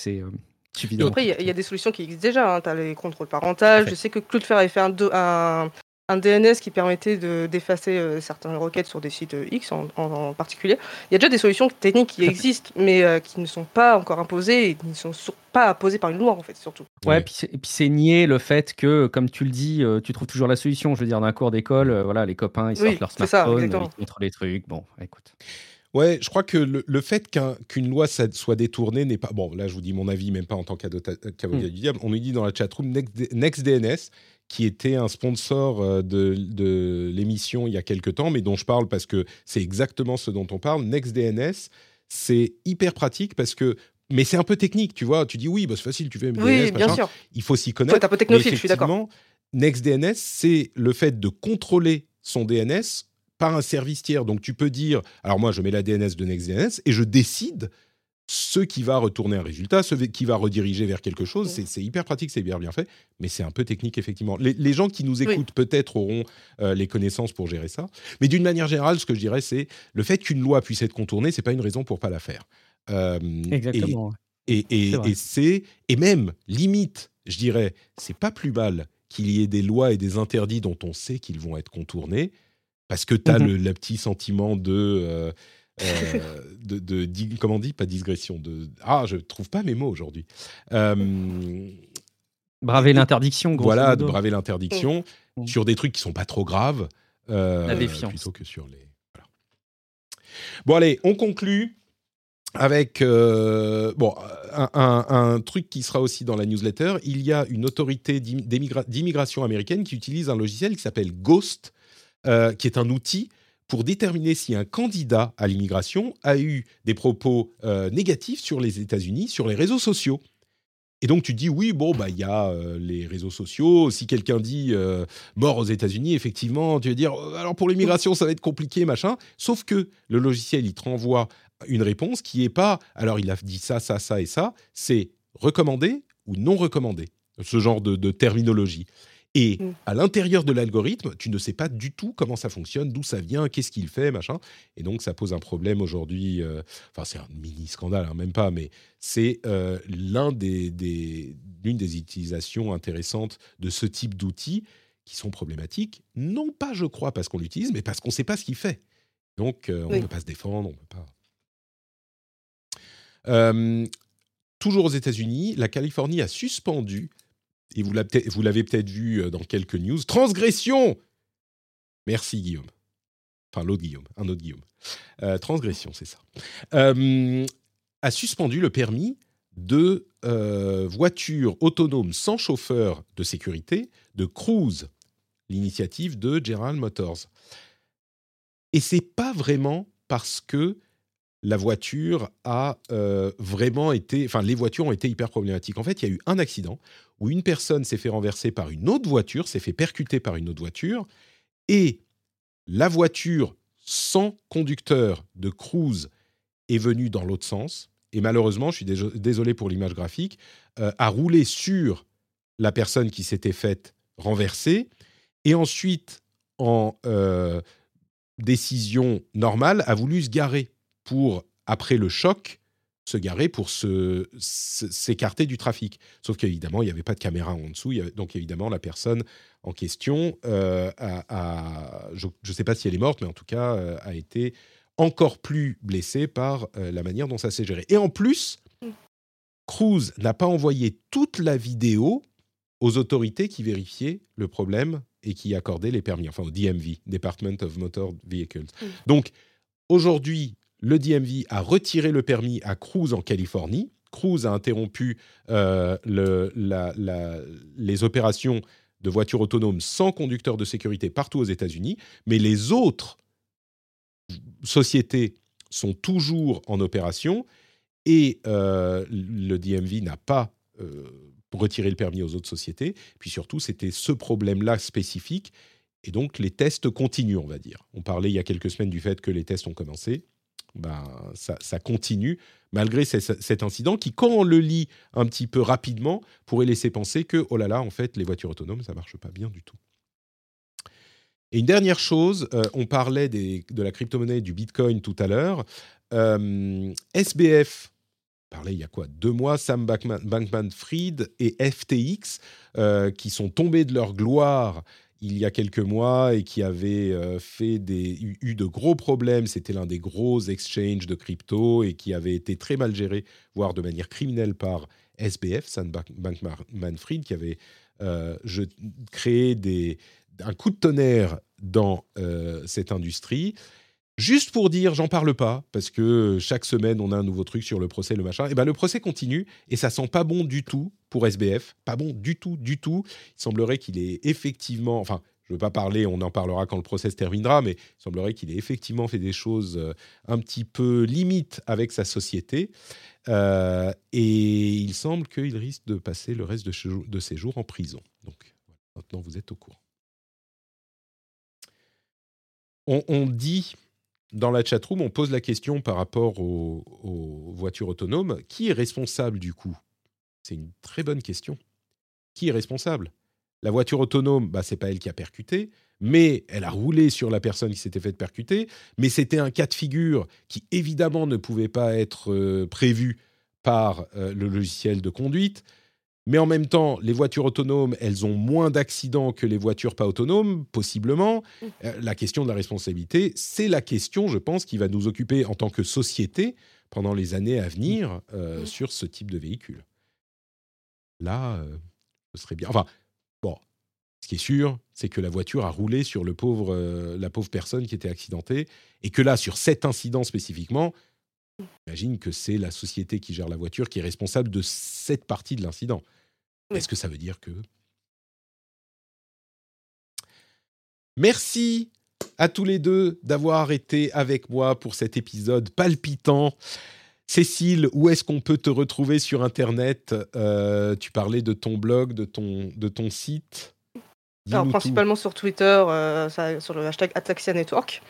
C'est euh, suffisant.
Après, il y a- il y, a des solutions qui existent déjà. Tu as les contrôles parentaux. Je sais que Cloudflare avait fait un, un, un DNS qui permettait de- d'effacer euh, certaines requêtes sur des sites euh, X en, en- en particulier. Il y a déjà des solutions techniques qui existent, mais euh, qui ne sont pas encore imposées et qui ne sont sur- pas imposées par une loi, en fait, surtout.
Ouais, et puis c'est nier le fait que, comme tu le dis, euh, tu trouves toujours la solution. Je veux dire, dans un cours d'école, euh, voilà, les copains, ils
Oui,
sortent leur
ça,
smartphone,
exactement.
ils montrent les trucs. Bon, écoute.
Ouais, je crois que le, le fait qu'un- qu'une loi ça- soit détournée n'est pas. Bon, là, je vous dis mon avis, même pas en tant qu'avocat
Mm.
du diable. On nous dit dans la chatroom Next- NextDNS, qui était un sponsor euh, de, de l'émission il y a quelques temps, mais dont je parle parce que c'est exactement ce dont on parle. NextDNS, c'est hyper pratique parce que. Mais c'est un peu technique, tu vois. Tu dis oui, bah, c'est facile, tu fais MDNS,
Oui, bien sûr.
Il faut s'y
Faut
connaître.
être un peu technophile, je suis d'accord.
NextDNS, c'est le fait de contrôler son DNS par un service tiers. Donc tu peux dire, alors moi je mets la DNS de NextDNS et je décide ce qui va retourner un résultat, ce qui va rediriger vers quelque chose. C'est- C'est hyper pratique, c'est bien bien fait, mais c'est un peu technique effectivement. Les, les gens qui nous
Oui.
écoutent peut-être auront euh, les connaissances pour gérer ça. Mais d'une manière générale, ce que je dirais, c'est le fait qu'une loi puisse être contournée, c'est pas une raison pour pas la faire. Euh,
Exactement.
et, et,
c'est
et même limite, je dirais, c'est pas plus mal qu'il y ait des lois et des interdits dont on sait qu'ils vont être contournés, parce que tu as
Mhm.
le, le petit sentiment de, euh, euh, de, comment on dit, pas digression, de ah, je trouve pas mes mots aujourd'hui. Euh,
Braver l'interdiction, grosso
voilà, de braver l'interdiction
Mm.
sur des trucs qui sont pas trop graves. euh,
La défiance.
Plutôt que sur les. voilà. Bon, allez, on conclut avec euh, bon, un, un- un truc qui sera aussi dans la newsletter. Il y a une autorité d'immigration américaine qui utilise un logiciel qui s'appelle Ghost, euh, qui est un outil pour déterminer si un candidat à l'immigration a eu des propos euh, négatifs sur les États-Unis, sur les réseaux sociaux. Et donc tu dis oui, bon, bah il y a euh, les réseaux sociaux. Si quelqu'un dit mort aux États-Unis, effectivement, tu vas dire alors pour l'immigration ça va être compliqué, machin. Sauf que le logiciel il te renvoie une réponse qui est pas alors il a dit ça, ça, ça et ça. C'est recommandé ou non recommandé. Ce genre de terminologie. Et
Mm.
à l'intérieur de l'algorithme, tu ne sais pas du tout comment ça fonctionne, d'où ça vient, qu'est-ce qu'il fait, machin. Et donc, ça pose un problème aujourd'hui. euh, Enfin, c'est un mini scandale, hein, même pas, mais c'est euh, l'un des, des- l'une des utilisations intéressantes de ce type d'outils qui sont problématiques. Non pas, je crois, parce qu'on l'utilise, mais parce qu'on ne sait pas ce qu'il fait. Donc, euh, on ne
Oui.
peut pas se défendre, on peut pas. Euh, toujours aux États-Unis, la Californie a suspendu, et vous l'avez peut-être- vu euh, dans quelques news, transgression Merci Guillaume. Enfin, l'autre Guillaume, un autre Guillaume. Euh, transgression, c'est ça. A suspendu le permis de euh, voitures autonomes sans chauffeur de sécurité de Cruise, l'initiative de General Motors. Et c'est pas vraiment parce que la voiture a euh, vraiment été, enfin les voitures ont été hyper problématiques. En fait, il y a eu un accident où une personne s'est fait renverser par une autre voiture, s'est fait percuter par une autre voiture, et la voiture sans conducteur de Cruise est venue dans l'autre sens. Et malheureusement, je suis déso- désolé pour l'image graphique, euh, a roulé sur la personne qui s'était faite renverser, et ensuite, en euh, décision normale, a voulu se garer pour, après le choc, se garer pour s'écarter du trafic. Sauf qu'évidemment, il n'y avait pas de caméra en dessous. il y avait- donc évidemment, la personne en question, euh, a, a- je ne sais pas si elle est morte, mais en tout cas, euh, a été encore plus blessée par euh, la manière dont ça s'est géré. Et en plus, Cruz n'a pas envoyé toute la vidéo aux autorités qui vérifiaient le problème et qui accordaient les permis, enfin au DMV, Department of Motor Vehicles. Donc aujourd'hui, le DMV a retiré le permis à Cruz en Californie. Cruz a interrompu euh, les opérations de voitures autonomes sans conducteur de sécurité partout aux États-Unis, mais les autres sociétés sont toujours en opération et euh, le DMV n'a pas euh, retiré le permis aux autres sociétés. Puis surtout, c'était ce problème-là spécifique. Et donc, les tests continuent, on va dire. On parlait il y a quelques semaines du fait que les tests ont commencé. Ben, ça, continue, malgré ce- cet incident qui, quand on le lit un petit peu rapidement, pourrait laisser penser que, oh là là, en fait, les voitures autonomes, ça marche pas bien du tout. Et une dernière chose, euh, on parlait de la crypto-monnaie du Bitcoin tout à l'heure. Euh, SBF, parlait il y a quoi? Deux mois, Sam Bankman- Bankman-Fried et FTX, euh, qui sont tombés de leur gloire il y a quelques mois et qui avaient euh, fait des, eu, de gros problèmes. C'était l'un des gros exchanges de crypto et qui avait été très mal géré, voire de manière criminelle par SBF, Sam Bank- Bankman-Fried, qui avait euh, créé des, un coup de tonnerre dans euh, cette industrie. Juste pour dire, j'en parle pas, parce que chaque semaine, on a un nouveau truc sur le procès, le machin. Et ben, le procès continue, et ça sent pas bon du tout pour SBF. Pas bon du tout, du tout. Il semblerait qu'il ait effectivement... Enfin, je veux pas parler, on en parlera quand le procès se terminera, mais il semblerait qu'il ait effectivement fait des choses euh, un petit peu limites avec sa société. Euh, et il semble qu'il risque de passer le reste de, ses jours- en prison. Donc, maintenant, vous êtes au courant. On dit dans la chatroom, on pose la question par rapport aux, voitures autonomes. Qui est responsable du coup? C'est une très bonne question. Qui est responsable? La voiture autonome, bah, c'est pas elle qui a percuté, mais elle a roulé sur la personne qui s'était faite percuter. Mais c'était un cas de figure qui évidemment ne pouvait pas être euh, prévu par euh, le logiciel de conduite. Mais en même temps, les voitures autonomes, elles ont moins d'accidents que les voitures pas autonomes, possiblement. Euh, la question de la responsabilité, c'est la question, je pense, qui va nous occuper en tant que société pendant les années à venir euh, sur ce type de véhicule. Là, euh, ce serait bien. Enfin, bon, ce qui est sûr, c'est que la voiture a roulé sur le pauvre, la pauvre personne qui était accidentée, et que là, sur cet incident spécifiquement, j'imagine que c'est la société qui gère la voiture qui est responsable de cette partie de l'incident.
Oui.
Est-ce que ça veut dire que Merci à tous les deux d'avoir été avec moi pour cet épisode palpitant. Cécile, où est-ce qu'on peut te retrouver sur Internet? Euh, Tu parlais de ton blog, de ton, de ton site.
Alors,
tout.
principalement sur Twitter, euh, ça- sur le hashtag Ataxia Network.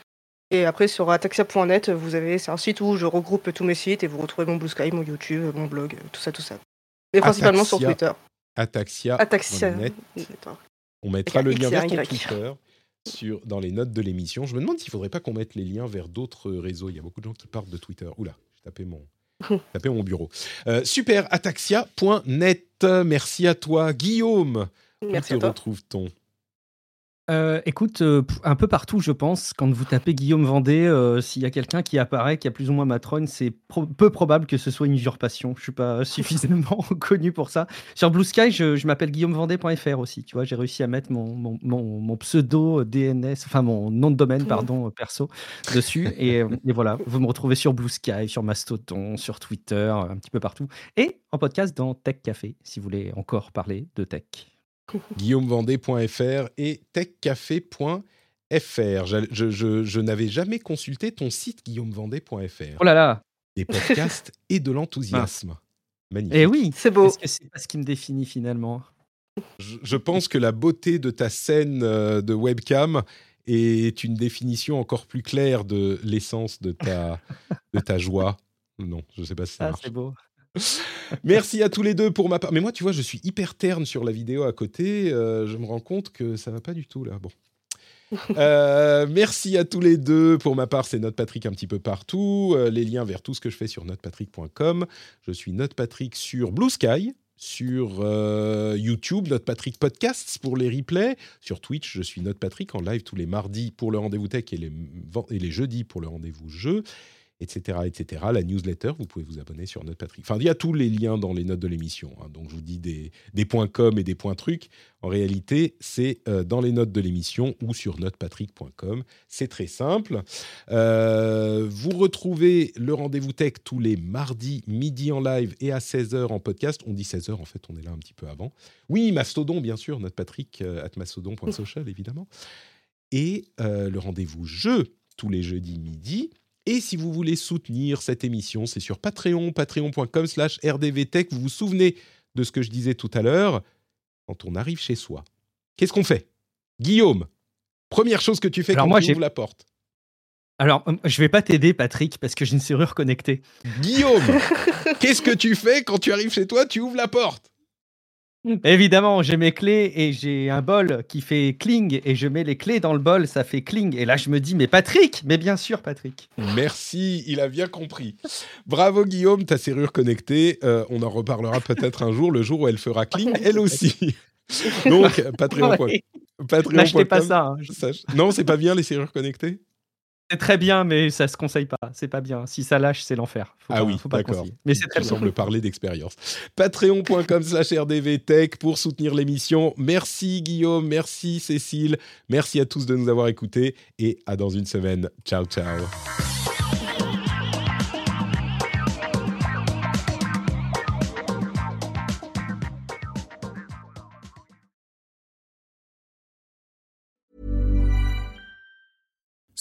Et après, sur ataxia.net, vous avez, c'est un site où je regroupe tous mes sites et vous retrouvez mon Blue Sky, mon YouTube, mon blog, tout ça, tout ça. Mais principalement sur. Twitter.
Ataxia.
Ataxia
Net.
Network.
On mettra le lien vers ton. Twitter sur, dans les notes de l'émission. Je me demande s'il ne faudrait pas qu'on mette les liens vers d'autres réseaux. Il y a beaucoup de gens qui partent de Twitter. Oula, j'ai tapé mon, tapé mon bureau. Euh, super, ataxia.net. Merci à toi. Guillaume,
Merci
où te retrouve-t-on
Euh, écoute, euh, un peu partout, je pense, quand vous tapez Guillaume Vendée, euh, s'il y a quelqu'un qui apparaît, qui a plus ou moins ma trône, c'est pro- peu probable que ce soit une usurpation. Je suis pas suffisamment connu pour ça. Sur Blue Sky, je, je m'appelle guillaumevendée.fr aussi. Tu vois, j'ai réussi à mettre mon, mon, mon- mon pseudo DNS, enfin mon nom de domaine, pardon, euh, perso, dessus. Et, et voilà, vous me retrouvez sur Blue Sky, sur Mastodon, sur Twitter, un petit peu partout. Et en podcast dans Tech Café, si vous voulez encore parler de tech.
guillaumevendée.fr et techcafé.fr. Je, je- je- je n'avais jamais consulté ton site guillaumevendée.fr.
Oh là là
Des podcasts et de l'enthousiasme. Magnifique.
Eh oui
C'est beau.
Est-ce que c'est pas ce qui me définit finalement?
Je, je pense que la beauté de ta scène euh, de webcam est une définition encore plus claire de l'essence de ta, de ta joie. Non, je ne sais pas si ça
Ah,
marche.
c'est beau.
Merci à tous les deux pour ma part. Mais moi, tu vois, je suis hyper terne sur la vidéo à côté. euh, je me rends compte que ça va pas du tout là. Bon. Euh, merci à tous les deux. Pour ma part, c'est NotePatrick un petit peu partout. Euh, les liens vers tout ce que je fais sur notepatrick.com. Je suis NotePatrick sur Blue Sky, sur euh, YouTube, NotePatrick Podcasts pour les replays. Sur Twitch, je suis NotePatrick en live tous les mardis pour le rendez-vous tech et les, et les jeudis pour le rendez-vous jeu. Etc., etc. La newsletter, vous pouvez vous abonner sur Note Patrick. Enfin, il y a tous les liens dans les notes de l'émission. hein. donc, je vous dis des, des points com et des points trucs. En réalité, c'est euh, dans les notes de l'émission ou sur notepatrick.com. C'est très simple. Euh, vous retrouvez le rendez-vous tech tous les mardis midi en live et à 16h en podcast. On dit 16h, en fait, on est là un petit peu avant. Oui, Mastodon, bien sûr, Notepatrick, euh, at mastodon.social, évidemment. Et euh, le rendez-vous jeu tous les jeudis midi. Et si vous voulez soutenir cette émission, c'est sur Patreon, patreon.com slash rdvtech. Vous vous souvenez de ce que je disais tout à l'heure Quand on arrive chez soi, qu'est-ce qu'on fait? Guillaume, première chose que tu fais
Alors
quand
moi,
tu ouvres la porte.
Alors, euh, je vais pas t'aider, Patrick, parce que j'ai une serrure connectée.
Guillaume, qu'est-ce que tu fais quand tu arrives chez toi? Tu ouvres la porte.
Évidemment, j'ai mes clés et j'ai un bol qui fait cling et je mets les clés dans le bol, ça fait cling. Et là, je me dis, mais Patrick, mais bien sûr, Patrick.
Merci, il a bien compris. Bravo Guillaume, ta serrure connectée. Euh, on en reparlera peut-être un jour, le jour où elle fera cling, elle aussi. Donc, Patreon.
Ouais.
Patreon.
N'achetez pas ça. hein.
Non, c'est pas bien les serrures connectées?
C'est très bien, mais ça se conseille pas. C'est pas bien. Si ça lâche, c'est l'enfer. Faut
Ah
pas-
oui,
faut pas le
d'accord.
Mais c'est très
Tu
bien.
sembles parler d'expérience. Patreon.com slash rdvtech pour soutenir l'émission. Merci Guillaume, merci Cécile, merci à tous de nous avoir écoutés et à dans une semaine. Ciao, ciao.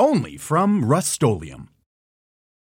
Only from Rust